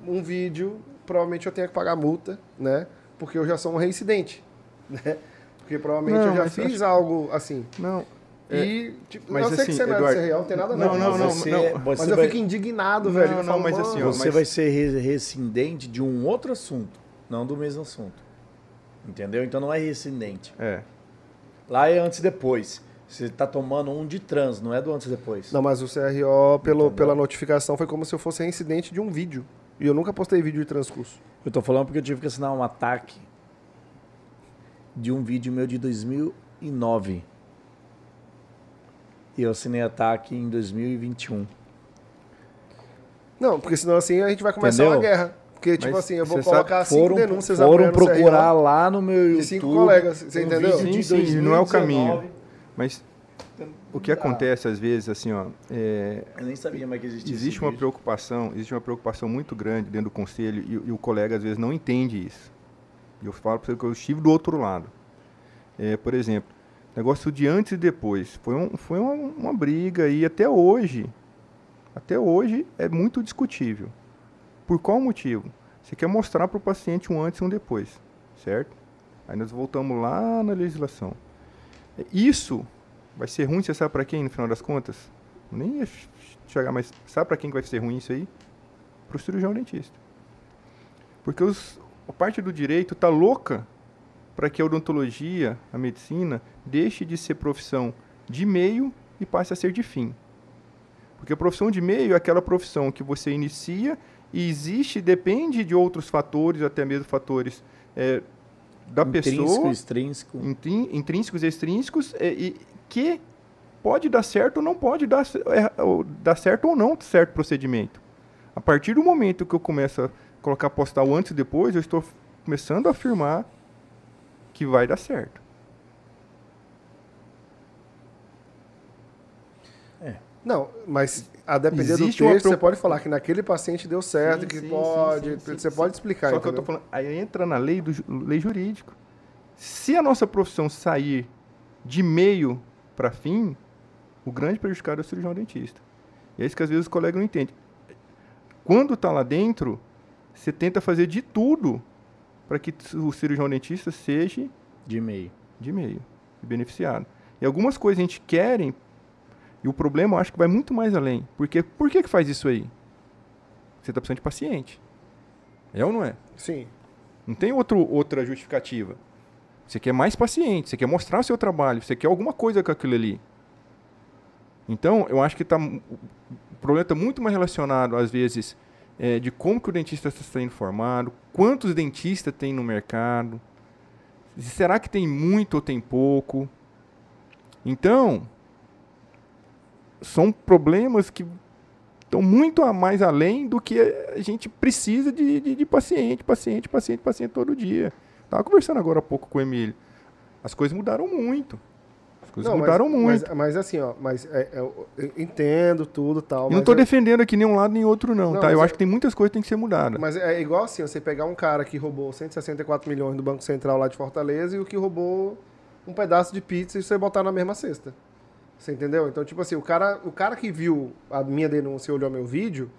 um vídeo, provavelmente eu tenho que pagar multa, né? Porque eu já sou um reincidente, né? Porque provavelmente Não, eu já fiz algo assim. Não. E, tipo, mas eu sei que assim, você não é Eduardo- CRL, não tem nada Não, não. não, mas não, eu- você, não. Você Mas eu vai, fico indignado, Não, velho. Eu não, falo, mas "Mano, assim, ó, você mas- vai ser re- rescindente de um outro assunto, não do mesmo assunto. Entendeu? Então não é rescindente. É. Lá é antes e depois. Você tá tomando um de trans, não é do antes e depois. Não, mas o CRO, pelo, Entendeu? pela notificação, foi como se eu fosse reincidente de um vídeo. E eu nunca postei vídeo de transcurso. Eu tô falando porque eu tive que assinar um ataque de um vídeo meu de 2009. E eu assinei ataque em 2021. Não, porque senão assim a gente vai começar Entendeu? uma guerra. Porque, tipo Mas assim, eu vou você sabe- colocar cinco Foram, denúncias foram o CRO. procurar lá no meu YouTube. de cinco colegas, você um entendeu? vídeo de Sim, sim, não é o 2019. caminho. Mas o que Ah. acontece às vezes, assim, ó, é, Eu nem sabia mais que existia existe esse uma vídeo. preocupação, existe uma preocupação muito grande dentro do conselho e, e o colega às vezes não entende isso. E eu falo para você que eu estive do outro lado. É, por exemplo, negócio de antes e depois. Foi, um, foi uma, uma briga e até hoje, até hoje é muito discutível. Por qual motivo? Você quer mostrar para o paciente um antes e um depois, certo? Aí nós voltamos lá na legislação. Isso vai ser ruim, você sabe para quem no final das contas? Nem ia ch- chegar, mas sabe para quem que vai ser ruim isso aí? Para o cirurgião dentista. Porque os, a parte do direito tá louca para que a odontologia, a medicina, deixe de ser profissão de meio e passe a ser de fim. Porque a profissão de meio é aquela profissão que você inicia e existe, depende de outros fatores, até mesmo fatores eh, da Intrínseco, pessoa, extrínseco. intrin- intrínsecos e extrínsecos, eh, e que pode dar certo ou não pode dar, é, dar certo ou não certo procedimento. A partir do momento que eu começo a colocar postar o antes e depois, eu estou começando a afirmar que vai dar certo. Não, mas a depender Existe do uma texto, você pode falar que naquele paciente deu certo, Sim, que sim, pode. sim, sim, você sim, pode sim. explicar, Só que eu entendeu? tô falando, aí entra na lei do lei jurídico. Se a nossa profissão sair de meio para fim, o grande prejudicado é o cirurgião dentista. E é isso que às vezes os colegas não entendem. Quando está lá dentro, você tenta fazer de tudo para que o cirurgião dentista seja De meio. de meio. beneficiado. E algumas coisas a gente querem, e o problema eu acho que vai muito mais além. Porque por que, que faz isso aí? Você está precisando de paciente. É ou não é? Sim. Não tem outro, outra justificativa. Você quer mais paciente, você quer mostrar o seu trabalho, você quer alguma coisa com aquilo ali. Então, eu acho que tá, o problema está muito mais relacionado, às vezes, é, de como que o dentista está sendo formado, quantos dentistas tem no mercado, será que tem muito ou tem pouco. Então, são problemas que estão muito a mais além do que a gente precisa de, de, de paciente, paciente, paciente, paciente todo dia. Estava conversando agora há pouco com o Emílio. As coisas mudaram muito. As coisas Não, mudaram mas, muito. Mas, mas assim, ó, mas é, é, eu entendo tudo e tal. E não mas estou é- defendendo aqui nenhum lado nem outro, não, Não, tá? Eu é- acho que tem muitas coisas que tem que ser mudadas. Mas é igual assim, você pegar um cara que roubou 164 milhões do Banco Central lá de Fortaleza e o que roubou um pedaço de pizza e você botar na mesma cesta. Você entendeu? Então, tipo assim, o cara, o cara que viu a minha denúncia e olhou meu vídeo,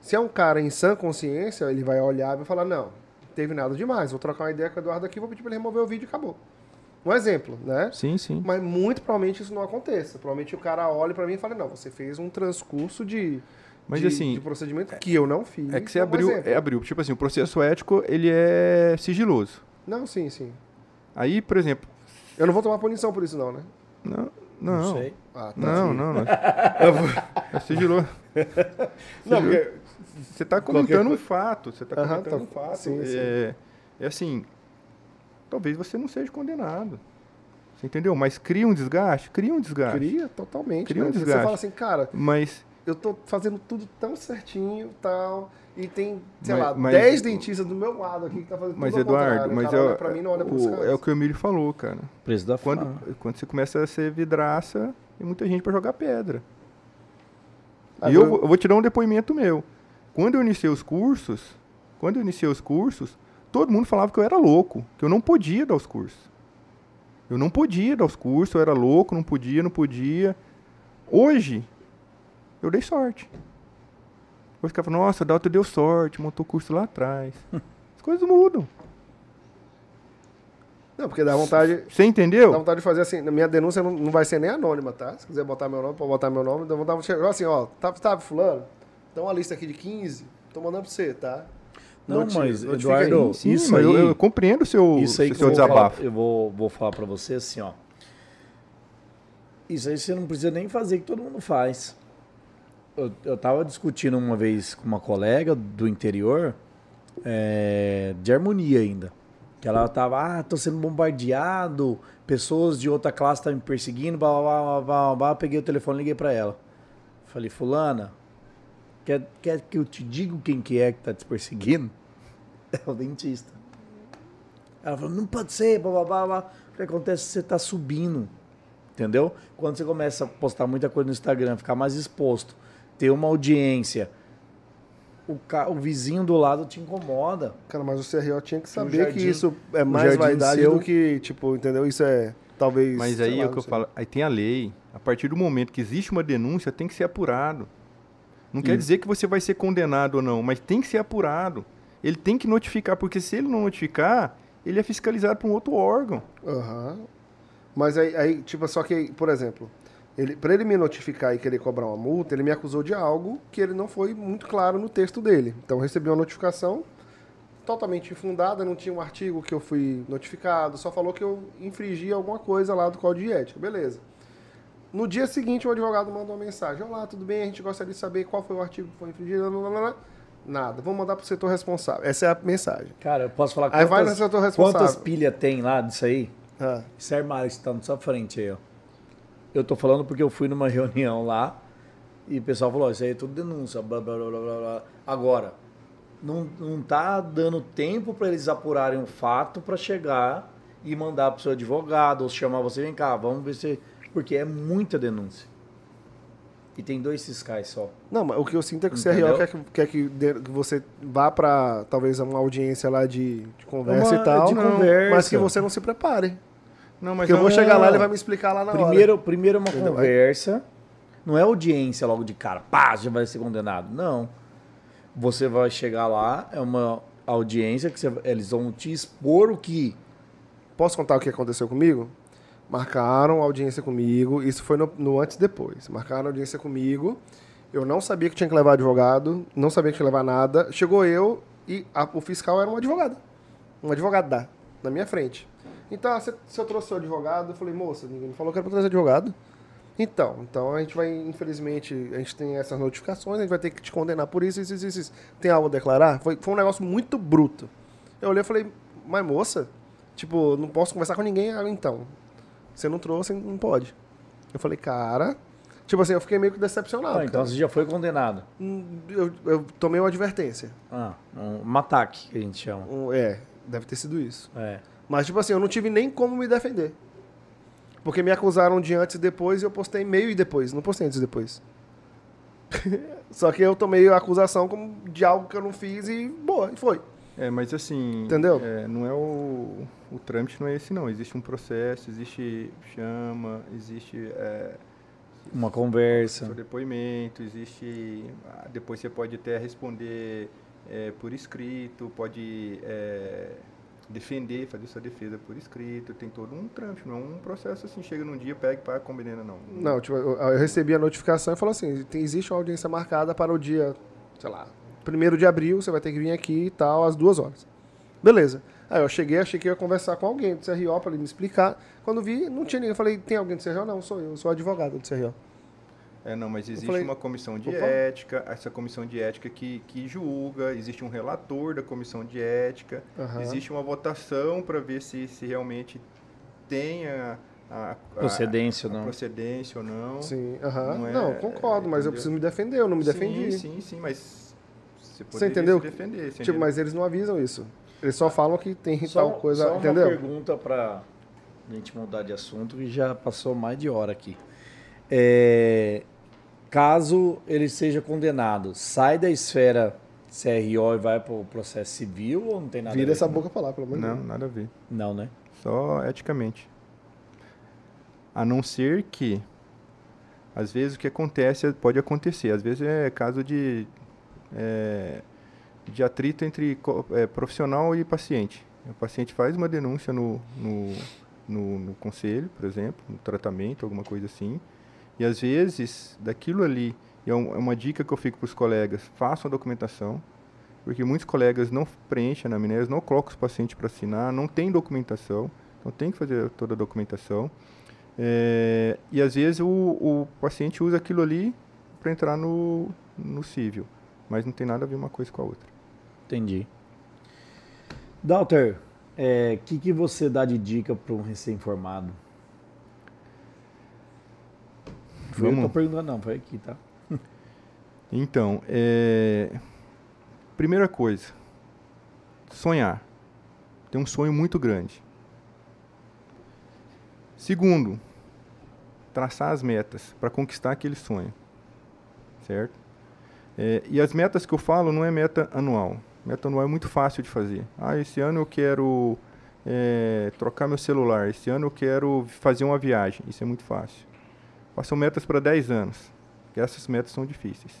se é um cara em sã consciência, ele vai olhar e vai falar, não, não teve nada demais, vou trocar uma ideia com o Eduardo aqui, vou pedir pra ele remover o vídeo e acabou. Um exemplo, né? Sim, sim. Mas muito provavelmente isso não aconteça. Provavelmente o cara olha pra mim e fala, não, você fez um transcurso de, Mas de, assim, de procedimento que eu não fiz. é que você abriu, exemplo. é, abriu. Tipo assim, o processo ético, ele é sigiloso. Não, sim, sim. Aí, por exemplo, Eu não vou tomar punição por isso, não, né? não, não, sei. Ah, tá. não, não, não. É. Não, porque. Você está comentando um fato. Você está comentando tá- um fato. sim, sim. É, é assim, talvez você não seja condenado. Você entendeu? Mas cria um desgaste? Cria um desgaste. Cria totalmente. Cria um né? Você desgaste. fala assim, cara, Mas, eu tô fazendo tudo tão certinho tal. E tem, sei Mas- lá, mas- 10 dentistas do meu lado aqui que tá fazendo mas Eduardo, mas é, olha pra mim não olha pros o, caras. é o que o Emílio falou, cara. Preço da Quando, quando você começa a ser vidraça, tem muita gente para jogar pedra. Ah, e eu, eu- vou- eu vou te dar um depoimento meu. Quando eu iniciei os cursos, quando eu iniciei os cursos, todo mundo falava que eu era louco, que eu não podia dar os cursos. Eu não podia dar os cursos, eu era louco, não podia, não podia. Hoje, eu dei sorte. Hoje ficava, nossa, o Dalton deu sorte, montou o curso lá atrás. As coisas mudam. Não, porque dá vontade. Você entendeu? Dá vontade de fazer assim, minha denúncia não, não vai ser nem anônima, tá? Se quiser botar meu nome, pode botar meu nome. Dá vontade de chegar assim, ó, tá, tá fulano? Então uma lista aqui de 15, tô mandando pra você, tá? Não, Notifica- mas, aí. Eduardo, Sim, isso mas aí, eu, eu compreendo o seu, isso aí que seu eu vou falar- desabafo. eu vou, vou falar pra você assim, ó. Isso aí você não precisa nem fazer, que todo mundo faz. Eu, eu tava discutindo uma vez com uma colega do interior, é, de harmonia ainda. Que ela tava, ah, tô sendo bombardeado, pessoas de outra classe estão me perseguindo, blá, blá, blá, blá, blá. Peguei o telefone liguei pra ela. Falei, fulana, quer, quer que eu te diga quem que é que tá te perseguindo? É o dentista. Ela falou, não pode ser, blá, blá, blá, blá. O que acontece é que você tá subindo, entendeu? Quando você começa a postar muita coisa no Instagram, ficar mais exposto, ter uma audiência, o, ca- o vizinho do lado te incomoda. Cara, mas o CRO tinha que saber jardim- que isso é mais vaidade seu- do que, tipo, entendeu? Isso é, talvez... Mas aí lá, é o que eu sei. falo, aí tem a lei. A partir do momento que existe uma denúncia, tem que ser apurado. Não quer Isso. dizer que você vai ser condenado ou não, mas tem que ser apurado. Ele tem que notificar, porque se ele não notificar, ele é fiscalizado por um outro órgão. Aham. Mas aí, aí, tipo, só que, por exemplo, ele, pra ele me notificar e querer cobrar uma multa, ele me acusou de algo que ele não foi muito claro no texto dele. Então eu recebi uma notificação totalmente infundada, não tinha um artigo que eu fui notificado, só falou que eu infringi alguma coisa lá do Código de Ética. Beleza. No dia seguinte, o advogado mandou uma mensagem: Olá, tudo bem? A gente gostaria de saber qual foi o artigo que foi infringido. Lá, lá, lá, lá. Nada. Vamos mandar para o setor responsável. Essa é a mensagem. Cara, eu posso falar Aí vai no quantas, setor responsável. quantas pilhas tem lá disso aí? Ah, Esse armário que está na sua frente aí, ó. Eu tô falando porque eu fui numa reunião lá e o pessoal falou, ó, isso aí é tudo denúncia, blá, blá, blá, blá, blá. Agora, não, não tá dando tempo para eles apurarem o fato para chegar e mandar pro seu advogado ou chamar você, vem cá, vamos ver se... Porque é muita denúncia. E tem dois fiscais só. Não, mas o que eu sinto é que o Entendeu? CRO quer que, quer que, dê- que você vá pra talvez uma audiência lá de, de conversa Uma- e tal, de não, conversa. mas que você não se prepare. Não, mas Porque eu vou não- chegar lá e ele vai me explicar lá na Primeiro, primeiro uma Entendeu? conversa, não é audiência logo de cara, pá, já vai ser condenado. Não. Você vai chegar lá, é uma audiência que você- eles vão te expor o que. hora. Posso contar o que aconteceu comigo? Marcaram audiência comigo. Isso foi no, no antes e depois. Marcaram audiência comigo. Eu não sabia que tinha que levar advogado, não sabia que tinha que levar nada. Chegou eu e a- o fiscal era um advogado. Um advogada na minha frente. Então, ah, se, se eu trouxe o advogado, eu falei, moça, ninguém me falou que era pra trazer advogado. Então, então a gente vai, infelizmente, a gente tem essas notificações, a gente vai ter que te condenar por isso, isso, isso, isso. isso. Tem algo a declarar? Foi, foi um negócio muito bruto. Eu olhei e falei, mas moça, tipo, não posso conversar com ninguém, ah, então. Você não trouxe, não pode. Eu falei, cara. Tipo assim, eu fiquei meio que decepcionado. Ah, então cara. você já foi condenado. Hum, eu, eu tomei uma advertência. Ah, um, um ataque, que a gente chama. Um- é, deve ter sido isso. É. Mas, tipo assim, eu não tive nem como me defender. Porque me acusaram de antes e depois e eu postei meio e depois. Não postei antes e depois. Só que eu tomei a acusação como de algo que eu não fiz e boa, e foi. É, mas assim. Entendeu? é, não é o. O trâmite não é esse, não. Existe um processo, existe chama, existe. É, Uma seu conversa. depoimento, existe. ah, Depois você pode até responder é, por escrito, pode é, defender, fazer sua defesa por escrito. Tem todo um trâmite, não é um processo assim, chega num dia, pega paga, combina, não. Não, tipo, eu, eu recebi a notificação e falou assim: tem, existe uma audiência marcada para o dia, sei lá, primeiro de abril, você vai ter que vir aqui e tal, às duas horas. Beleza. Aí eu cheguei, achei que ia conversar com alguém do CRO para ele me explicar. Quando vi, não tinha ninguém. Eu falei, tem alguém do CRO? Não, sou eu, sou advogado do CRO. É, não, mas existe falei, uma comissão de opa. ética, essa comissão de ética que, que julga, existe um relator da comissão de ética, Aham. existe uma votação para ver se, se realmente tem a, a- a- Procedência, a não. procedência ou não. Sim, aham. Não Não, é- concordo, mas eu preciso me defender, eu não me defendi. Sim, sim, sim, mas você Você poderia entendeu? se defender. você Tipo, entendeu? mas eles não avisam isso. Eles só falam que tem Só, tal coisa, só uma entendeu? pergunta pra gente mudar de assunto, que já passou mais de hora aqui. É, caso ele seja condenado, sai da esfera CRO e vai para o processo civil ou não tem nada a Vira ver? essa boca lá, pelo amor de Não, Deus. nada a ver. Não, né? Só eticamente. A não ser que, às vezes, o que acontece, pode acontecer. Às vezes é caso de, é, de atrito entre é, profissional e paciente. O paciente faz uma denúncia no, no, no, no conselho, por exemplo, no tratamento, alguma coisa assim. E às vezes, daquilo ali, é é uma dica que eu fico para os colegas, façam a documentação, porque muitos colegas não preenchem a anamnese, não colocam os pacientes para assinar, não tem documentação, então tem que fazer toda a documentação. É, e às vezes o, o paciente usa aquilo ali para entrar no, no civil, mas não tem nada a ver uma coisa com a outra. Entendi. Doutor, o que, que você dá de dica para um recém-formado? Foi eu que Vamos- tô perguntando, não, foi aqui, tá? Então, é, primeira coisa, sonhar. Ter um sonho muito grande. Segundo, traçar as metas para conquistar aquele sonho. Certo? É, e as metas que eu falo não é meta anual. Meta anual é muito fácil de fazer. Ah, esse ano eu quero é, trocar meu celular. Esse ano eu quero fazer uma viagem. Isso é muito fácil. Façam metas para 10 anos. Essas metas são difíceis.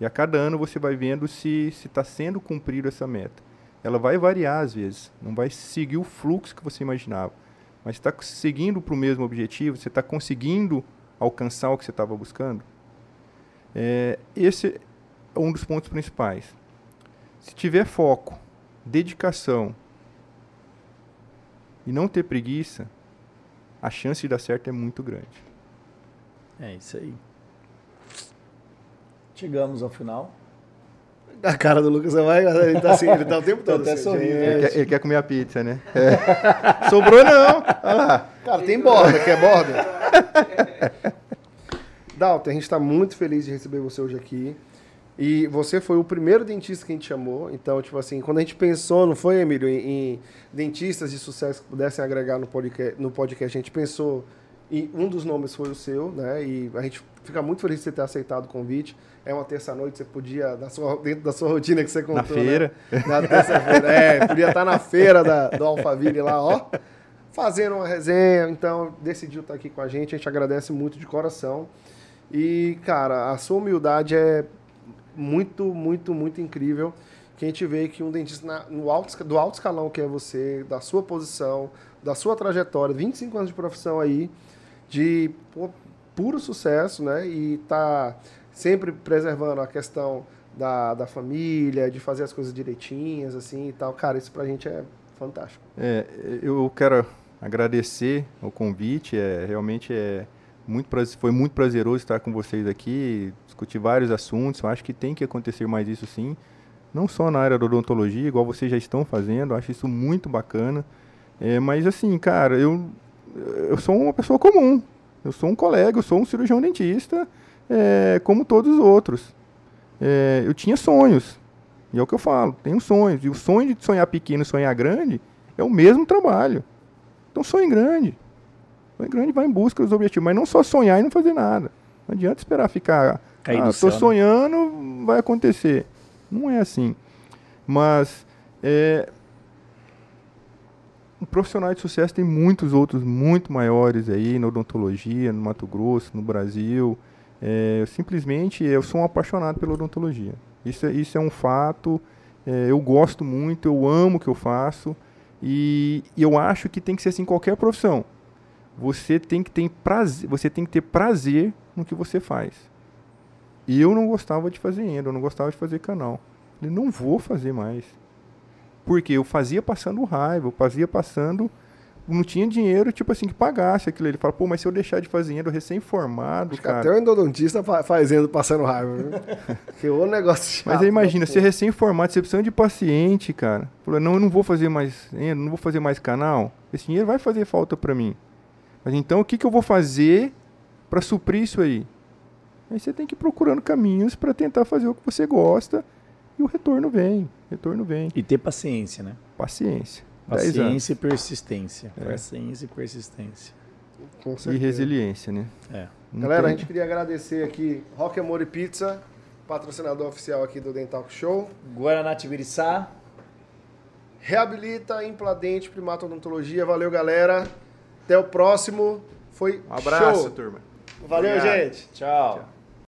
E a cada ano você vai vendo se está sendo cumprido essa meta. Ela vai variar às vezes, não vai seguir o fluxo que você imaginava. Mas está seguindo para o mesmo objetivo, você está conseguindo alcançar o que você estava buscando. É, esse é um dos pontos principais. Se tiver foco, dedicação e não ter preguiça, a chance de dar certo é muito grande. É isso aí. Chegamos ao final. A cara do Lucas é mais. Ele tá assim, ele tá o tempo todo até assim. sorrindo. Ele quer, ele quer comer a pizza, né? É. Sobrou não! Olha lá. Cara, tem borda, quer borda? Dalton, a gente está muito feliz de receber você hoje aqui. E você foi o primeiro dentista que a gente chamou. Então, tipo assim, quando a gente pensou, não foi, Emílio, em, em dentistas de sucesso que pudessem agregar no podcast, no podcast, a gente pensou e um dos nomes foi o seu, né? E a gente fica muito feliz de você ter aceitado o convite. É uma terça-noite, você podia, na sua, dentro da sua rotina que você contou, Na feira. né? Na terça-feira, é, podia estar na feira da, do Alphaville lá, ó, fazendo uma resenha. Então, decidiu estar aqui com a gente, a gente agradece muito de coração. E, cara, a sua humildade é muito, muito, muito incrível. Que a gente vê que um dentista na- no alto, do alto escalão que é você, da sua posição, da sua trajetória, 25 anos de profissão aí, de pô, puro sucesso, né? E tá sempre preservando a questão da, da família, de fazer as coisas direitinhas, assim e tal. Cara, isso pra gente é fantástico. É, eu quero agradecer o convite, é, realmente é muito foi muito prazeroso estar com vocês aqui, discutir vários assuntos, eu acho que tem que acontecer mais isso sim, não só na área da odontologia, igual vocês já estão fazendo, acho isso muito bacana, é, mas assim, cara, eu, eu sou uma pessoa comum, eu sou um colega, eu sou um cirurgião dentista, é, como todos os outros. É, eu tinha sonhos, e é o que eu falo, tenho sonhos, e o sonho de sonhar pequeno e sonhar grande é o mesmo trabalho. Então sonhe grande. Sonhe grande vai em busca dos objetivos, mas não só sonhar e não fazer nada. Não adianta esperar ficar. Cair ah, do né? sonhando, vai acontecer. Não é assim. Mas é, o profissional de sucesso tem muitos outros muito maiores aí na odontologia, no Mato Grosso, no Brasil. É, eu simplesmente eu sou um apaixonado pela odontologia. Isso, é- isso é um fato. É, eu gosto muito, eu amo o que eu faço. E, e eu acho que tem que ser assim em qualquer profissão. Você tem que ter prazer, você tem que ter prazer no que você faz. E eu não gostava de fazer endo, eu não gostava de fazer canal. Eu não vou fazer mais. Porque eu fazia passando raiva, eu fazia passando. Não tinha dinheiro, tipo assim, que pagasse aquilo. Ele fala, pô, mas se eu deixar de fazer endo recém-formado, cara. até o endodontista fa- fazendo, passando raiva, viu? que o negócio chato. Mas aí imagina, você é recém-formado, você precisa de paciente, cara. Falou, não, eu não vou fazer mais, não vou fazer mais canal. Esse dinheiro vai fazer falta pra mim. Mas então o que, que eu vou fazer pra suprir isso aí? Aí você tem que ir procurando caminhos pra tentar fazer o que você gosta e o retorno vem. Retorno vem. E ter paciência, né? Paciência. Paciência e persistência. É. Paciência e persistência. Com E resiliência, né? É. Não Galera, a gente queria agradecer aqui Rock Amor e Pizza, patrocinador oficial aqui do Dental Show. Guaraná Tibiriçá. Reabilita, Impladente, Primatodontologia. Valeu, galera. Até o próximo. Foi Um abraço, show. turma. Valeu, Obrigado. gente. Tchau.